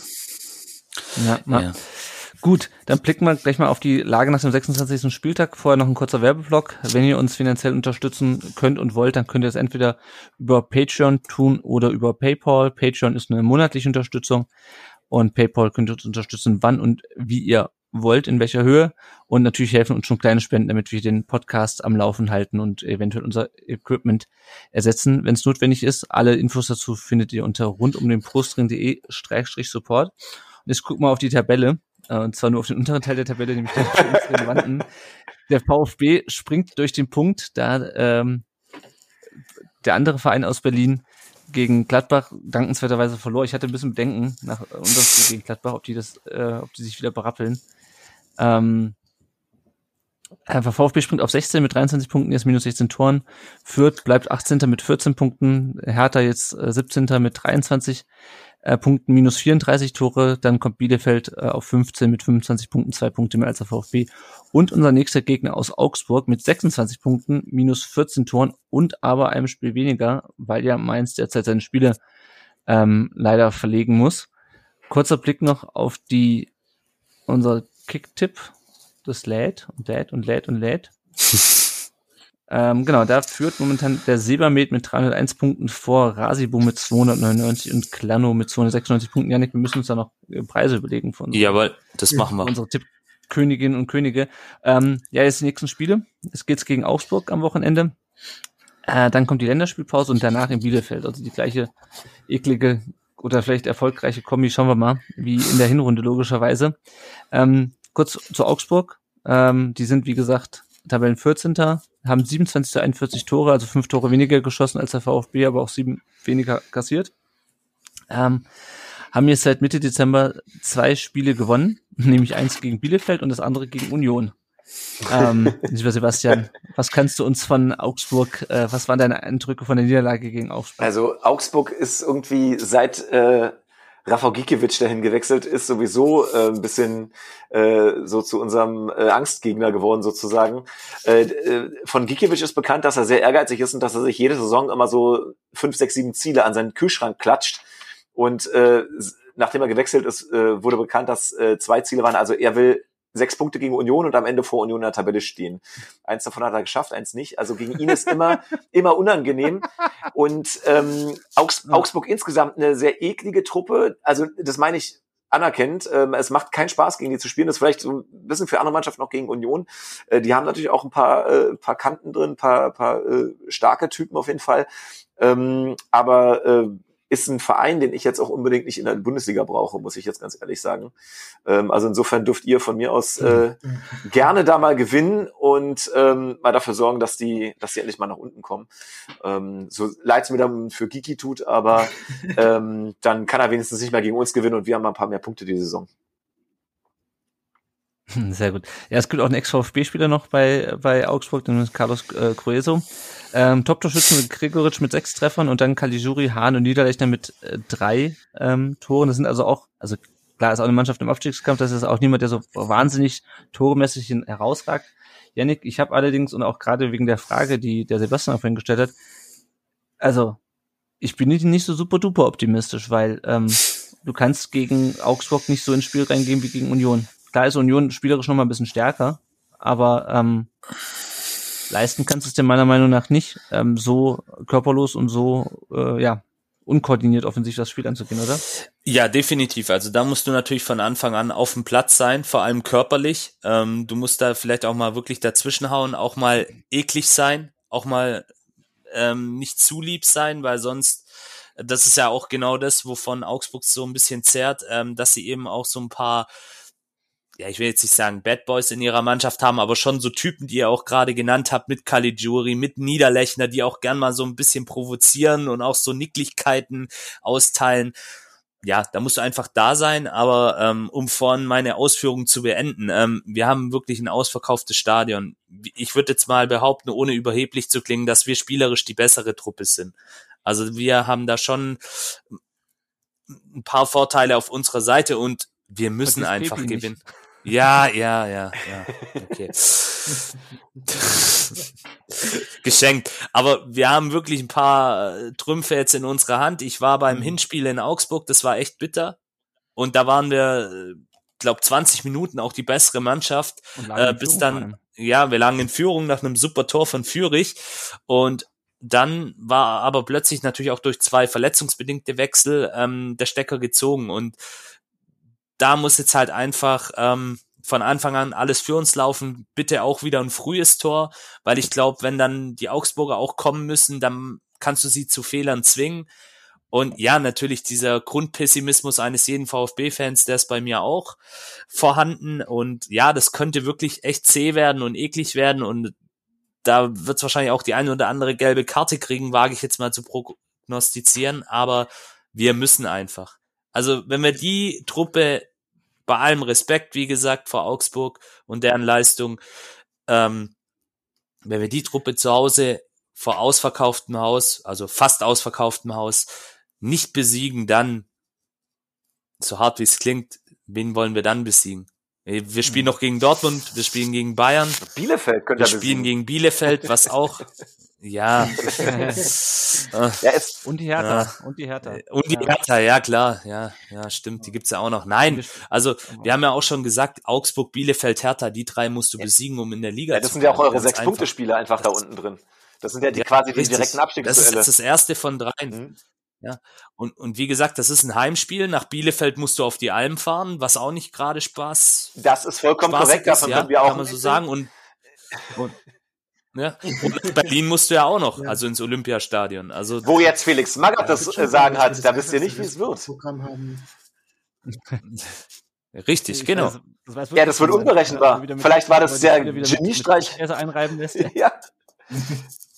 Ja, ja. Gut, dann blicken wir gleich mal auf die Lage nach dem 26. Spieltag. Vorher noch ein kurzer Werbeblock. Wenn ihr uns finanziell unterstützen könnt und wollt, dann könnt ihr es entweder über Patreon tun oder über PayPal. Patreon ist eine monatliche Unterstützung und PayPal könnt ihr uns unterstützen, wann und wie ihr wollt, in welcher Höhe. Und natürlich helfen uns schon kleine Spenden, damit wir den Podcast am Laufen halten und eventuell unser Equipment ersetzen, wenn es notwendig ist. Alle Infos dazu findet ihr unter rundumdenbrustring.de-support. Und jetzt gucken wir auf die Tabelle, äh, und zwar nur auf den unteren Teil der Tabelle, nämlich den relevanten. Der VfB springt durch den Punkt, da ähm, der andere Verein aus Berlin gegen Gladbach dankenswerterweise verlor. Ich hatte ein bisschen Bedenken nach unserem Spiel gegen Gladbach, ob die das, äh, ob die sich wieder berappeln. Ähm, VfB springt auf 16 mit 23 Punkten, jetzt minus 16 Toren. Fürth bleibt 18. mit 14 Punkten. Hertha jetzt äh, 17. mit 23 äh, Punkten, minus 34 Tore. Dann kommt Bielefeld äh, auf 15 mit 25 Punkten, zwei Punkte mehr als der VfB. Und unser nächster Gegner aus Augsburg mit 26 Punkten, minus 14 Toren und aber einem Spiel weniger, weil ja Mainz derzeit seine Spiele ähm, leider verlegen muss. Kurzer Blick noch auf die unser Kicktipp, das lädt und lädt und lädt und lädt. ähm, genau, da führt momentan der Silbermed mit 301 Punkten vor, Rasibo mit 299 und Klano mit 296 Punkten. Janik, wir müssen uns da noch äh, Preise überlegen von Jawohl, das machen wir. Unsere Tippköniginnen und Könige. Ähm, ja, jetzt die nächsten Spiele. Es geht's gegen Augsburg am Wochenende. Äh, dann kommt die Länderspielpause und danach in Bielefeld. Also die gleiche eklige oder vielleicht erfolgreiche Kombi, schauen wir mal, wie in der Hinrunde logischerweise. Ähm, kurz zu Augsburg. Ähm, die sind, wie gesagt, Tabellen 14. haben 27 zu 41 Tore, also fünf Tore weniger geschossen als der VfB, aber auch sieben weniger kassiert. Ähm, haben jetzt seit Mitte Dezember zwei Spiele gewonnen, nämlich eins gegen Bielefeld und das andere gegen Union. ähm, lieber Sebastian, was kannst du uns von Augsburg, äh, was waren deine Eindrücke von der Niederlage gegen Augsburg? Also Augsburg ist irgendwie seit äh, Rafa Gikiewicz dahin gewechselt ist, sowieso äh, ein bisschen äh, so zu unserem äh, Angstgegner geworden sozusagen. Äh, äh, von Gikiewicz ist bekannt, dass er sehr ehrgeizig ist und dass er sich jede Saison immer so fünf, sechs, sieben Ziele an seinen Kühlschrank klatscht. Und äh, nachdem er gewechselt ist, äh, wurde bekannt, dass äh, zwei Ziele waren. Also er will sechs Punkte gegen Union und am Ende vor Union in der Tabelle stehen. Eins davon hat er geschafft, eins nicht. Also gegen ihn ist immer, immer unangenehm. Und ähm, Augs Augsburg insgesamt eine sehr eklige Truppe. Also das meine ich anerkennt. Ähm, es macht keinen Spaß, gegen die zu spielen. Das ist vielleicht so ein bisschen für andere Mannschaften auch gegen Union. Äh, die haben natürlich auch ein paar, äh, paar Kanten drin, paar, paar äh, starke Typen auf jeden Fall. Ähm, aber äh, ist ein Verein, den ich jetzt auch unbedingt nicht in der Bundesliga brauche, muss ich jetzt ganz ehrlich sagen. Ähm, also insofern dürft ihr von mir aus äh, gerne da mal gewinnen und ähm, mal dafür sorgen, dass die, dass die endlich mal nach unten kommen. Ähm, so leid es mir dann für Giki tut, aber ähm, dann kann er wenigstens nicht mehr gegen uns gewinnen und wir haben mal ein paar mehr Punkte die Saison. Sehr gut. Ja, es gibt auch einen Ex-VfB-Spieler noch bei, bei Augsburg, den Carlos äh, Crueso. Ähm, Top-Torschützen mit Gregoritsch mit sechs Treffern und dann Caligiuri, Hahn und Niederlechner mit äh, drei ähm, Toren. Das sind also auch, also klar ist auch eine Mannschaft im Abstiegskampf, das ist auch niemand, der so wahnsinnig toremäßig herausragt. Janik, ich habe allerdings und auch gerade wegen der Frage, die der Sebastian vorhin gestellt hat, also ich bin nicht, nicht so super duper optimistisch, weil ähm, du kannst gegen Augsburg nicht so ins Spiel reingehen wie gegen Union. Klar ist Union spielerisch noch mal ein bisschen stärker, aber ähm, leisten kannst du es dir meiner Meinung nach nicht, ähm, so körperlos und so, äh, ja, unkoordiniert offensiv das Spiel anzugehen, oder? Ja, definitiv. Also da musst du natürlich von Anfang an auf dem Platz sein, vor allem körperlich. Ähm, du musst da vielleicht auch mal wirklich dazwischenhauen, auch mal eklig sein, auch mal ähm, nicht zu lieb sein, weil sonst, das ist ja auch genau das, wovon Augsburg so ein bisschen zehrt, ähm, dass sie eben auch so ein paar ja, ich will jetzt nicht sagen Bad Boys in ihrer Mannschaft haben, aber schon so Typen, die ihr auch gerade genannt habt, mit Caligiuri, mit Niederlechner, die auch gern mal so ein bisschen provozieren und auch so Nicklichkeiten austeilen. Ja, da musst du einfach da sein, aber ähm, um vorhin meine Ausführungen zu beenden, ähm, wir haben wirklich ein ausverkauftes Stadion. Ich würde jetzt mal behaupten, ohne überheblich zu klingen, dass wir spielerisch die bessere Truppe sind. Also wir haben da schon ein paar Vorteile auf unserer Seite und wir müssen einfach gewinnen. Nicht. Ja, ja, ja, ja. Okay. Geschenkt. Aber wir haben wirklich ein paar äh, Trümpfe jetzt in unserer Hand. Ich war beim mhm. Hinspiel in Augsburg, das war echt bitter. Und da waren wir, äh, glaube 20 Minuten auch die bessere Mannschaft. Äh, bis dann, ja, wir lagen in Führung nach einem super Tor von Fürich. Und dann war aber plötzlich natürlich auch durch zwei verletzungsbedingte Wechsel ähm, der Stecker gezogen. Und da muss jetzt halt einfach ähm, von Anfang an alles für uns laufen. Bitte auch wieder ein frühes Tor, weil ich glaube, wenn dann die Augsburger auch kommen müssen, dann kannst du sie zu Fehlern zwingen. Und ja, natürlich dieser Grundpessimismus eines jeden VfB-Fans, der ist bei mir auch vorhanden. Und ja, das könnte wirklich echt zäh werden und eklig werden. Und da wird es wahrscheinlich auch die eine oder andere gelbe Karte kriegen, wage ich jetzt mal zu prognostizieren. Aber wir müssen einfach. Also wenn wir die Truppe bei allem Respekt, wie gesagt, vor Augsburg und deren Leistung, ähm, wenn wir die Truppe zu Hause vor ausverkauftem Haus, also fast ausverkauftem Haus, nicht besiegen, dann, so hart wie es klingt, wen wollen wir dann besiegen? Wir spielen hm. noch gegen Dortmund, wir spielen gegen Bayern. Bielefeld könnte Wir spielen besiegen. gegen Bielefeld, was auch Ja. ja und die Hertha. Ja. Und die Hertha. Und die Hertha, ja klar. Ja, ja, stimmt. Die gibt's ja auch noch. Nein, also wir haben ja auch schon gesagt, Augsburg, Bielefeld, Hertha, die drei musst du besiegen, um in der Liga ja, das zu sind ja auch eure Sechs-Punkte-Spiele einfach da unten drin. Das sind ja die ja, quasi die direkten Abstiegsduelle. Das ist das erste von dreien. Mhm. Ja, und, und wie gesagt, das ist ein Heimspiel. Nach Bielefeld musst du auf die Alm fahren, was auch nicht gerade Spaß. Das ist vollkommen korrekt, davon ja, wir auch. Kann man so sagen. Und, und ja. Und Berlin musst du ja auch noch, ja. also ins Olympiastadion. Also Wo jetzt Felix Magath das äh, sagen hat, da wisst ihr nicht, wie es wird. Richtig, genau. Das weiß, ja, das wird unberechenbar. Vielleicht war das der Geniestreich. einreiben lässt. ja.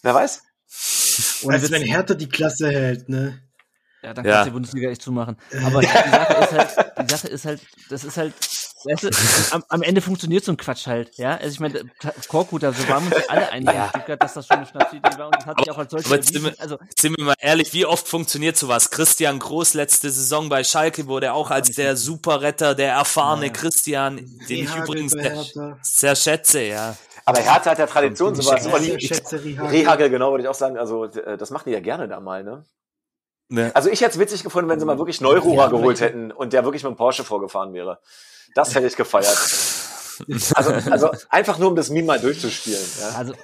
Wer weiß. Und also wenn Hertha die Klasse hält, ne? Ja, dann kannst ja. du die Bundesliga echt zumachen. Aber die Sache ist halt, die Sache ist halt, das ist halt Weißt du, am, am, Ende funktioniert so ein Quatsch halt, ja. Also ich meine, Korkut, also waren uns alle einig, ja. dass das schon eine Schnapsidee war und das hat sich auch als solches aber sind wir, also, sind wir mal ehrlich, wie oft funktioniert sowas? Christian Groß letzte Saison bei Schalke wurde auch als der Superretter, der erfahrene ja. Christian, den ich übrigens sehr, sehr schätze, ja. Aber Hertha hat ja Tradition, sowas. Rehagel, genau, würde ich auch sagen. Also, das machen die ja gerne da mal, ne? Ne. Also ich hätte es witzig gefunden, wenn sie mal wirklich Neururer ja, geholt hätten und der wirklich mit dem Porsche vorgefahren wäre. Das hätte ich gefeiert. Also, also einfach nur, um das Meme mal durchzuspielen. Ja. Also,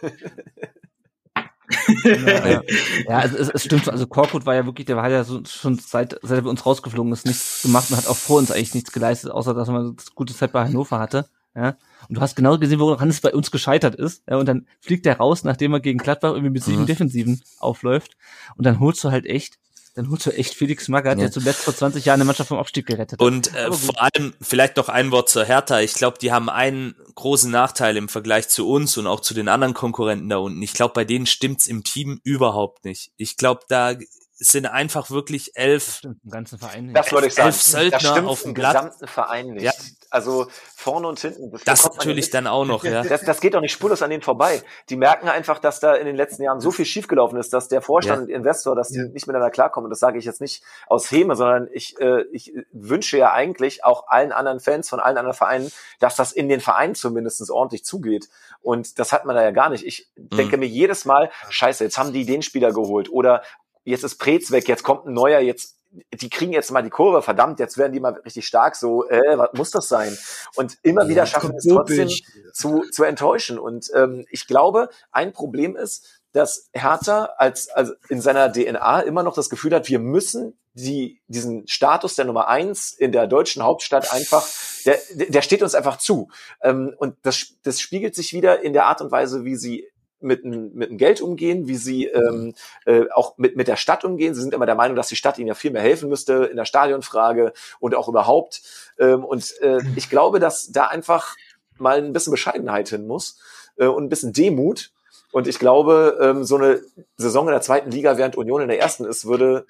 ja, ja also es, es stimmt. Also Korkut war ja wirklich, der war ja so, schon seit, seit er bei uns rausgeflogen ist, nichts gemacht und hat auch vor uns eigentlich nichts geleistet, außer dass man das gute Zeit bei Hannover hatte. Ja. Und du hast genau gesehen, woran es bei uns gescheitert ist. Ja, und dann fliegt er raus, nachdem er gegen Gladbach irgendwie mit sieben mhm. Defensiven aufläuft. Und dann holst du halt echt dann holst du echt Felix Magath, ja. der zuletzt vor 20 Jahren eine Mannschaft vom Abstieg gerettet hat. Und äh, vor allem vielleicht noch ein Wort zur Hertha. Ich glaube, die haben einen großen Nachteil im Vergleich zu uns und auch zu den anderen Konkurrenten da unten. Ich glaube, bei denen stimmt's im Team überhaupt nicht. Ich glaube, da sind einfach wirklich elf. Das stimmt, im ganzen Verein nicht. Das würde ich sagen. Elf Söldner das stimmt auf dem gesamten Verein nicht. Ja. Also vorne und hinten. Das, das natürlich dann auch noch, ja. Das, das geht doch nicht spurlos an denen vorbei. Die merken einfach, dass da in den letzten Jahren so viel schiefgelaufen ist, dass der Vorstand ja. und Investor, dass die ja. nicht miteinander klarkommen. Das sage ich jetzt nicht aus Häme, sondern ich, äh, ich wünsche ja eigentlich auch allen anderen Fans von allen anderen Vereinen, dass das in den Vereinen zumindest ordentlich zugeht. Und das hat man da ja gar nicht. Ich mhm. denke mir jedes Mal, scheiße, jetzt haben die den Spieler geholt oder jetzt ist Preetz weg, jetzt kommt ein neuer, jetzt die kriegen jetzt mal die Kurve, verdammt, jetzt werden die mal richtig stark, so, äh, was muss das sein? Und immer ja, wieder schaffen es trotzdem zu, zu enttäuschen. Und ähm, ich glaube, ein Problem ist, dass Hertha als, als in seiner DNA immer noch das Gefühl hat, wir müssen die, diesen Status der Nummer eins in der deutschen Hauptstadt einfach, der, der steht uns einfach zu. Ähm, und das, das spiegelt sich wieder in der Art und Weise, wie sie mit, mit dem Geld umgehen, wie sie ähm, äh, auch mit, mit der Stadt umgehen. Sie sind immer der Meinung, dass die Stadt ihnen ja viel mehr helfen müsste in der Stadionfrage und auch überhaupt. Ähm, und äh, ich glaube, dass da einfach mal ein bisschen Bescheidenheit hin muss äh, und ein bisschen Demut. Und ich glaube, ähm, so eine Saison in der zweiten Liga, während Union in der ersten ist, würde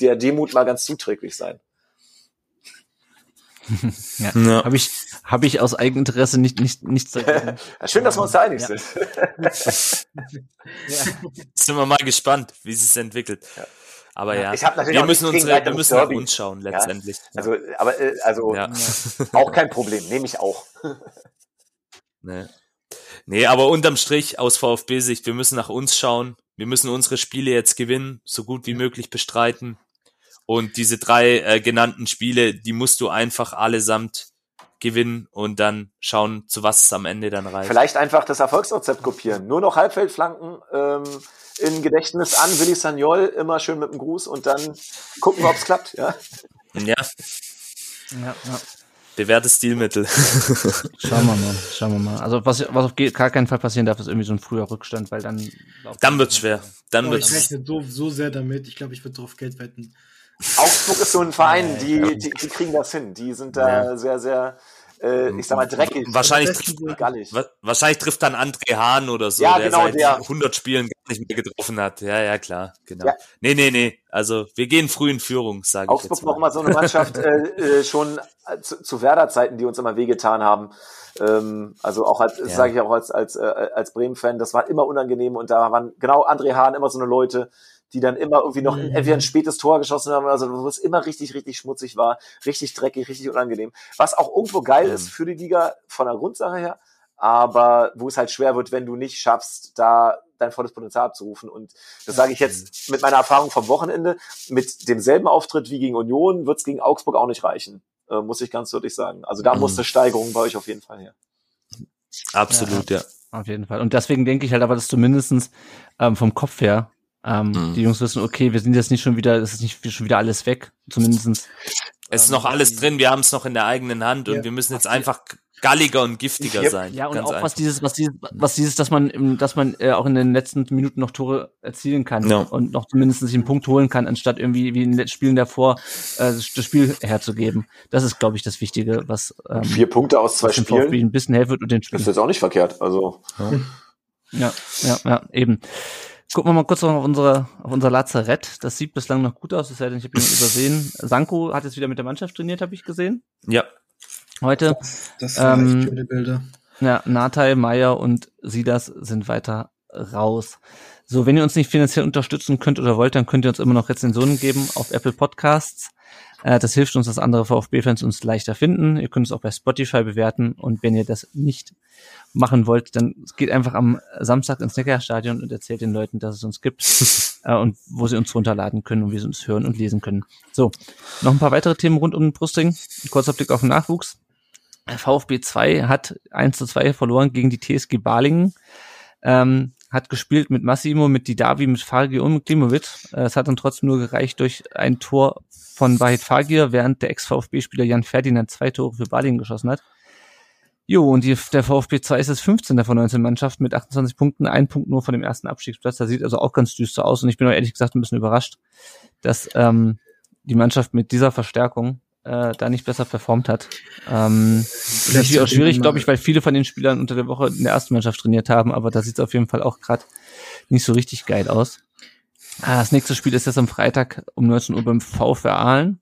der Demut mal ganz zuträglich sein. Ja. ja. Habe ich, hab ich aus Eigeninteresse nicht, nicht, nichts dagegen. Schön, dass wir uns da einig ja. sind. ja. Sind wir mal gespannt, wie es sich entwickelt. Ja. Aber ja, wir müssen, unsere, wir müssen nach uns schauen letztendlich. Also, aber äh, also auch kein Problem, nehme ich auch. nee. nee, aber unterm Strich aus VfB-Sicht, wir müssen nach uns schauen. Wir müssen unsere Spiele jetzt gewinnen, so gut wie möglich bestreiten. Und diese drei äh, genannten Spiele, die musst du einfach allesamt gewinnen und dann schauen, zu was es am Ende dann reicht. Vielleicht einfach das Erfolgsrezept kopieren. Nur noch Halbfeldflanken ähm, in Gedächtnis an Willi Sagnol, immer schön mit dem Gruß und dann gucken wir, ob es klappt. Ja. ja. ja, ja. Bewährtes Stilmittel. schauen wir mal, schauen wir mal. Also was, was auf gar keinen Fall passieren darf, ist irgendwie so ein früher Rückstand, weil dann... Dann wird's schwer. Dann oh, wird's. Ich rechne so, so sehr damit. Ich glaube, ich würde drauf Geld wetten. Augsburg ist so ein Verein, die, die, die kriegen das hin. Die sind da ja. sehr, sehr, äh, ich sag mal, dreckig. Wahrscheinlich, trifft, wahrscheinlich trifft dann André Hahn oder so, ja, der genau, seit der. 100 Spielen gar nicht mehr getroffen hat. Ja, ja, klar, genau. Ja. Nee, nee, nee. Also wir gehen früh in Führung, sage ich Augsburg war auch mal so eine Mannschaft äh, äh, schon zu, zu Werder-Zeiten, die uns immer wehgetan haben. Ähm, also auch als, ja. sage ich auch als, als, äh, als Bremen-Fan, das war immer unangenehm und da waren genau André Hahn immer so eine Leute, die dann immer irgendwie noch mhm. entweder ein spätes Tor geschossen haben, also wo es immer richtig, richtig schmutzig war, richtig dreckig, richtig unangenehm. Was auch irgendwo geil mhm. ist für die Liga von der Grundsache her, aber wo es halt schwer wird, wenn du nicht schaffst, da dein volles Potenzial abzurufen. Und das sage ich jetzt mit meiner Erfahrung vom Wochenende. Mit demselben Auftritt wie gegen Union wird es gegen Augsburg auch nicht reichen, äh, muss ich ganz deutlich sagen. Also da mhm. muss eine Steigerung bei euch auf jeden Fall her. Absolut, ja. ja. Auf jeden Fall. Und deswegen denke ich halt aber, dass zumindestens ähm, vom Kopf her ähm, mhm. Die Jungs wissen, okay, wir sind jetzt nicht schon wieder, es ist nicht schon wieder alles weg, zumindestens. Es ist ähm, noch alles drin, wir haben es noch in der eigenen Hand ja. und wir müssen jetzt einfach galliger und giftiger ja, sein. Ja, und auch einfach. was dieses, was dieses, was dieses, dass man, dass man äh, auch in den letzten Minuten noch Tore erzielen kann ja. und noch zumindest einen Punkt holen kann, anstatt irgendwie wie in den Spielen davor äh, das Spiel herzugeben. Das ist, glaube ich, das Wichtige, was ähm, vier Punkte aus zwei Spielen ein bisschen helfen wird und den Spielen. Das ist jetzt auch nicht verkehrt. Also ja, ja, ja, ja eben. Gucken wir mal kurz noch auf unsere, auf unser Lazarett. Das sieht bislang noch gut aus, es sei denn, ich habe ihn übersehen. Sanko hat jetzt wieder mit der Mannschaft trainiert, habe ich gesehen. Ja. Heute. Das, das waren ähm, schöne Bilder. Ja, Natai, Meier und Sidas sind weiter raus. So, wenn ihr uns nicht finanziell unterstützen könnt oder wollt, dann könnt ihr uns immer noch Rezensionen geben auf Apple Podcasts. Äh, das hilft uns, dass andere VfB-Fans uns leichter finden. Ihr könnt es auch bei Spotify bewerten. Und wenn ihr das nicht machen wollt, dann geht einfach am Samstag ins Neckarstadion und erzählt den Leuten, dass es uns gibt äh, und wo sie uns runterladen können und wie sie uns hören und lesen können. So, noch ein paar weitere Themen rund um den Brustring. kurzer Blick auf den Nachwuchs. VfB 2 hat 1 zu 2 verloren gegen die TSG Balingen. Ähm, hat gespielt mit Massimo, mit Didavi, mit Fagir und mit Klimovic. Äh, es hat dann trotzdem nur gereicht durch ein Tor von Wahid Fagir, während der Ex-VfB-Spieler Jan Ferdinand zwei Tore für Balingen geschossen hat. Jo, und die, der VfB 2 ist jetzt 15. von 19 Mannschaften mit 28 Punkten, ein Punkt nur von dem ersten Abstiegsplatz. Das sieht also auch ganz düster aus und ich bin auch ehrlich gesagt ein bisschen überrascht, dass ähm, die Mannschaft mit dieser Verstärkung äh, da nicht besser performt hat. Ähm, das ist auch schwierig, glaube ich, weil viele von den Spielern unter der Woche in der ersten Mannschaft trainiert haben, aber da sieht es auf jeden Fall auch gerade nicht so richtig geil aus. Ah, das nächste Spiel ist jetzt am Freitag um 19 Uhr beim VfR Aalen.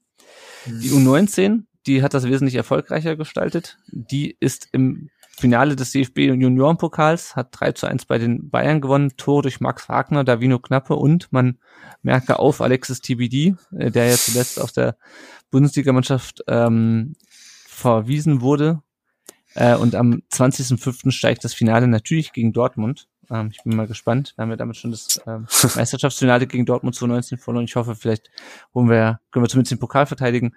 Die U19 die hat das wesentlich erfolgreicher gestaltet. Die ist im Finale des DFB Juniorenpokals, hat 3 zu 1 bei den Bayern gewonnen, Tor durch Max Wagner, Davino Knappe und man merke auf Alexis TBD, äh, der ja zuletzt aus der Bundesligamannschaft ähm, verwiesen wurde. Äh, und am 20.05. steigt das Finale natürlich gegen Dortmund. Ähm, ich bin mal gespannt. Wir haben ja damit schon das ähm, Meisterschaftsfinale gegen Dortmund 2019 verloren. Ich hoffe, vielleicht holen wir, können wir zumindest den Pokal verteidigen.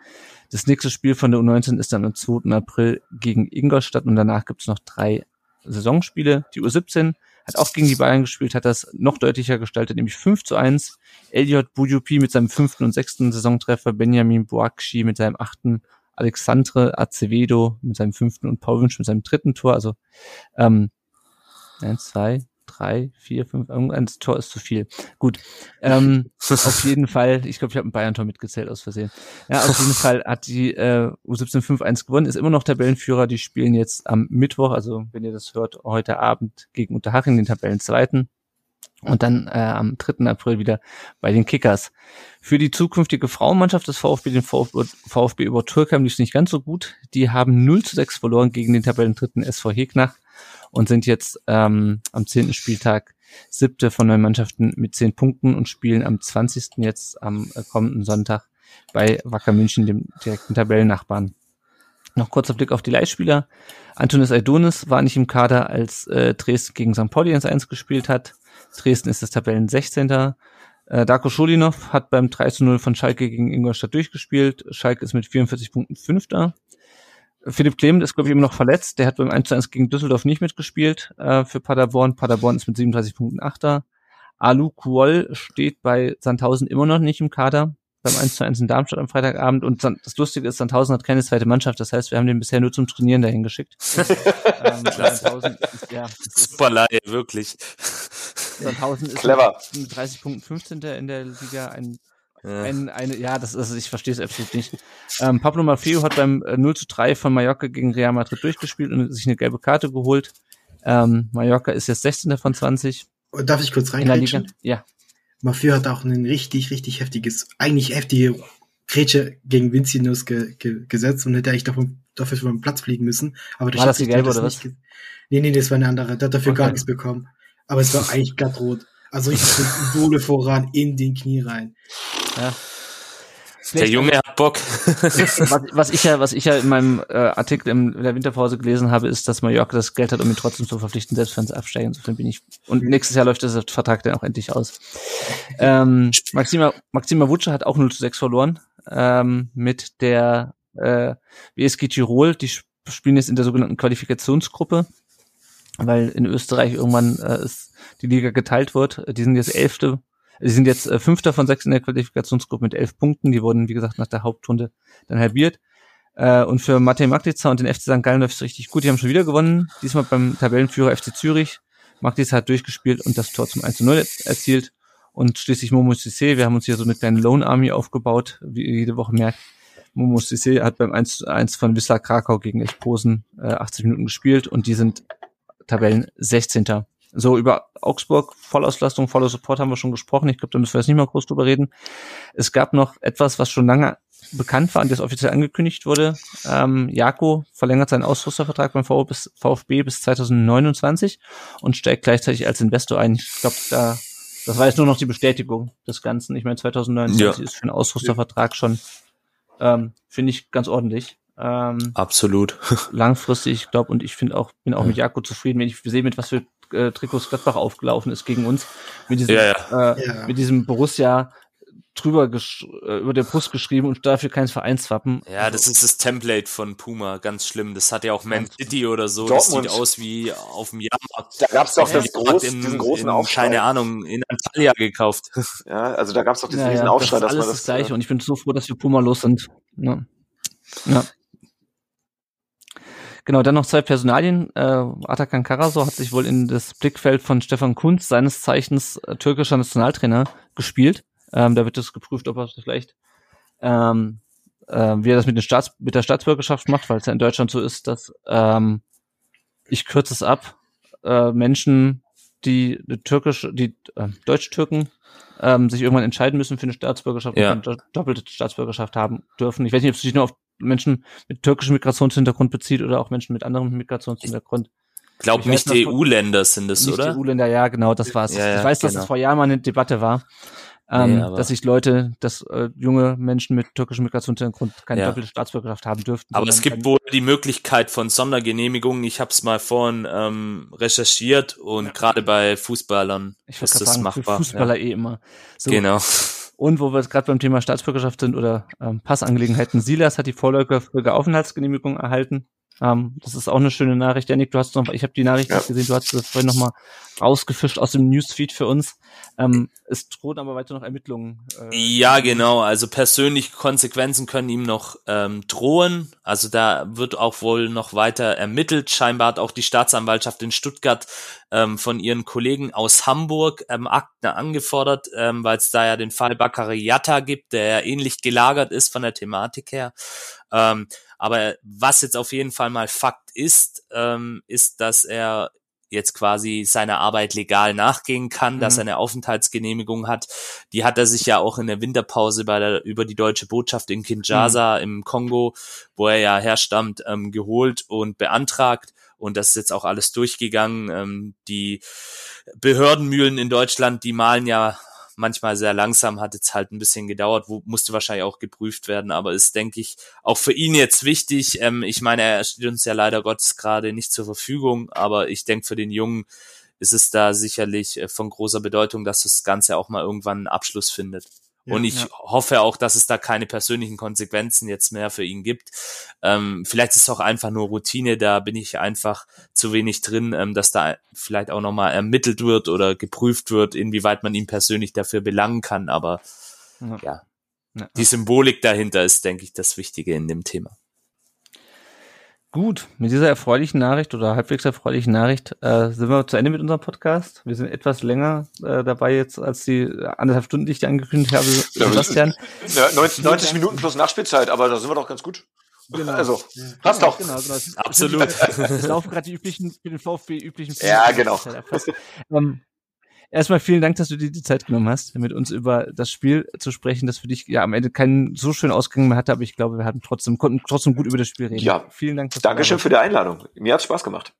Das nächste Spiel von der U19 ist dann am 2. April gegen Ingolstadt und danach gibt es noch drei Saisonspiele. Die U17 hat auch gegen die Bayern gespielt, hat das noch deutlicher gestaltet, nämlich 5 zu 1. Elliot Bujupi mit seinem fünften und sechsten Saisontreffer, Benjamin Boakshi mit seinem achten, Alexandre Acevedo mit seinem fünften und Paul Wünsch mit seinem dritten Tor. Also ähm, eins, zwei, drei, vier, fünf, irgendein Tor ist zu viel. Gut. Ähm, auf jeden Fall, ich glaube, ich habe ein Bayern-Tor mitgezählt aus Versehen. Ja, auf jeden Fall hat die äh, U17 5-1 gewonnen, ist immer noch Tabellenführer. Die spielen jetzt am Mittwoch, also wenn ihr das hört, heute Abend gegen Unterhaching, den Tabellenzweiten. Und dann äh, am 3. April wieder bei den Kickers. Für die zukünftige Frauenmannschaft des VfB, den VfB, VfB über Türkheim, lief es nicht ganz so gut. Die haben 0 zu 6 verloren gegen den Tabellendritten SV Hegnach und sind jetzt ähm, am 10. Spieltag siebte von neun Mannschaften mit zehn Punkten und spielen am 20. jetzt am äh, kommenden Sonntag bei Wacker München, dem direkten Tabellennachbarn. Noch kurzer Blick auf die Leihspieler. Antonis Aidonis war nicht im Kader, als äh, Dresden gegen St. Pauli 1-1 gespielt hat. Dresden ist das Tabellen 16. Äh, Darko Scholinov hat beim 3 0 von Schalke gegen Ingolstadt durchgespielt. Schalke ist mit 44 Punkten Fünfter. Philipp Clement ist, glaube ich, immer noch verletzt. Der hat beim 1 1 gegen Düsseldorf nicht mitgespielt äh, für Paderborn. Paderborn ist mit 37 Punkten Achter. Alu Kuol steht bei Sandhausen immer noch nicht im Kader. Beim 1 zu 1 in Darmstadt am Freitagabend. Und das Lustige ist, Sandhausen hat keine zweite Mannschaft. Das heißt, wir haben den bisher nur zum Trainieren dahin geschickt. ähm, Sandhausen ist, ja, Super Laie, wirklich. Sandhausen ist Clever. mit 30 Punkten 15. in der Liga. Ein, ein, eine, ja, das ist, ich verstehe es absolut nicht. Ähm, Pablo Maffeo hat beim äh, 0 zu 3 von Mallorca gegen Real Madrid durchgespielt und sich eine gelbe Karte geholt. Ähm, Mallorca ist jetzt 16. von 20 Und Darf ich kurz in der Liga. reingrätschen? Ja. Mafia hat auch ein richtig, richtig heftiges, eigentlich heftige Grätsche gegen Vincius ge ge gesetzt und hätte eigentlich davon, dafür vom Platz fliegen müssen. Aber War das die gelbe oder nicht ge- Nee, nee, das war eine andere. Der hat dafür gar Okay. nichts bekommen. Aber es war eigentlich glatt rot. Also ich Sohle voran in den Knie rein. ja. Der Junge hat Bock. was, was ich ja, was ich ja in meinem äh, Artikel in der Winterpause gelesen habe, ist, dass Mallorca das Geld hat, um ihn trotzdem zu verpflichten, selbst wenn sie absteigen. Insofern bin ich. Und nächstes Jahr läuft der Vertrag dann auch endlich aus. Ähm, Maxima, Maxima Wutsche hat auch 0 zu 6 verloren ähm, mit der äh, WSG Tirol. Die sp- spielen jetzt in der sogenannten Qualifikationsgruppe, weil in Österreich irgendwann äh, ist die Liga geteilt wird. Die sind jetzt Elfte. Die sind jetzt äh, Fünfter von sechs in der Qualifikationsgruppe mit elf Punkten. Die wurden, wie gesagt, nach der Hauptrunde dann halbiert. Äh, und für Matej Magdica und den FC St. Gallen läuft es richtig gut. Die haben schon wieder gewonnen. Diesmal beim Tabellenführer FC Zürich. Magdica hat durchgespielt und das Tor zum 1 zu 0 erzielt. Und schließlich Momo Sissé. Wir haben uns hier so eine kleine Lone Army aufgebaut, wie ihr jede Woche merkt. Momo Sissé hat beim 1 zu 1 von Wisla Krakau gegen Lech Posen äh, 80 Minuten gespielt und die sind Tabellen 16. So, über Augsburg, Vollauslastung, voller Support haben wir schon gesprochen. Ich glaube, da müssen wir jetzt nicht mal groß drüber reden. Es gab noch etwas, was schon lange bekannt war und das offiziell angekündigt wurde. Ähm, Jako verlängert seinen Ausrüstervertrag beim VfB bis, VfB bis 2029 und steigt gleichzeitig als Investor ein. Ich glaube, da, das war jetzt nur noch die Bestätigung des Ganzen. Ich meine, 2029 Ja. ist für einen Ausrüstervertrag schon, ähm, finde ich, ganz ordentlich. Ähm, Absolut. langfristig, ich glaube, und ich finde auch, bin auch mit Jako zufrieden, wenn ich sehe, mit was für äh, Trikots Gladbach aufgelaufen ist gegen uns, mit diesem, Ja, Äh, Ja. mit diesem Borussia drüber äh, über der Brust geschrieben und dafür kein Vereinswappen. Ja, das ist das Template von Puma, ganz schlimm. Das hat ja auch Man City oder so. Das Dortmund. sieht aus wie auf dem Jahrmarkt. Da gab's doch Auf das groß, im- diesen großen im, Aufschrei. Keine Ahnung, in Antalya gekauft. Ja, also da gab's doch diesen Ja, riesen ja, Aufschrei, das ist dass alles man das, das. Gleiche äh, und ich bin so froh, dass wir Puma los sind. Ja. ja. Genau, dann noch zwei Personalien. Äh, Atakan Karasor hat sich wohl in das Blickfeld von Stefan Kunz, seines Zeichens äh, türkischer Nationaltrainer, gespielt. Ähm, da wird es geprüft, ob er das vielleicht, ähm, äh, wie er das mit, den Staats mit der Staatsbürgerschaft macht, weil es ja in Deutschland so ist, dass ähm, ich kürze es ab, äh, Menschen, die eine türkische, die äh, Deutsch-Türken ähm, sich irgendwann entscheiden müssen für eine Staatsbürgerschaft Ja. und doppelte Staatsbürgerschaft haben dürfen. Ich weiß nicht, ob es sich nur auf Menschen mit türkischem Migrationshintergrund bezieht oder auch Menschen mit anderem Migrationshintergrund. Ich weiß nicht die EU-Länder sind es, Nicht oder? die EU-Länder, ja, genau, das war's. Ja, ja, ich weiß, dass genau. das vor Jahren mal eine Debatte war, ähm, Nee, dass sich Leute, dass äh, junge Menschen mit türkischem Migrationshintergrund keine Ja. doppelte Staatsbürgerschaft haben dürften. Aber es gibt wohl die Möglichkeit von Sondergenehmigungen. Ich habe es mal vorhin ähm, recherchiert und gerade bei Fußballern ich ist das sagen, machbar. Fußballer eh immer. So, Ja. Genau. Und wo wir jetzt gerade beim Thema Staatsbürgerschaft sind oder ähm, Passangelegenheiten, Silas hat die vorläufige Aufenthaltsgenehmigung erhalten. Ähm, das ist auch eine schöne Nachricht. Janik, du hast noch, ich habe die Nachricht Ja. gesehen, du hast das vorhin nochmal rausgefischt aus dem Newsfeed für uns. Ähm, es drohen aber weiter noch Ermittlungen. Äh, Ja, genau. Also persönliche Konsequenzen können ihm noch ähm, drohen. Also da wird auch wohl noch weiter ermittelt. Scheinbar hat auch die Staatsanwaltschaft in Stuttgart ähm, von ihren Kollegen aus Hamburg ähm, Akten angefordert, ähm, weil es da ja den Fall Bakary Yatta gibt, der ja ähnlich gelagert ist von der Thematik her. Ähm, aber was jetzt auf jeden Fall mal Fakt ist, ähm, ist, dass er jetzt quasi seiner Arbeit legal nachgehen kann, dass Mhm. er eine Aufenthaltsgenehmigung hat. Die hat er sich ja auch in der Winterpause bei der, über die deutsche Botschaft in Kinshasa im Kongo, wo er ja herstammt, ähm, geholt und beantragt. Und das ist jetzt auch alles durchgegangen. Ähm, die Behördenmühlen in Deutschland, die malen ja manchmal sehr langsam, hat jetzt halt ein bisschen gedauert, wo, musste wahrscheinlich auch geprüft werden, aber ist, denke ich, auch für ihn jetzt wichtig. Ähm, ich meine, er steht uns ja leider Gottes gerade nicht zur Verfügung, aber ich denke, für den Jungen ist es da sicherlich äh, von großer Bedeutung, dass das Ganze auch mal irgendwann einen Abschluss findet. Und ich ja. hoffe auch, dass es da keine persönlichen Konsequenzen jetzt mehr für ihn gibt. Ähm, vielleicht ist es auch einfach nur Routine, da bin ich einfach zu wenig drin, ähm, dass da vielleicht auch nochmal ermittelt wird oder geprüft wird, inwieweit man ihn persönlich dafür belangen kann. Aber ja, Ja. die Symbolik dahinter ist, denke ich, das Wichtige in dem Thema. Gut, mit dieser erfreulichen Nachricht oder halbwegs erfreulichen Nachricht äh, sind wir zu Ende mit unserem Podcast. Wir sind etwas länger äh, dabei jetzt als die anderthalb Stunden, die ich dir angekündigt habe, Sebastian. Ja, 90, 90 Minuten plus Nachspielzeit, aber da sind wir doch ganz gut. Also, passt doch. Genau, genau. Es- Absolut. Es laufen gerade die üblichen, für den VfB üblichen Ja, genau. Ähm, erstmal vielen Dank, dass du dir die Zeit genommen hast, mit uns über das Spiel zu sprechen, das für dich ja am Ende keinen so schönen Ausgang mehr hatte, aber ich glaube, wir hatten trotzdem, konnten trotzdem gut über das Spiel reden. Ja. Vielen Dank. Dankeschön da für die Einladung. Mir hat's Spaß gemacht.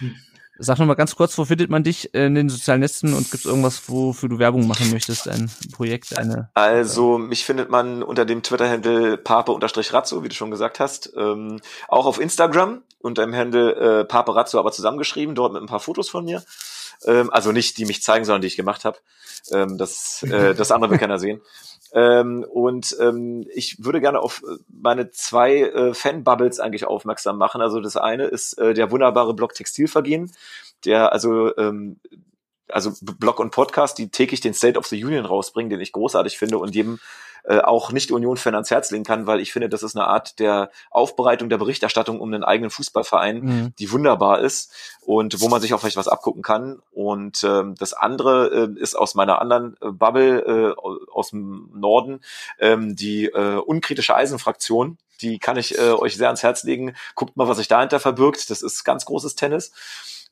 warst. Sag noch mal ganz kurz, wo findet man dich in den sozialen Netzen und gibt es irgendwas, wofür du Werbung machen möchtest, ein Projekt, eine Also, mich findet man unter dem Twitter-Handle pape-razzo, wie du schon gesagt hast. Ähm, auch auf Instagram unter dem Handle äh, pape-razzo, aber zusammengeschrieben, dort mit ein paar Fotos von mir. Ähm, also nicht, die mich zeigen, sondern die ich gemacht habe. Ähm, das, äh, das andere will keiner sehen. Ähm, und ähm, ich würde gerne auf meine zwei äh, Fanbubbles eigentlich aufmerksam machen. Also das eine ist äh, der wunderbare Blog Textilvergehen, der also ähm, also Blog und Podcast, die täglich den State of the Union rausbringen, den ich großartig finde und jedem äh, auch nicht Union-Fan ans Herz legen kann, weil ich finde, das ist eine Art der Aufbereitung der Berichterstattung um einen eigenen Fußballverein, Mhm. die wunderbar ist und wo man sich auch vielleicht was abgucken kann. Und ähm, das andere äh, ist aus meiner anderen äh, Bubble äh, aus dem Norden, ähm, die äh, unkritische Eisenfraktion. Die kann ich äh, euch sehr ans Herz legen. Guckt mal, was sich dahinter verbirgt. Das ist ganz großes Tennis.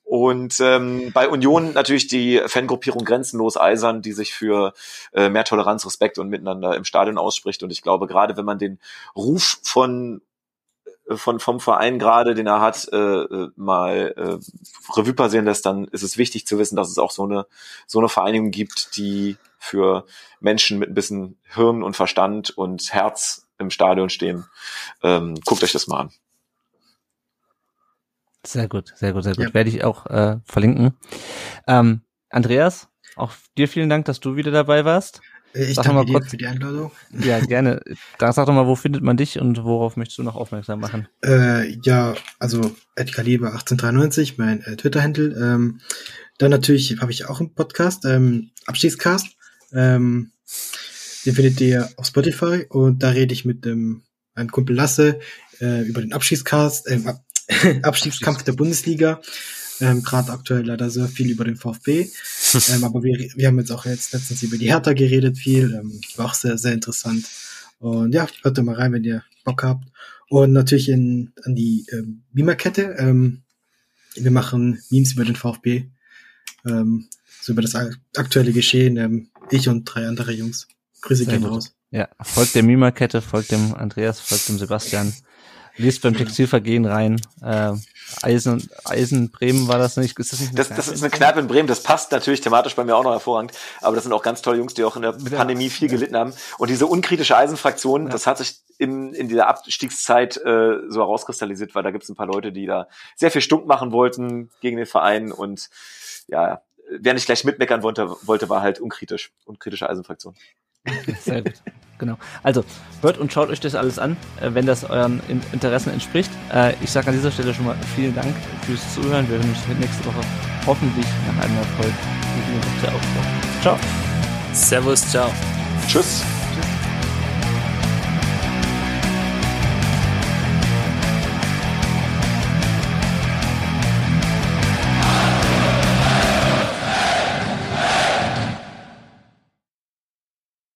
Und ähm, bei Union natürlich die Fangruppierung Grenzenlos Eisern, die sich für äh, mehr Toleranz, Respekt und Miteinander im Stadion ausspricht. Und ich glaube, gerade wenn man den Ruf von äh, von vom Verein gerade, den er hat, äh, äh, mal äh, Revue passieren lässt, dann ist es wichtig zu wissen, dass es auch so eine so eine Vereinigung gibt, die für Menschen mit ein bisschen Hirn und Verstand und Herz im Stadion stehen. Ähm, guckt euch das mal an. Sehr gut, sehr gut, sehr gut. Ja. Werde ich auch äh, verlinken. Ähm, Andreas, auch dir vielen Dank, dass du wieder dabei warst. Äh, Ich Sag danke mal dir kurz- für die Einladung. Ja, gerne. Da sag doch mal, wo findet man dich und worauf möchtest du noch aufmerksam machen? Äh, ja, also Ed Kaliber 1893, mein äh, Twitter-Handle. Ähm, dann natürlich habe ich auch einen Podcast, ähm, Abstiegscast. Ähm, den findet ihr auf Spotify und da rede ich mit dem meinem Kumpel Lasse äh, über den Abstiegscast, ähm, Ab Abstiegskampf der Bundesliga. Ähm, Gerade aktuell leider sehr viel über den VfB. ähm, aber wir, wir haben jetzt auch jetzt letztens über die Hertha geredet viel. Ähm, war auch sehr, sehr interessant. Und ja, hört da mal rein, wenn ihr Bock habt. Und natürlich in, an die ähm, Beamer-Kette. Ähm, wir machen Memes über den VfB. Ähm, so über das ak- aktuelle Geschehen. Ähm, ich und drei andere Jungs. Grüße gehen raus. Ja, folgt der Mima-Kette, folgt dem Andreas, folgt dem Sebastian. Liest beim Textilvergehen rein. Äh, Eisen, Eisen Bremen war das nicht? Ist das nicht Das, das ist eine in Kneipe in Bremen, das passt natürlich thematisch bei mir auch noch hervorragend, aber das sind auch ganz tolle Jungs, die auch in der Mit der- Pandemie viel gelitten haben. Und diese unkritische Eisenfraktion, Ja. das hat sich in, in dieser Abstiegszeit äh, so herauskristallisiert, weil da gibt es ein paar Leute, die da sehr viel stunk machen wollten gegen den Verein und ja, wer nicht gleich mitmeckern wollte, wollte war halt unkritisch, unkritische Eisenfraktion. Sehr gut. Genau. Also, hört und schaut euch das alles an, äh, wenn das euren Interessen entspricht. Äh, ich sage an dieser Stelle schon mal vielen Dank fürs Zuhören. Wir hören uns nächste Woche hoffentlich nach einem Erfolg. Ciao. Servus, ciao. Tschüss.